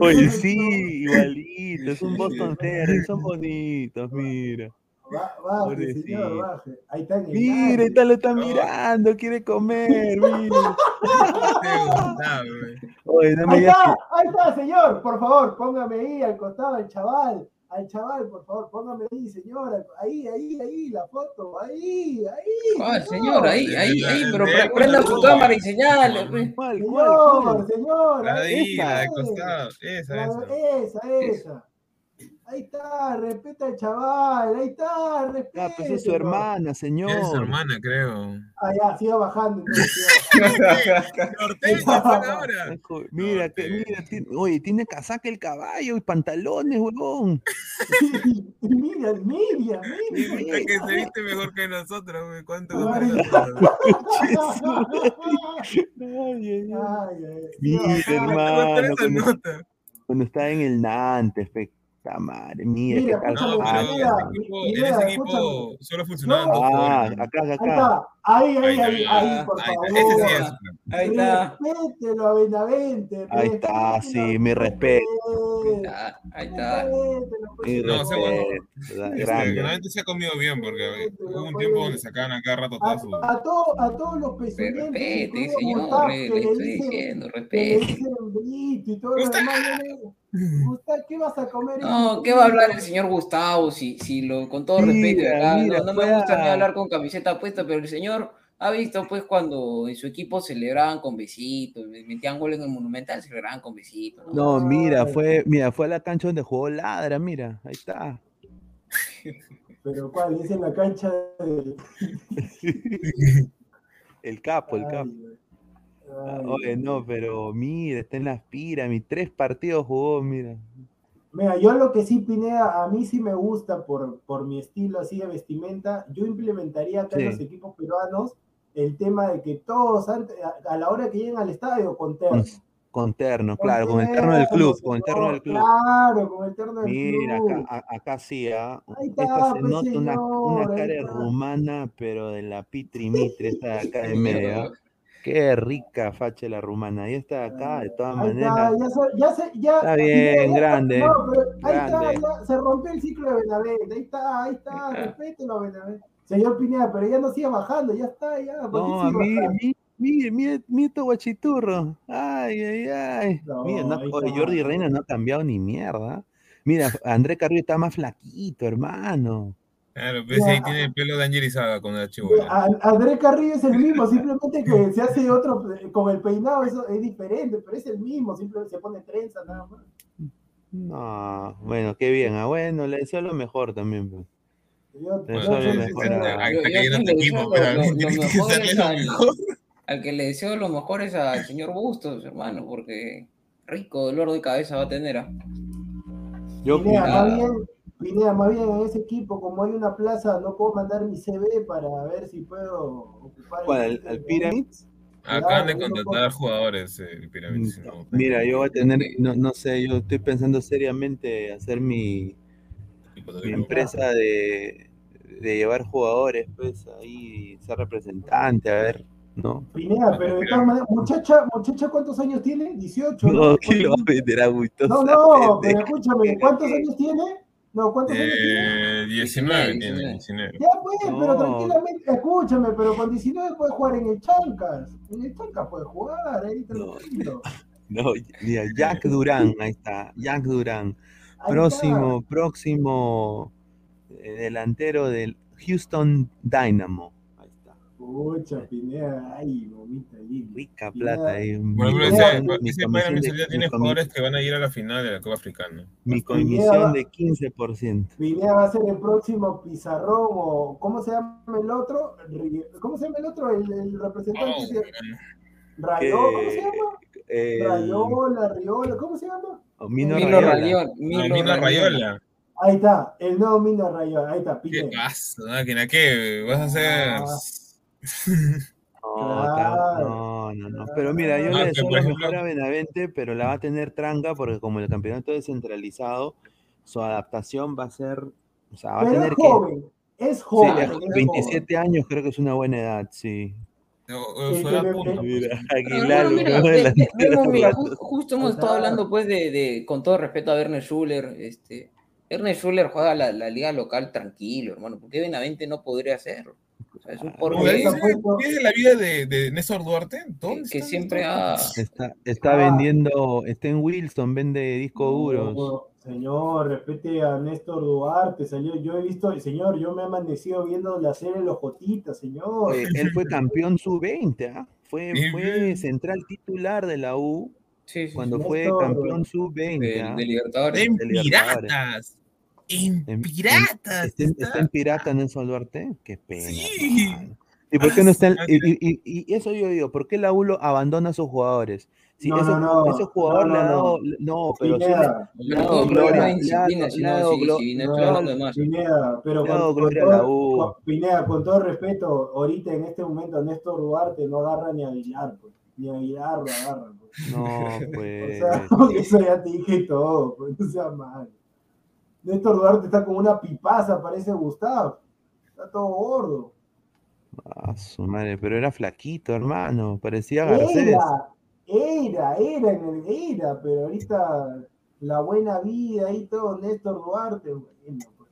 Oye, sí, igualito, es un. Boston Terrier, son bonitos, mira. Baje, señor, baje. Ahí está en el Mira, aire. está, lo está mirando, quiere comer, mira. Oye, no me Ahí está, ahí está, señor, por favor, póngame ahí al costado al chaval, al chaval, por favor, póngame ahí, señor, ahí, ahí, ahí, la foto, ahí, ahí. Ah, señor, ahí, ahí, ahí, pero prenda su cámara y señale. pues. ¿Cuál? Señor, señor, La de ahí, la de esa, costado. Esa, la- esa. esa, esa. Ahí está, respeta al chaval, ahí está, respeta. Ah, pues es su hermana, señor. Es su hermana, creo. Ah, ya, siga bajando. entonces, siga Norteño. Hijo, Mira, que, mira, tiene- oye, tiene casaca el caballo y pantalones, huevón. Mira, Miriam, Miriam. Puta que se viste mejor que nosotros, güey. ¿Cuánto Ay. Ay, ay, Mira, hermano, cuando, cuando estaba en el Nantes, fe, puta madre, mira, Mira, tal No, mira, ese equipo, en ese equipo solo funcionaban dos Ah, acá, Ahí acá. ahí, ahí, ahí, Ahí ahí, por Ahí favor. ese sí es. Ahí está. Respételo a Benavente. Ahí está, sí, mi respeto. Ah, Ahí está. Mi No, ese respeto, ¿verdad? Este, se ha comido bien porque hubo un tiempo donde sacaban a cada rato A, toda su. a, todo- a todos los Pero pezuñentos, respete, señor, Gustavo, le, estoy diciendo, respete. y todo lo demás. Gustavo, ¿qué vas a comer? No, ¿qué va a hablar el señor Gustavo? Si, si lo, con todo respeto, Mira, ¿verdad? mira, no, me gusta a- ni hablar con camiseta puesta, pero el señor ha visto pues cuando en su equipo celebraban con besitos, metían gol en el Monumental, celebraban con besitos. ¿no? No, mira, fue, mira, fue a la cancha donde jugó Ladra, mira, ahí está. Pero ¿cuál? Es en la cancha de... El capo, el capo. ay, Oye, ay. no, pero mira, está en las pirámides, tres partidos jugó, mira. Mira, yo lo que sí, Pineda, a mí sí me gusta por, por mi estilo así de vestimenta, yo implementaría acá en Sí. los equipos peruanos el tema de que todos antes, a, a la hora que lleguen al estadio con terno. Con terno, claro, con el terno del club, con el terno del club. Claro, con el terno del Mira, club. acá, a- acá sí, ¿ah? Esta se pues, nota una, una cara rumana, pero de la pitrimitre, esta de acá de medio. Qué rica facha la rumana. Esta de acá, de todas Ahí maneras. está, ya se, ya se, ya. Está bien, ya- grande, No, pero ahí grande. está, ya se rompió el ciclo de Benavente. Ahí está, ahí está, respételo a Benavente. Señor Pineda, pero ya no siga bajando, ya está, ya. ¿por qué No, a sigue mí, mire, mire, mire tu guachiturro. Ay, ay, ay. No, Mira, no, ahí oye, está. Jordi Reina no ha cambiado ni mierda. Mira, André Carrillo está más flaquito, hermano. Claro, pero ese ahí tiene el pelo de con la chivola. A- Andrés Carrillo es el mismo, simplemente que se hace otro, con el peinado eso es diferente, pero es el mismo, simplemente se pone trenza nada más. No, bueno, qué bien. Ah, bueno, le deseo lo mejor también. pues. Yo, lo mejor. Le deseo lo- al- que le deseo lo mejor es al señor Bustos, hermano, porque rico dolor de cabeza va a tener. ¿ah? Yo, Ah. bien, Pineda, más bien en ese equipo, como hay una plaza, no puedo mandar mi CV para ver si puedo ocupar ¿Cuál, al, al Pyramids? Acaban de no contratar jugadores, eh, Mm, no. Mira, yo voy a tener, no, no sé, yo estoy pensando seriamente hacer mi, mi empresa de, de llevar jugadores, pues ahí, ser representante, a ver, ¿no? Pineda, pero de todas maneras, muchacha, muchacha, ¿cuántos años tiene? 18. No, que lo va a vender a gusto. No, no, pero escúchame, ¿cuántos años tiene? No, ¿cuántos años tiene? Eh, 19 19, tiene, 19. Ya pues, pero No. tranquilamente, escúchame, pero con 19 puede jugar en el Chancas. En el Chancas puede jugar, ahí tranquilo. No, mira, Jack Durán, ahí está, Jack Durán. Ahí Próximo, próximo eh, delantero del Houston Dynamo. Ahí. Pucha, Pineda, ay, mamita linda. Rica plata ahí. Mi Bueno, ese- ese, Bayern de- tiene jugadores que van a ir a la final de la Copa Africana. Mi comisión de 15%. Pineda va a ser el próximo Pizarrón o ¿cómo se llama el otro? ¿Cómo se llama el otro? El, el representante Oh. Rayó, ¿cómo se llama? El- Rayola, Riola, ¿cómo se llama? Mino Milo Rayola. Rayola. No, Milo Mino Rayola. Rayola. Ahí está, el nuevo Mino Rayola, ahí está, ¿Qué Pineda. pasa, máquina? ¿Qué? ¿Vas a hacer? Ah. No, Claro. no, no, no. Pero mira, yo Ah, le que deseo lo mejor a Benavente, pero la va a tener tranca porque como el campeonato es centralizado, su adaptación va a ser, o sea, va a tener es que... joven, es Sí, joven. es- joven. 27 años creo que es una buena edad, sí. Que justo hemos estado hablando pues de, de, con todo respeto a Werner Schuller, este, Werner Schuller juega la, la liga local tranquilo, hermano, ¿por qué Benavente no podría hacerlo? O sea, es un ¿Qué porqué Porque es se ha puesto- qué es la vida de, de Néstor Duarte? ¿Dónde que, siempre ha... Está, está Ah. vendiendo, está en Wilson, vende discos duros. No, señor, respete a Néstor Duarte, salió, yo he visto, señor, yo me he amanecido viendo la serie Los Jotitas, señor. Eh, él fue campeón sub-20, ¿ah? Fue, fue central titular de la U Sí, sí, cuando sí, fue Néstor, campeón sub-20. de, ¿ah? de Libertadores. En de Libertadores. Piratas. En En- Piratas. ¿Está, en- está. está en Pirata Nelson Duarte? Qué pena. Sí. ¿Y por qué no está Ah, y, y- y- y eso yo digo, ¿por qué la U lo abandona a sus jugadores? Si No, ese, no, no, ese jugador no, le ha no, dado, no, pero Pineda, Pero. Pineda, con, todo, la U. con- Pineda, con todo respeto, ahorita en este momento Néstor Duarte no agarra ni a Aguilar, pues, ni a Aguilar lo agarra. Pues. No, O pues. sea, eso ya te dije todo, pues, no sea mal. Néstor Duarte está como una pipaza, parece Gustavo. Está todo gordo. Ah, su madre, pero era flaquito, hermano. Parecía Garcés. Era, era, era, era, pero ahorita la buena vida y todo, Néstor Duarte, bueno, pues.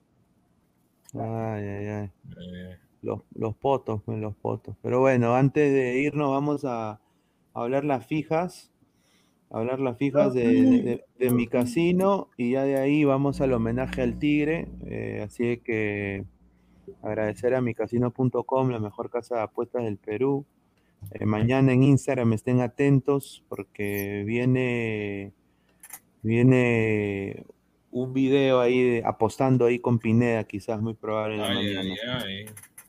Ay, ay, ay. Eh, Los, los potos, pues, los potos. Pero bueno, antes de irnos, vamos a hablar las fijas. Hablar las fijas de, de- de mi casino. Y ya de ahí vamos al homenaje al Tigre. eh, así que agradecer a micasino.com, la mejor casa de apuestas del Perú. Eh, mañana en Instagram estén atentos porque viene, viene un video ahí de- apostando ahí con Pineda, quizás muy probable en la ay, mañana. ay, ay.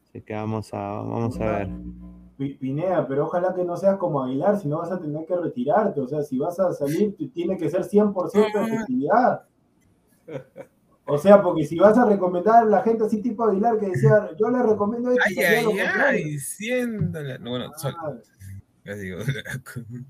Así que vamos a, vamos a ver. Pi- Pineda, pero ojalá que no seas como Aguilar, si no vas a tener que retirarte. O sea, si vas a salir, tiene que ser 100% de efectividad. O sea, porque si vas a recomendar a la gente así tipo Aguilar que decía, yo le recomiendo esto, Ay, ay, ay, siéndole. No, bueno, Ah, ya digo.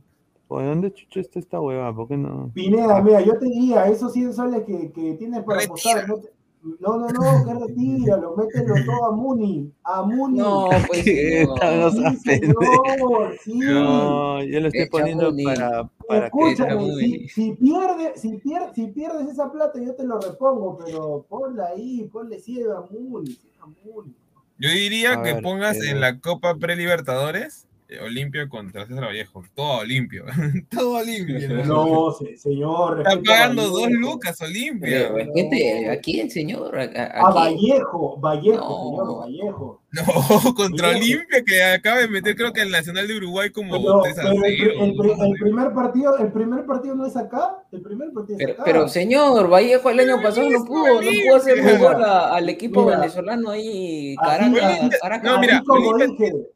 Oye, ¿dónde chucho está esta hueva? ¿Por qué no? Pineda, mira, yo te diría, esos 100 soles que, que tienes para apostar, no, te- no, no, no, que retíralo, mételo todo a Muni, a Muni. No, pues. No señor, sí. No, yo lo estoy Echa poniendo Muni. para, para que. Escúchame, muy si, bien. si, pierdes, si, pier- si pierdes esa plata, yo te lo repongo, pero ponla ahí, ponle ciega a Muni, a Muni. Yo diría A que ver, pongas eh. en la Copa Pre-Libertadores Olimpia contra César Vallejo. Todo Olimpio. Todo Olimpio. No, se- señor. Está pagando dos lucas Olimpia. Respete, ¿a quién, señor? ¿A, a- a A quién? Vallejo, Vallejo, No. señor, Vallejo. No, contra Vallejo. Olimpia que acaba de meter creo que el Nacional de Uruguay como Pero, 3 a pero el, 0. pri- el pri- el primer partido, el primer partido no es acá, el primer partido es Pero, acá. pero, señor, Vallejo el año pasado no pudo, no pudo hacer gol a- al equipo mira. venezolano ahí, Caracas, Caracas. No, mira, así como Olimpia- dije,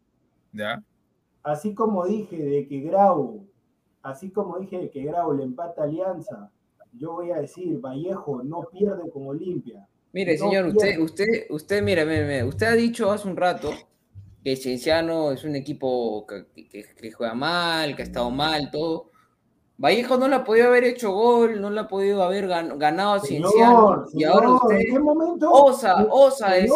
¿Ya? Así como dije de que Grau, así como dije de que Grau le empata Alianza, yo voy a decir, Vallejo no pierde con Olimpia. Mire, No señor, usted, usted, usted, mire, mire, mire, usted ha dicho hace un rato que Cienciano es un equipo que, que- que juega mal, que ha estado mal, todo. Vallejo no le ha podido haber hecho gol, no le ha podido haber gan- ganado a Cienciano. Señor, y ahora usted ¿en qué momento? osa, osa decir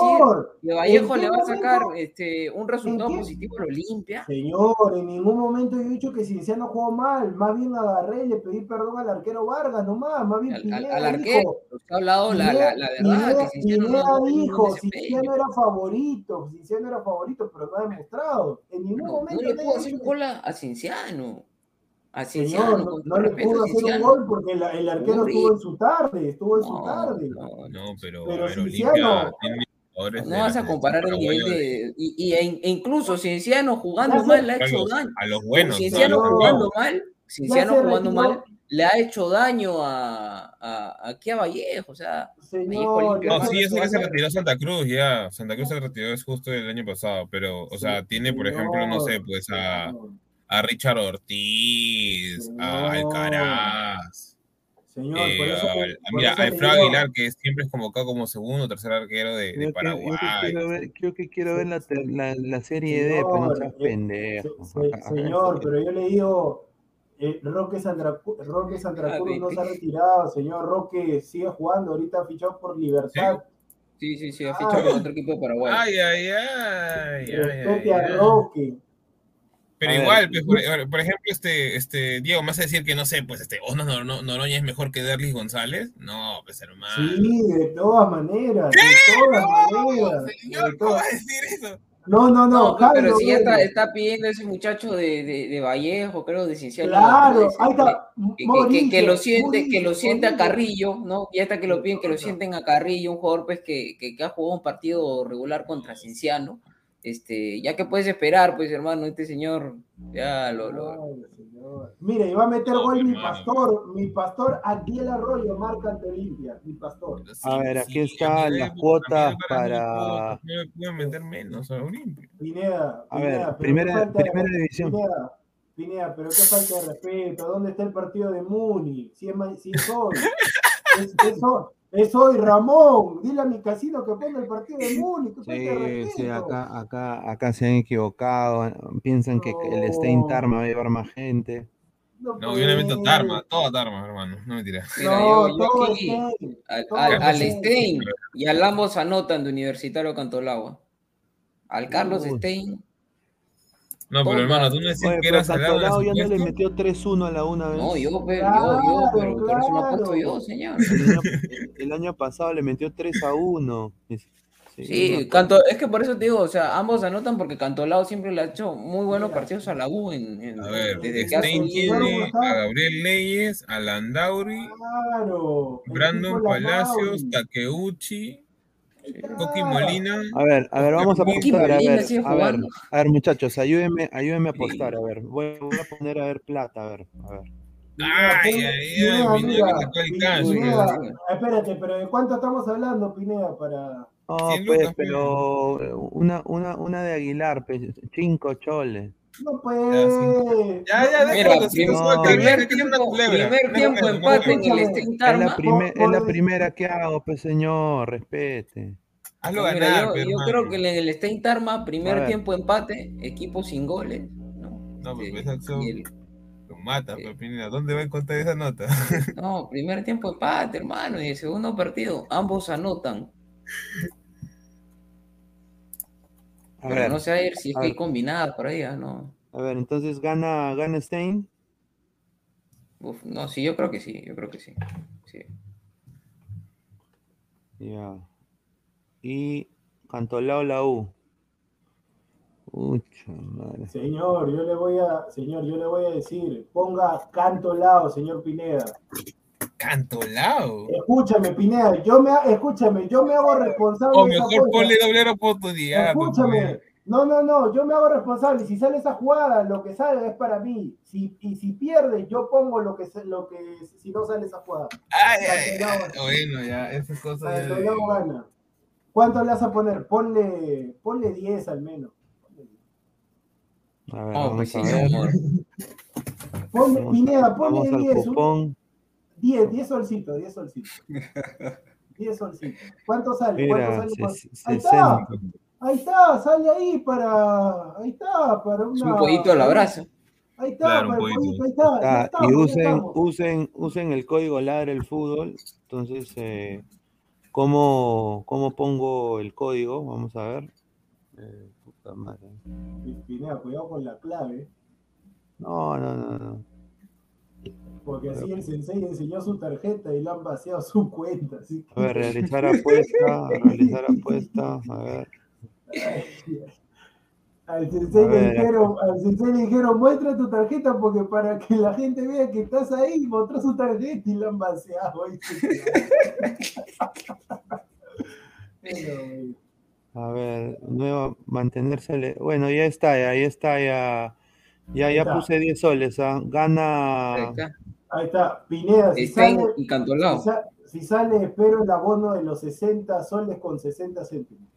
que Vallejo ¿en le va a sacar este, un resultado positivo, lo limpia. Señor, en ningún momento yo he dicho que Cienciano jugó mal, más bien agarré y le pedí perdón al arquero Vargas nomás, más bien Al, al- Pineda al arquero, usted ha hablado la, la, la verdad, Pineda, que no, no dijo, desempeño. Cienciano era favorito, Cienciano era favorito, pero no ha demostrado, en ningún No, no momento le nadie pudo ha hacer dicho que- gol a, a Cienciano. No, no le pudo hacer un gol porque el, el arquero Pobre. estuvo en su tarde, estuvo en su No, tarde. no, no. Pero, Pero Cienciano- Olimpia tiene jugadores No vas a comparar el nivel de. Y, y- e, e incluso Cienciano jugando mal le ha hecho daño. a los buenos. Cienciano jugando mal, Cienciano jugando mal, le ha hecho daño a, a, aquí a Vallejo. O sea, Señor, No, sí, sé que se retiró. retiró Santa Cruz, ya. Santa Cruz se retiró es justo el año pasado, pero, o sea, tiene, por ejemplo, no sé, pues a, a Richard Ortiz, a Señor. Alcaraz, Señor, eh, por eso, al- por mira, a digo- Aguilar, que siempre es convocado como segundo o tercer arquero de, de Yo que, yo que Paraguay. quiero ver, yo que quiero ver la, la, la serie D, pues no Señor, seas eh, pendejo. Se- se- señor, pero yo le digo, eh, Roque Santa Cruz, Roque Ah, no se ha retirado, señor Roque sigue jugando, ahorita ha fichado por Libertad. sí, sí, sí, ha fichado con otro equipo de Paraguay. Ay, ay, ay. ay, Respete ay, a ay. Roque. Pero A ver, igual, pues, por, por ejemplo, este, este, Diego, ¿me vas a decir que no sé, pues este, Osna Nor- Nor- Noroña es mejor que Derlis González? No, pues hermano. Sí, de todas maneras, de todas maneras. de Señor, ¿cómo todas- vas a decir eso? No, no, no, No, pero ya está, está pidiendo ese muchacho de, de, de Vallejo, creo, de Cienciano. Claro, ahí está. que, que- Mauricio, que lo siente, que lo Mauricio, siente a. Carrillo, ¿no? Ya está que lo piden, que lo sienten a Carrillo, un jugador pues que, que, que ha jugado un partido regular contra Cienciano. Este, ya que puedes esperar, pues hermano, este señor ya lo, lo-. Mire, iba a meter gol mi hermano. pastor, mi pastor Adiel Arroyo, marca ante Olimpia, mi pastor. A ver, aquí a están las cuotas para- pueden meter menos a Olimpia. Pineda, A ver, Pineda, pero primera- qué falta de- primera división. Pineda, Pineda, pero qué falta de respeto. ¿Dónde está el partido de Muni? Si es, si es hoy. es, es hoy. Es hoy, Ramón. Dile a mi casino que ponga el partido de de Sí, sí, acá, acá, acá se han equivocado. Piensan que el Stein Tarma va a llevar más gente. No, puede. yo le meto Tarma, toda Tarma, hermano. No me tiras. No, yo, yo todo aquí Stein, al, todo al, al Stein. Stein y al ambos anotan de Universitario Cantolagua. Al Carlos Uy. Stein, No, pero hermano, tú no decías Oye, que pero eras salado Cantolao de ya no le metió 3-1 a la una vez. no, yo, pe- Claro, yo, yo, pero por eso lo claro. apuesto yo, señor. El año, el año pasado le metió 3 a 1. Sí, Sí, no, Canto, es que por eso te digo, o sea, ambos anotan porque Cantolao siempre le ha hecho muy buenos Mira. partidos a la U en, en- A ver, desde que Stein tiene a Gabriel Leyes, a Landauri, Claro. Brandon Palacios. Takeuchi, Claro. Coqui Molina. A ver, a ver, vamos a apostar. A ver, a ver, a ver, muchachos, ayúdenme, ayúdenme a apostar. A ver, voy, voy a poner a ver plata. A ver, a ver. Ay, ay, mira, Pineda, espérate, pero ¿de cuánto estamos hablando, Pineda? Para. No, Cien pues, pero una, una, una de Aguilar, pues, cinco choles. No puede. Ya, ya, no- Mira, prim- no, primer tiempo, culebra. primer tiempo empate en el Stein Es la, es la por- primera que hago, pues, señor, respete. Hazlo Mira, ganar, yo, yo creo que en el Stein Tarma, A primer tiempo empate, equipo sin goles. No, No, pues, Este, el- Lo mata, Sí. pero ¿dónde va a encontrar esa nota? no, primer tiempo empate, hermano, y el segundo partido, ambos anotan. A Pero ver, no sé a ver si es a que hay ver. combinadas por ahí, ah, no. a ver, entonces gana, gana Stein. Uf, no, sí, yo creo que sí, yo creo que sí. sí. Ya. Y Cantolao la U. Ucha madre. Señor, yo le voy a, señor, yo le voy a decir, ponga canto lado, señor Pineda. Cantolao. Escúchame, Pineda, yo me, ha- escúchame, yo me hago responsable O de esa mejor apuesta. ponle doble oportunidad. Escúchame, no, no, no, yo me hago responsable. Si sale esa jugada, lo que salga es para mí. Si, y si pierde, yo pongo lo que, lo que si no sale esa jugada. Ay, ay. Bueno, ya, esas cosas. ya de- gana. ¿Cuánto le vas a poner? Ponle, ponle 10 al menos. A ver, No, vamos pues a ver. Ponle, Pineda, ponle al 10. un- cupón. 10, 10 solcitos, 10 solcitos. 10 solcitos. ¿Cuánto sale? Mira, ¿Cuánto sale? ses- Ahí está. 60. Ahí está, sale ahí para. Ahí está, para una. Un pollito a la brasa. Ahí está, Claro, para un el pollito. ahí está. ya Ah, estamos, y ya usen, usen, usen el código Ladra el Fútbol. Entonces, eh, ¿cómo, ¿cómo pongo el código? Vamos a ver. Eh, puta madre. Pineda, cuidado con la clave, No, no, no, no. Porque así el sensei enseñó su tarjeta y le han vaciado su cuenta. Así que... A ver, realizar apuesta, realizar apuesta. A ver. Al sensei, le dijeron, al sensei le dijeron, muestra tu tarjeta porque para que la gente vea que estás ahí, mostró su tarjeta y la han vaciado. A ver, nueva, mantenerse. Bueno, ya está, ya, ahí está, ya. Ya, ya puse 10 soles, ¿ah? Ahí Gana. está. Ahí está, Pineda, si Stein sale, y si, Cantolao. sa- si sale, espero el abono de los 60 soles con 60 céntimos.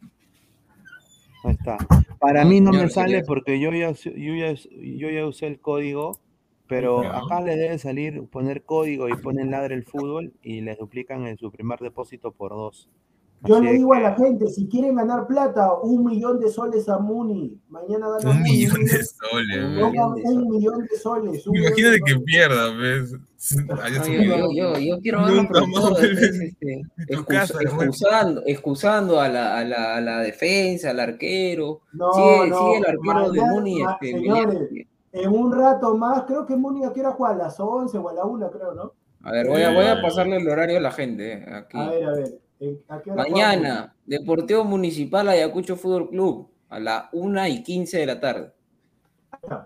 Ahí está. Para No, mí no me sale porque yo ya, yo ya, yo ya usé el código, pero acá le debe salir poner código y ponen ladre el fútbol y les duplican en su primer depósito por dos. Yo le digo a la gente, si quieren ganar plata, un millón de soles a Muni. Mañana gana Un millón de soles. Un millón de soles. millón de soles. un millón Imagínate de que soles. pierda, ¿ves? Su yo, millón. yo, yo, yo quiero verlo, este, excusando, excusando a la, a, la, a la defensa, al arquero. No, sigue, no, sigue el arquero de Muni. Este. En un rato más, creo que Muni ya quiere jugar a las 11 o a la 1, creo, ¿no? a ver, voy a, voy a pasarle el horario a la gente. eh, Aquí. A ver, a ver. ¿En- ¿a qué hora juega Mañana, Deportivo Municipal Ayacucho Fútbol Club, a las 1 y 15 de la tarde. Muni?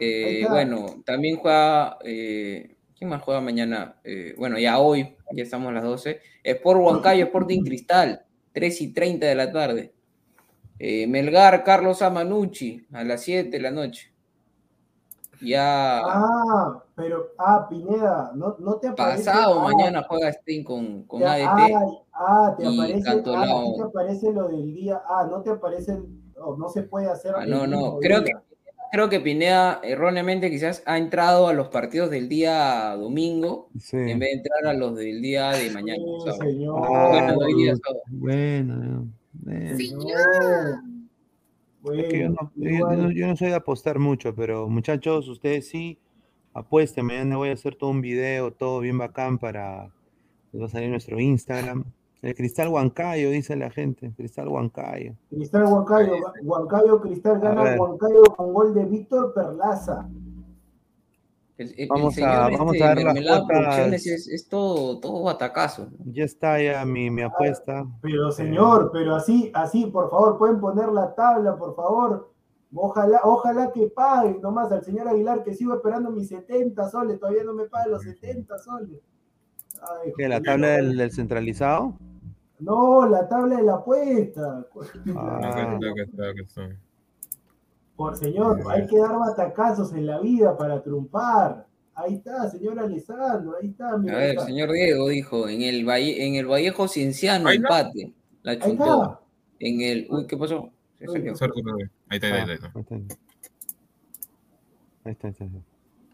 Eh, bueno, también juega. eh, ¿Quién más juega mañana? Eh, bueno, ya hoy, ya estamos a las 12. Sport Huancayo, Sporting Cristal, 3 y 30 de la tarde. Eh, Melgar, Carlos Amanucci, a las 7 de la noche. Ya Ah, pero, ah, Pineda, ¿no, no te aparece? pasado ah, mañana juega Stein con, con te- ADT. ah, ah, te y aparece, ah, te aparece lo del día, ah, no te aparece, oh, no se puede hacer. Ah, no, no, creo que, creo que Pineda erróneamente quizás ha entrado a los partidos del día domingo Sí. en vez de entrar a los del día de mañana. Sí, señor. Ah, Bueno, hoy día sábado. Bueno, bueno. Señor. Es que yo Bueno, no, yo- igual- yo no- yo no soy de apostar mucho, pero muchachos, ustedes sí apuesten. Mañana voy a hacer todo un video, todo bien bacán para. les Va a salir nuestro Instagram. El Cristal Huancayo, dice la gente. Cristal Huancayo. Cristal Huancayo, Huancayo Cristal gana. Huancayo con gol de Víctor Perlaza. El, el- Vamos el a- vamos este, a ver las cuotas. Es, es todo, todo batacazo. Ya está ya mi, mi apuesta. Pero señor, pero así, así, por favor, pueden poner la tabla, por favor. Ojalá, ojalá que paguen nomás al señor Aguilar que sigo esperando mis 70 soles, todavía no me paga los 70 soles. Ay, ¿Qué, ¿La tabla del, del centralizado? No, la tabla de la apuesta. Ah. Por señor, hay que dar batacazos en la vida para triunfar. Ahí está, señor Alessandro, ahí está. A mira, ver, ahí está. señor Diego dijo, en el, Valle, en el Vallejo Cienciano empate. La chuntó. En el. Uy, ¿qué pasó? Se salió. Ahí está, ahí está, ahí está. Ah, ahí está. Ahí está, ahí está.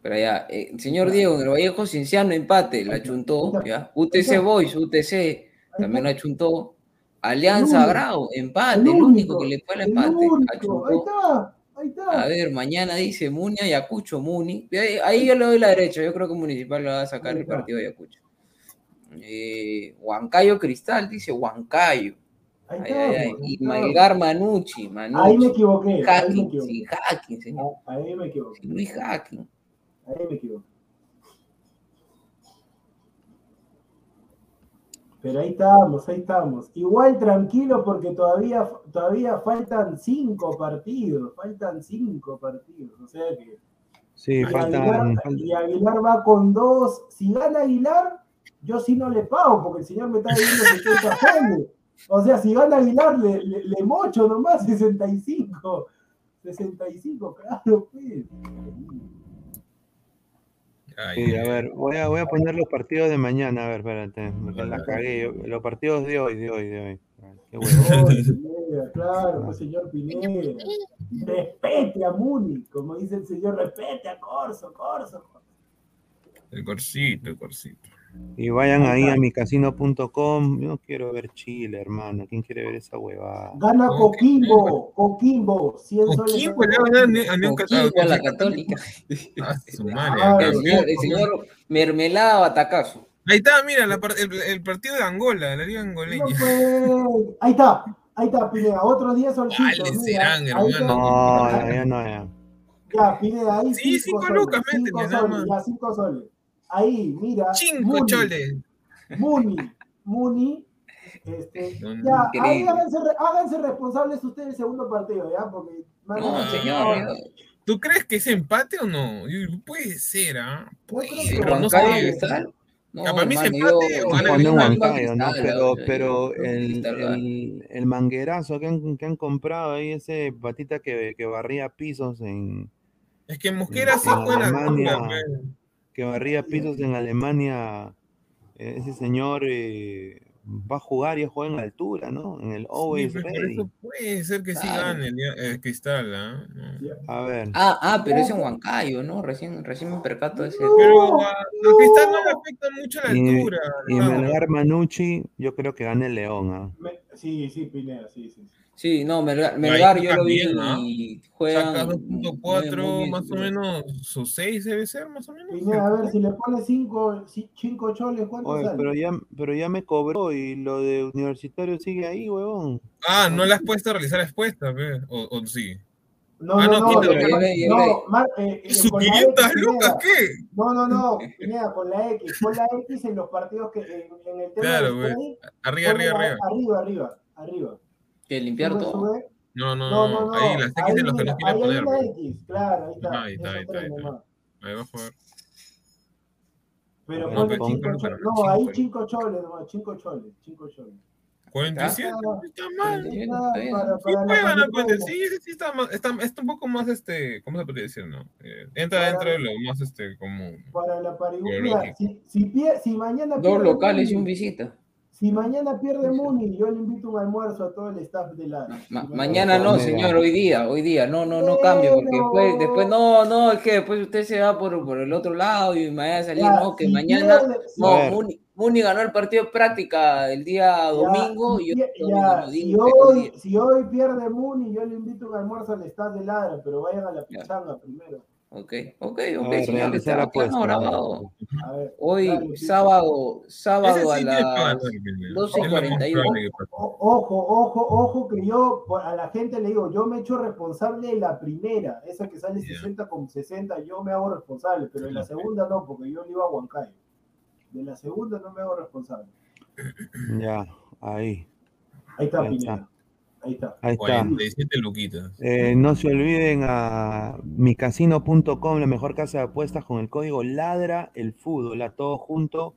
Pero ya, eh, señor Diego, en el Vallejo Cienciano empate, la chuntó. ¿ya? UTC Boys, UTC, también la chuntó. Alianza Grau, empate, el único que le fue el empate. ahí está, ahí está. A ver, mañana dice Muni Ayacucho, Muni. Ahí, ahí yo le doy la derecha, yo creo que Municipal le va a sacar el partido de Ayacucho. Eh, Huancayo Cristal, dice Huancayo. Ahí Ay, está, ay, ay. ahí Y está. Melgar Manucci, Ahí me Manucci. equivoqué, ahí me Hacking, equivoqué. sin hacking, señor. Ahí me equivoqué, Sin Luis Hacking. ahí me equivoqué. Pero ahí estamos, ahí estamos. Igual tranquilo porque todavía, todavía faltan cinco partidos, faltan cinco partidos. O sea que Sí, y, faltan. Aguilar, y Aguilar va con dos. Si gana Aguilar, yo sí no le pago porque el señor me está debiendo 60 soles. O sea, si gana Aguilar, le, le, le mocho nomás 65. 65, claro, pues. Ay, Sí, a ver, voy a, voy a poner los partidos de mañana, a ver, espérate, porque la cagué. yo- Los partidos de hoy, de hoy, de hoy. Qué bueno. Oh, Pineda, claro, pues señor Pineda. Respete a Muni, como dice el señor, respete a Corso, Corso. El corsito, el corsito. Y vayan ahí a micasino.com. Yo no quiero ver Chile, hermano. ¿Quién quiere ver esa huevada? Gana. Coquimbo, Coquimbo, 100 soles. Coquimbo le va a ganar Coquimbo a la Católica. Ah, su madre, Ah, El señor, el señor Mermelada Batacazo. Ahí está, mira, la el, el partido de Angola, la liga No angoleña. puede. Ahí está, ahí está, Pineda. Otros 10 solcitos. ¿Cuáles mira, serán, hermano? está. No, ya, no, ya. Ya, Pineda, ahí Sí, cinco cinco soles, lucas, cinco métele, nada más. ya, cinco soles. Ahí, mira. Cinco Muni, choles. Muni, Muni. Este, No, no, ya, ahí háganse, re- háganse responsables ustedes del segundo partido, ¿ya? Porque. No, señor. yo- ¿Tú crees que es empate o no? Puede ser, ¿ah? Puede ser, pero no sé. No, para mí es hermano, empate yo- o el ¿no? Pero, el, el, el manguerazo que han, que han comprado ahí, ese patita que, que barría pisos en, Es que Mosquera sí En la Alemania. Que barría pisos en Alemania, eh, ese señor eh, va a jugar y a jugar en la altura, ¿no? En el Sí, Always por Ready. eso puede ser que sí Claro. gane el, el Cristal, ¿ah? No. Ya. A ver. Ah, ah, pero es en Huancayo, ¿no? Recién, recién me percato de ese. Pero a, a Cristal no le afecta mucho la Y, altura. y ¿no? Melgar Manucci, yo creo que gane el León. ¿ah? Me- sí, sí, Pineda, sí, sí. Sí. No, Melgar, Melgar yo lo vi y juegan. Saca muy- 2.4, muy bien, más o menos, sus 6 debe ser, más o menos. Pineda, a ver, si le pones 5 cinco choles, ¿cuánto Oye, sale? pero ya, pero ya me cobró y lo de universitario sigue ahí, huevón. Ah, no le has puesto a realizar expuesta, o, o sí. No, Ah, no, no, no, quítalo, lo que no. Mar- eh, eh, ¿Sus con la 500 X, lucas qué? No, no, no, Pineda, con la X, con la X en los partidos que en, en el tema Claro, de güey. Arriba, arriba, la- arriba. arriba, arriba, arriba. Que limpiar Sube, todo. sube. No, no, No, no, ahí las X de los que no quiere ahí poner. X, claro, ahí está. Ahí está, ahí está, ahí está. nomás. Ahí va a jugar. Pero No, pero cinco cinco, choles. No, ahí cinco. cinco choles nomás, cinco choles, cinco choles. 47, Ah, no está mal. sí, Sí puede ganar está, más, está, está un poco más, este, ¿cómo se podría decir, no? Eh, entra Para- dentro de lo más, este, común. Para la lógico. si, si, si mañana Dos locales y un visita. Si mañana pierde Muni, yo le invito un almuerzo a todo el staff de la. Ma- si mañana no, señor, hoy día, hoy día, no, no, no cambie, porque después, después, no, no, es que después usted se va por, por el otro lado y mañana salir, Ya, no, que si mañana, pierde- no. Muni, Muni ganó el partido de práctica el día domingo y yo ya, no si, hoy si hoy pierde Muni, yo le invito un almuerzo al staff de Ladra, pero vayan a la pichanga primero. Ok, ok, A ok, ver, señor, grabado. A ver, Hoy, Picho. sábado, sábado a sí para las ganar, Pineda. 12 y Es lo más 41. probable que pase. O- Ojo, ojo, ojo, que yo a la gente le digo, yo me he hecho responsable de la primera, esa que sale Ya. 60 con 60, yo me hago responsable, pero de la segunda no, porque yo le iba a Huancayo. De la segunda no me hago responsable. Ya, ahí, Ahí está, Ahí Pineda. Está. Ahí está. ahí está. 47 luquitas. Eh, no se olviden a micasino.com, la mejor casa de apuestas con el código Ladra el Fútbol, a todo junto.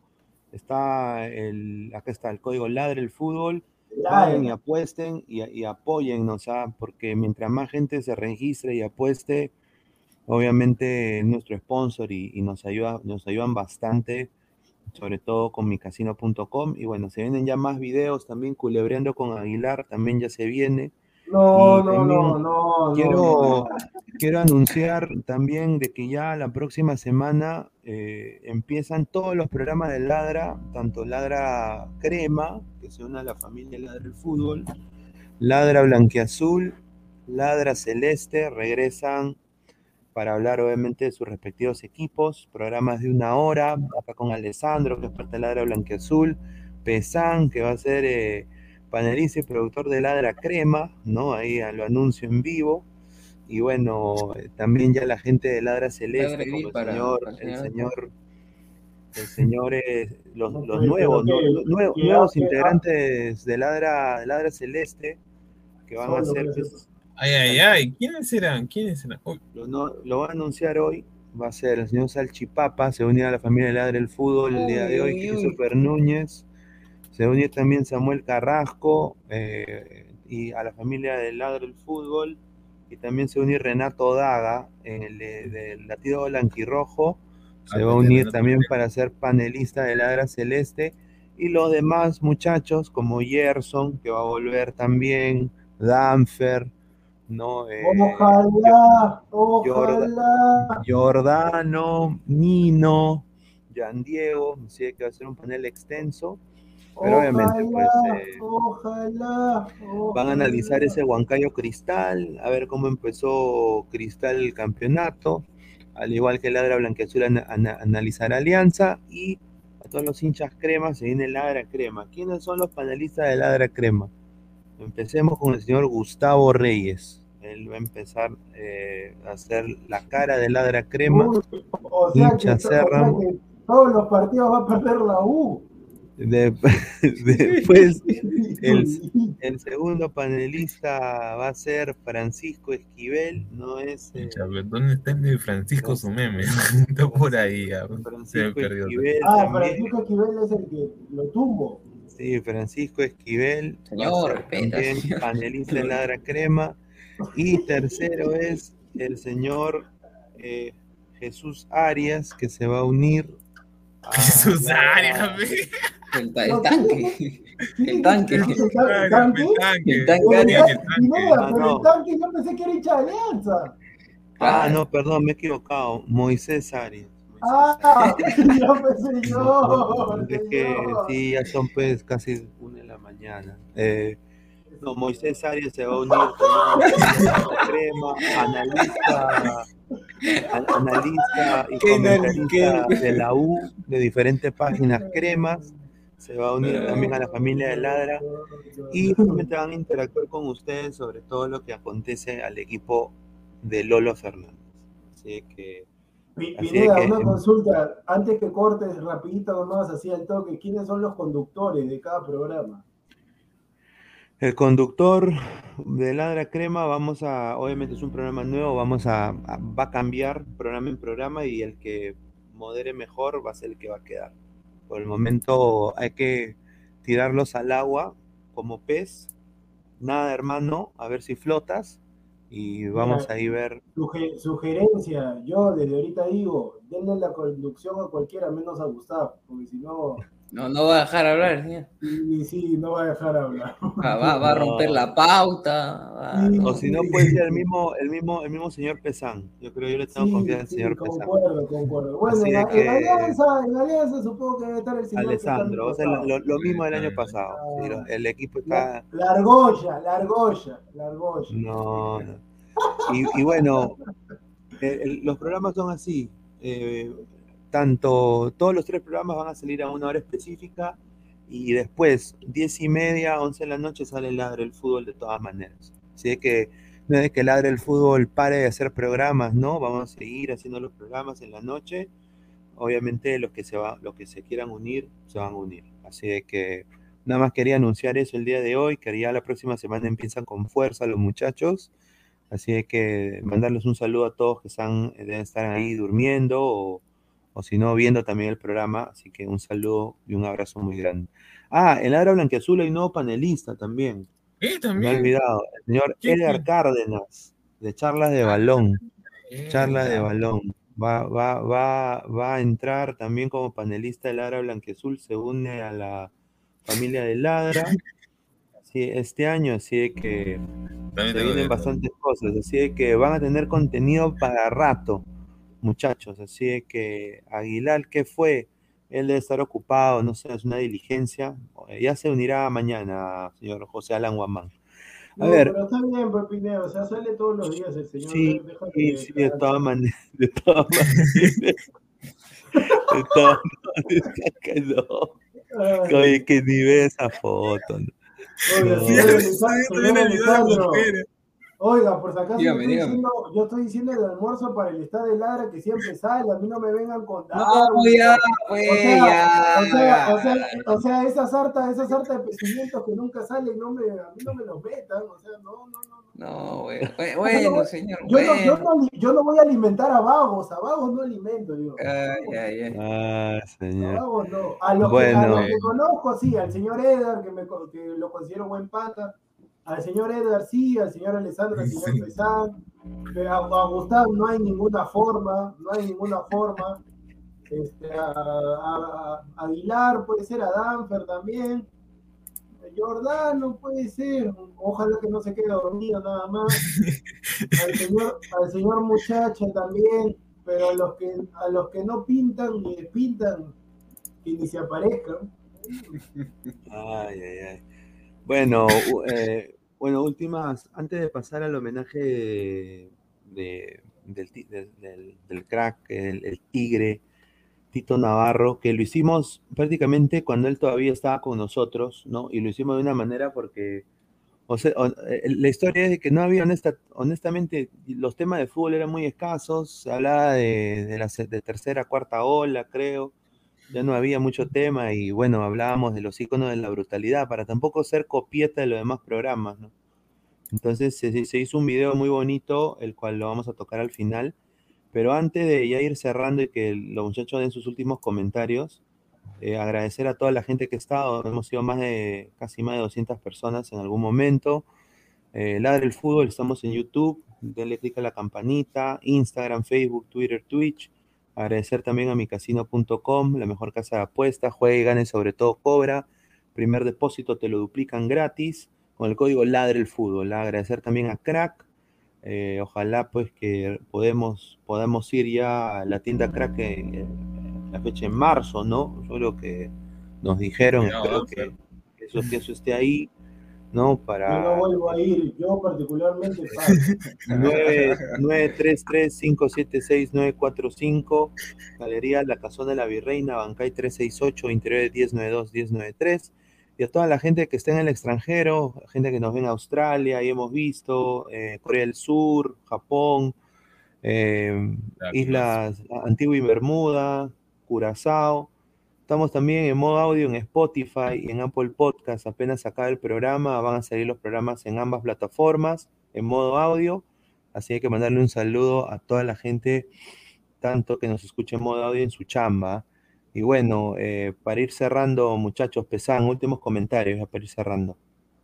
Está el, acá está el código Ladra el Fútbol. Vayan y apuesten y, y apóyennos, ¿ah? porque mientras más gente se registre y apueste, obviamente es nuestro sponsor y, y nos, ayuda, nos ayudan bastante, sobre todo con micasino.com. Y bueno, se vienen ya más videos también, culebreando con Aguilar, también ya se viene. No, no, no, no, no. Quiero, quiero anunciar también de que ya la próxima semana eh, empiezan todos los programas de Ladra, tanto Ladra Crema, que se une a la familia Ladra el Fútbol, Ladra Blanquiazul, Ladra Celeste, regresan para hablar obviamente de sus respectivos equipos, programas de una hora, acá con Alessandro, que es parte de Ladra Blanquiazul, Pesan, que va a ser eh, panelista y productor de Ladra Crema, ¿no? Ahí ah, lo anuncio en vivo. Y bueno, eh, también ya la gente de Ladra Celeste, Ladra como Gris el para- señor, para el señor el señor, los, nuevos, nuevos integrantes de Ladra, Celeste, que van a ser, pues, Ay, ay, ay. ¿Quiénes serán? ¿Quiénes serán? Lo, no- lo va a anunciar hoy, va a ser el señor Salchipapa, se va a unir a la familia de Ladra el Fútbol el día de hoy, Uy, uy, uy. Christopher Núñez, se va a unir también Samuel Carrasco eh, y a la familia de Ladra el Fútbol, y también se va a unir Renato Daga, el de- del latido blanquirrojo, se Ah, va a unir también para ser panelista de Ladra Celeste, y los demás muchachos como Gerson, que va a volver también, Danfer, ¿no? Eh, Ojalá, Jordan- ojalá. Giordano, Nino, Jan Diego, así que va a ser un panel extenso. Pero obviamente, pues. Eh, ojalá, Van a analizar ese Huancayo Cristal, a ver cómo empezó Cristal el campeonato. Al igual que Ladra Blanqueazul, an, analizar Alianza. Y a todos los hinchas crema se viene Ladra Crema. ¿Quiénes son los panelistas de Ladra Crema? Empecemos con el señor Gustavo Reyes. Él va a empezar eh, a hacer la cara de Ladra Crema. o sea que, todos los partidos va a perder la U. después, el, segundo panelista va a ser Francisco Esquivel, no es. Eh, ¿Dónde está el Francisco su meme? está por ahí. Francisco Esquivel. Ah, Francisco Esquivel es el que lo tumbo. Sí, Francisco Esquivel. Señor, también panelista de Ladra Crema. Y tercero es el señor eh, Jesús Arias, que se va a unir. Jesús Arias, el, tanque. El tanque. El tanque. El tanque. El tanque, yo pensé que era hincha de alianza. Ah, no, perdón, me he equivocado. Moisés Arias. Ah, yo pensé yo. Es que sí, ya son pues casi una de la mañana. Eh, no, Moisés Arias se va a unir con crema, analista, analista y comentarista de la U, de diferentes páginas cremas se va a unir también a la familia de Ladra y realmente van a interactuar con ustedes sobre todo lo que acontece al equipo de Lolo Fernández. Así que... Pineda, una consulta, antes que cortes rapidito nomás, así al toque, ¿quiénes son los conductores de cada programa? El conductor de Ladra Crema, vamos a, obviamente es un programa nuevo, vamos a, a, va a cambiar programa en programa y el que modere mejor va a ser el que va a quedar. Por el momento hay que tirarlos al agua como pez. Nada, hermano, a ver si flotas y vamos a ir ver. Sugerencia, yo desde ahorita digo, denle la conducción a cualquiera menos a Gustavo, porque si no. No, no va a dejar hablar, señor. Sí, sí, no va a dejar hablar. Va, va, a romper la pauta. o si no, puede ser el mismo, el mismo, el mismo señor Pesán. Yo creo que yo le tengo confianza al señor Pesán. Concuerdo, concuerdo. Bueno, en, que... en, Alianza, en Alianza supongo que debe estar el señor Alessandro, o sea, lo, lo, mismo del año pasado. Sí, el equipo está. La, argolla, la argolla, la argolla. No, no. Y, y bueno, el, los programas son así. Eh, tanto, todos los tres programas van a salir a una hora específica y después, diez y media, once de la noche, sale Ladre el Fútbol de todas maneras. Así que no es que Ladre el Fútbol pare de hacer programas, ¿no? Vamos a seguir haciendo los programas en la noche. Obviamente los que se, va, los que se quieran unir, se van a unir. Así que nada más quería anunciar eso el día de hoy, que ya la próxima semana empiezan con fuerza los muchachos. Así que mandarles un saludo a todos que están, deben estar ahí durmiendo o o si no, viendo también el programa. Así que un saludo y un abrazo muy grande. Ah, en la Blanqueazul hay nuevo panelista también. ¿Eh? ¿También? Me he olvidado. El señor Edgar Cárdenas, de Charlas de Balón. Charlas de Balón. Va, va, va, va a entrar también como panelista de Ladra Blanqueazul, se une a la familia de Ladra. Sí, este año, así que se vienen bastantes cosas, así que van a tener contenido para rato muchachos. Así que Aguilar, ¿qué fue? Él debe estar ocupado, no sé, es una diligencia. Ya se unirá mañana, señor José Alan Guamán. A ver. Pero está bien, Pepineo, o sea, sale todos los días el señor. Sí, sí, sí de todas maneras. De todas maneras. de todas maneras, no. Oye, que ni ve esa foto. ¿no? Oye, no. Alessandro, Oiga, por si acaso dígame, yo, estoy diciendo, yo, estoy diciendo, el almuerzo para el estado de Ladra que siempre sale, a mí no me vengan con No, ya, pues, o sea, ya, o sea, o sea, o sea, esa sarta, esa sarta de pecimientos que nunca salen, no me, a mí no me los metan, o sea, no, no, no. No, bueno, bueno señor. Yo, bueno. No, yo, no, yo, no, voy a alimentar a vagos, a vagos no alimento, digo. Ay, ay, ay. Ah, señor. A vagos no. A los, bueno. que, a los que conozco, sí, al señor Edgar, que, me, que lo considero buen pata al señor Edgar sí, al señor Alessandro, al señor Pesán, a, a, Gustavo no hay ninguna forma, no hay ninguna forma. Este, a, a, a Aguilar puede ser, a Danfer también. Jordano puede ser, ojalá que no se quede dormido nada más. Al señor, al señor Muchacha también. pero a los que a los que no pintan ni pintan que ni se aparezcan. Ay, ay, ay. Bueno, eh, bueno, últimas, antes de pasar al homenaje de, del, crack, el, tigre, Tito Navarro, que lo hicimos prácticamente cuando él todavía estaba con nosotros, ¿no? Y lo hicimos de una manera porque, o sea, eh, la historia es que no había, honesta, honestamente, los temas de fútbol eran muy escasos, se hablaba de, de la de tercera, cuarta ola, creo, ya no había mucho tema y bueno, hablábamos de los iconos de la brutalidad para tampoco ser copieta de los demás programas, ¿no? Entonces se, hizo un video muy bonito, el cual lo vamos a tocar al final, pero antes de ya ir cerrando y que los muchachos den sus últimos comentarios, eh, agradecer a toda la gente que ha estado, hemos sido más de, casi más de 200 personas en algún momento. Eh, Ladre el Fútbol, estamos en YouTube, denle click a la campanita, Instagram, Facebook, Twitter, Twitch. Agradecer también a micasino.com, la mejor casa de apuestas, juegue y gane, sobre todo cobra. Primer depósito te lo duplican gratis con el código Ladre el Fútbol. Agradecer también a Crack. Eh, ojalá pues que podemos, podamos ir ya a la tienda Crack en, la fecha en marzo, ¿no? Yo que nos dijeron, espero que, eso, que eso esté ahí. ¿No? Para... Yo no vuelvo a ir, yo particularmente 933-576-945, Galería La Cazón de la Virreina, Bancay 368, Interior 1092-1093, y a toda la gente que está en el extranjero, gente que nos ve en Australia, y hemos visto, eh, Corea del Sur, Japón, eh, Islas Antigua y Bermuda, Curazao, Estamos también en modo audio en Spotify y en Apple Podcast. Apenas acaba el programa, van a salir los programas en ambas plataformas en modo audio. Así que mandarle un saludo a toda la gente, tanto que nos escuche en modo audio en su chamba. Y bueno, eh, para ir cerrando, muchachos, pesan últimos comentarios para ir cerrando.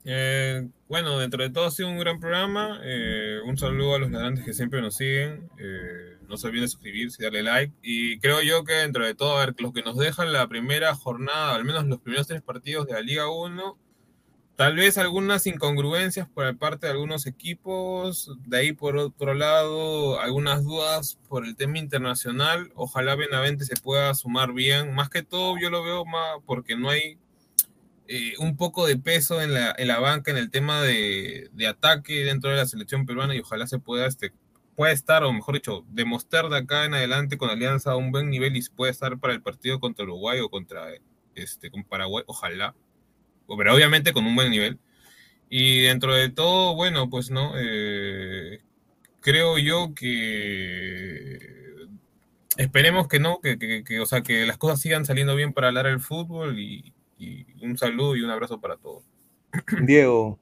Eh, bueno, dentro de todo ha sido un gran programa. Eh, un saludo a los ladrantes que siempre nos siguen. Eh, no se olviden de suscribirse y darle like. Y creo yo que dentro de todo, a ver, los que nos dejan la primera jornada, al menos los primeros tres partidos de la Liga 1, tal vez algunas incongruencias por parte de algunos equipos. De ahí, por otro lado, algunas dudas por el tema internacional. Ojalá Benavente se pueda sumar bien. Más que todo, yo lo veo más porque no hay eh, un poco de peso en la, en la banca en el tema de, de, ataque dentro de la selección peruana y ojalá se pueda, este, pueda estar, o mejor dicho, demostrar de acá en adelante con Alianza a un buen nivel y puede estar para el partido contra Uruguay o contra este, con Paraguay, ojalá, pero obviamente con un buen nivel. Y dentro de todo, bueno, pues no, eh, creo yo que esperemos que no, que, que, que, o sea, que las cosas sigan saliendo bien para hablar el fútbol y, y un saludo y un abrazo para todos. Diego.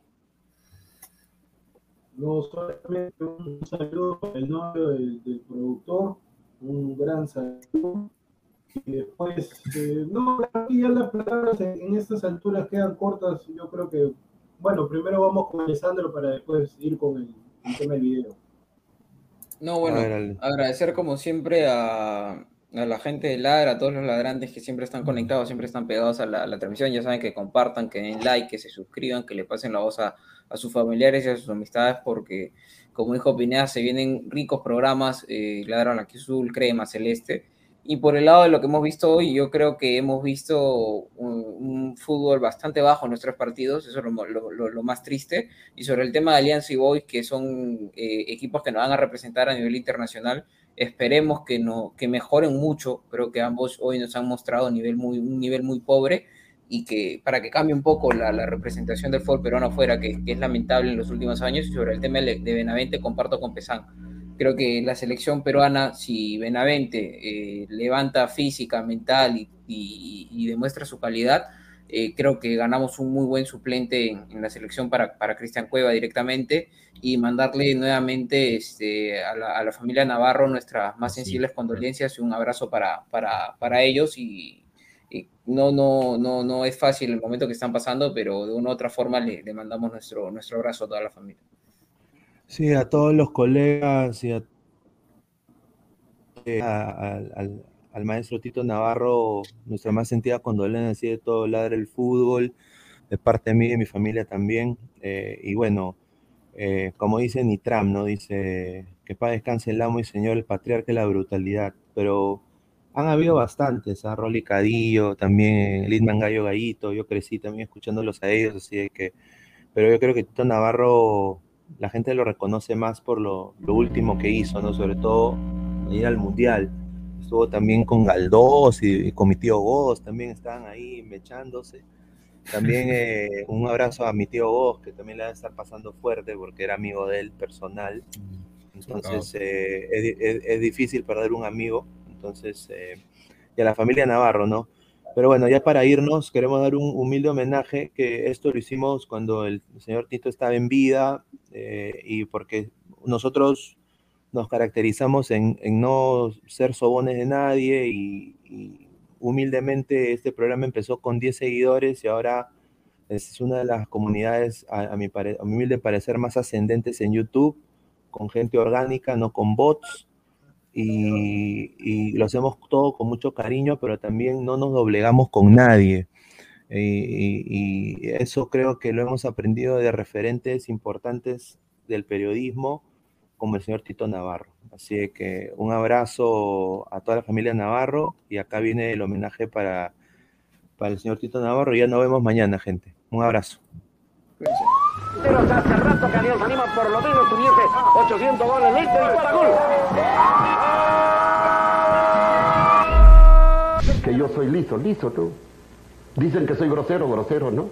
No, solamente un saludo el novio del, productor, un gran saludo. Y después, eh, no, ya las palabras en, estas alturas quedan cortas. Yo creo que, bueno, primero vamos con Alessandro para después ir con el, el tema del video. No, bueno, agradecer como siempre a, a la gente de Ladra, a todos los ladrantes que siempre están conectados, siempre están pegados a la, transmisión, ya saben que compartan, que den like, que se suscriban, que le pasen la voz a, sus familiares y a sus amistades, porque como dijo Pineda, se vienen ricos programas, eh, Ladra Azul, Crema, Celeste, y por el lado de lo que hemos visto hoy, yo creo que hemos visto un, fútbol bastante bajo en nuestros partidos, eso es lo, más triste. Y sobre el tema de Alianza y Boys, que son eh, equipos que nos van a representar a nivel internacional, Esperemos que, no, que mejoren mucho. Creo que ambos hoy nos han mostrado nivel muy, un nivel muy pobre y que para que cambie un poco la, representación del fútbol peruano afuera, que, es lamentable en los últimos años. Y sobre el tema de Benavente, comparto con Pesán. Creo que la selección peruana, si Benavente eh, levanta física, mental y demuestra su calidad, eh, creo que ganamos un muy buen suplente en, la selección para, para Cristian Cueva directamente y mandarle nuevamente este, a, la, familia Navarro nuestras más sensibles condolencias y un abrazo para, para, para ellos y, no, no, no, no es fácil el momento que están pasando, pero de una u otra forma le, le mandamos nuestro, nuestro abrazo a toda la familia. Sí, a todos los colegas y a, eh, al al maestro Tito Navarro nuestra más sentida condolencia de todo ladre el fútbol, de parte de mí y de mi familia también. Eh, y bueno, eh, como dice Nitram, ¿no? Dice que para descanse el amo y señor, el patriarca y la brutalidad. Pero han habido bastantes, a Rolly Cadillo, también Lidman Gallo Gallito, yo crecí también escuchándolos a ellos, así de que, pero yo creo que Tito Navarro, la gente lo reconoce más por lo, último que hizo, ¿no? Sobre todo ir al Mundial. Estuvo también con Galdós y, con mi tío Goz, también estaban ahí mechándose. También eh, un abrazo a mi tío Goz, que también le va a estar pasando fuerte porque era amigo de él personal. Entonces eh, es, difícil perder un amigo. Entonces, eh, y a la familia Navarro, ¿no? Pero bueno, ya para irnos, queremos dar un humilde homenaje, que esto lo hicimos cuando el señor Tito estaba en vida eh, y porque nosotros nos caracterizamos en, no ser sobones de nadie y, humildemente este programa empezó con 10 seguidores y ahora es una de las comunidades, a, mi, a mi humilde parecer, más ascendentes en YouTube, con gente orgánica, no con bots y, lo hacemos todo con mucho cariño, pero también no nos doblegamos con nadie. Y, eso creo que lo hemos aprendido de referentes importantes del periodismo, como el señor Tito Navarro. Así que un abrazo a toda la familia Navarro y acá viene el homenaje para, para el señor Tito Navarro. Y ya nos vemos mañana, gente. Un abrazo. Pero hace rato que Dios anima por lo menos tuviese 800 goles listo y para gol. Que yo soy liso, liso tú. Dicen que soy grosero, grosero, ¿no?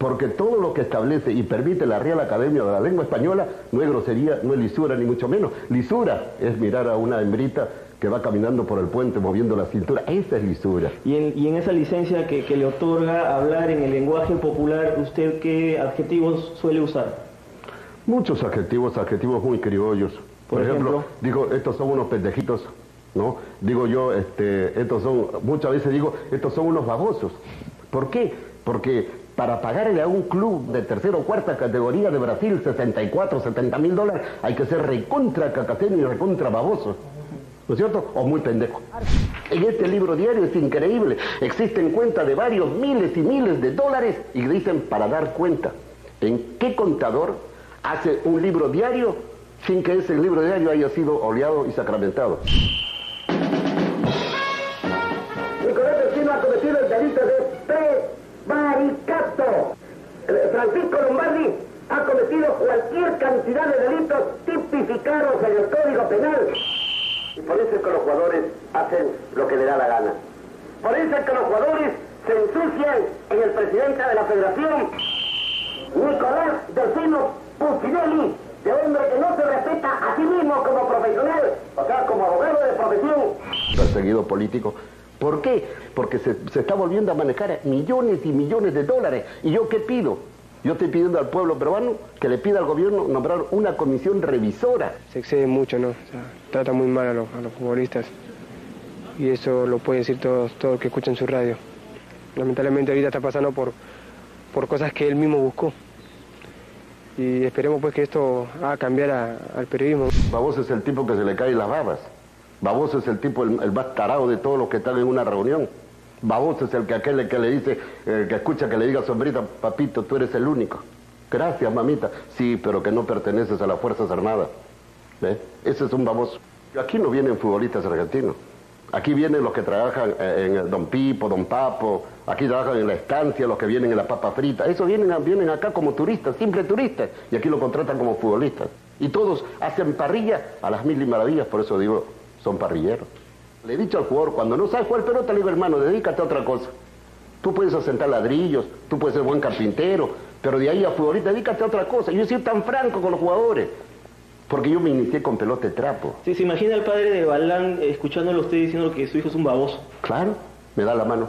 Porque todo lo que establece y permite la Real Academia de la Lengua Española no es grosería, no es lisura, ni mucho menos. Lisura es mirar a una hembrita que va caminando por el puente moviendo la cintura. Esa es lisura. Y en, esa licencia que, le otorga hablar en el lenguaje popular, ¿usted qué adjetivos suele usar? Muchos adjetivos, adjetivos muy criollos. Por, ejemplo, digo, estos son unos pendejitos, ¿no? Digo yo, este, estos son, muchas veces digo, estos son unos babosos. ¿Por qué? Porque para pagarle a un club de tercera o cuarta categoría de Brasil 64, 70 mil dólares, hay que ser recontra cacaceno y recontra baboso. ¿no es cierto? O muy pendejo. En este libro diario es increíble. Existen cuentas de varios miles y miles de dólares y dicen para dar cuenta. ¿En qué contador hace un libro diario sin que ese libro diario haya sido oleado y sacramentado? Prevaricato. Francisco Lombardi ha cometido cualquier cantidad de delitos tipificados en el Código Penal. Y por eso es que los jugadores hacen lo que le da la gana. Por eso es que los jugadores se ensucian en el presidente de la federación, Nicolás Delfino Puccinelli, de hombre que no se respeta a sí mismo como profesional, o sea, como abogado de profesión. Perseguido político. ¿Por qué? Porque se, se está volviendo a manejar millones y millones de dólares. ¿Y yo qué pido? Yo estoy pidiendo al pueblo peruano que le pida al gobierno nombrar una comisión revisora. Se excede mucho, ¿no? trata muy mal a los, futbolistas. Y eso lo puede decir todos todo que escuchan su radio. Lamentablemente ahorita está pasando por, por cosas que él mismo buscó. Y esperemos pues que esto haga cambiar al periodismo. Baboso es el tipo que se le caen las babas. Baboso es el tipo el, más tarado de todos los que están en una reunión. Baboso es el que aquel que le dice, eh, que escucha que le diga sombrita, papito, tú eres el único. Gracias, mamita. Sí, pero que no perteneces a las Fuerzas Armadas. ¿Ve? Ese es un baboso. Aquí no vienen futbolistas argentinos. Aquí vienen los que trabajan eh, en Don Pipo, Don Papo, aquí trabajan en la estancia, los que vienen en la papa frita. Esos vienen, vienen acá como turistas, simples turistas, y aquí lo contratan como futbolistas. Y todos hacen parrilla a las mil y maravillas, por eso digo, son parrilleros. Le he dicho al jugador, cuando no sabes jugar pelota, le digo, hermano, dedícate a otra cosa. Tú puedes asentar ladrillos, tú puedes ser buen carpintero, pero de ahí a futbolista, dedícate a otra cosa. Yo he sido tan franco con los jugadores, porque yo me inicié con pelota de trapo. Sí, se imagina el padre de Balán escuchándolo a usted diciendo que su hijo es un baboso. Claro, me da la mano.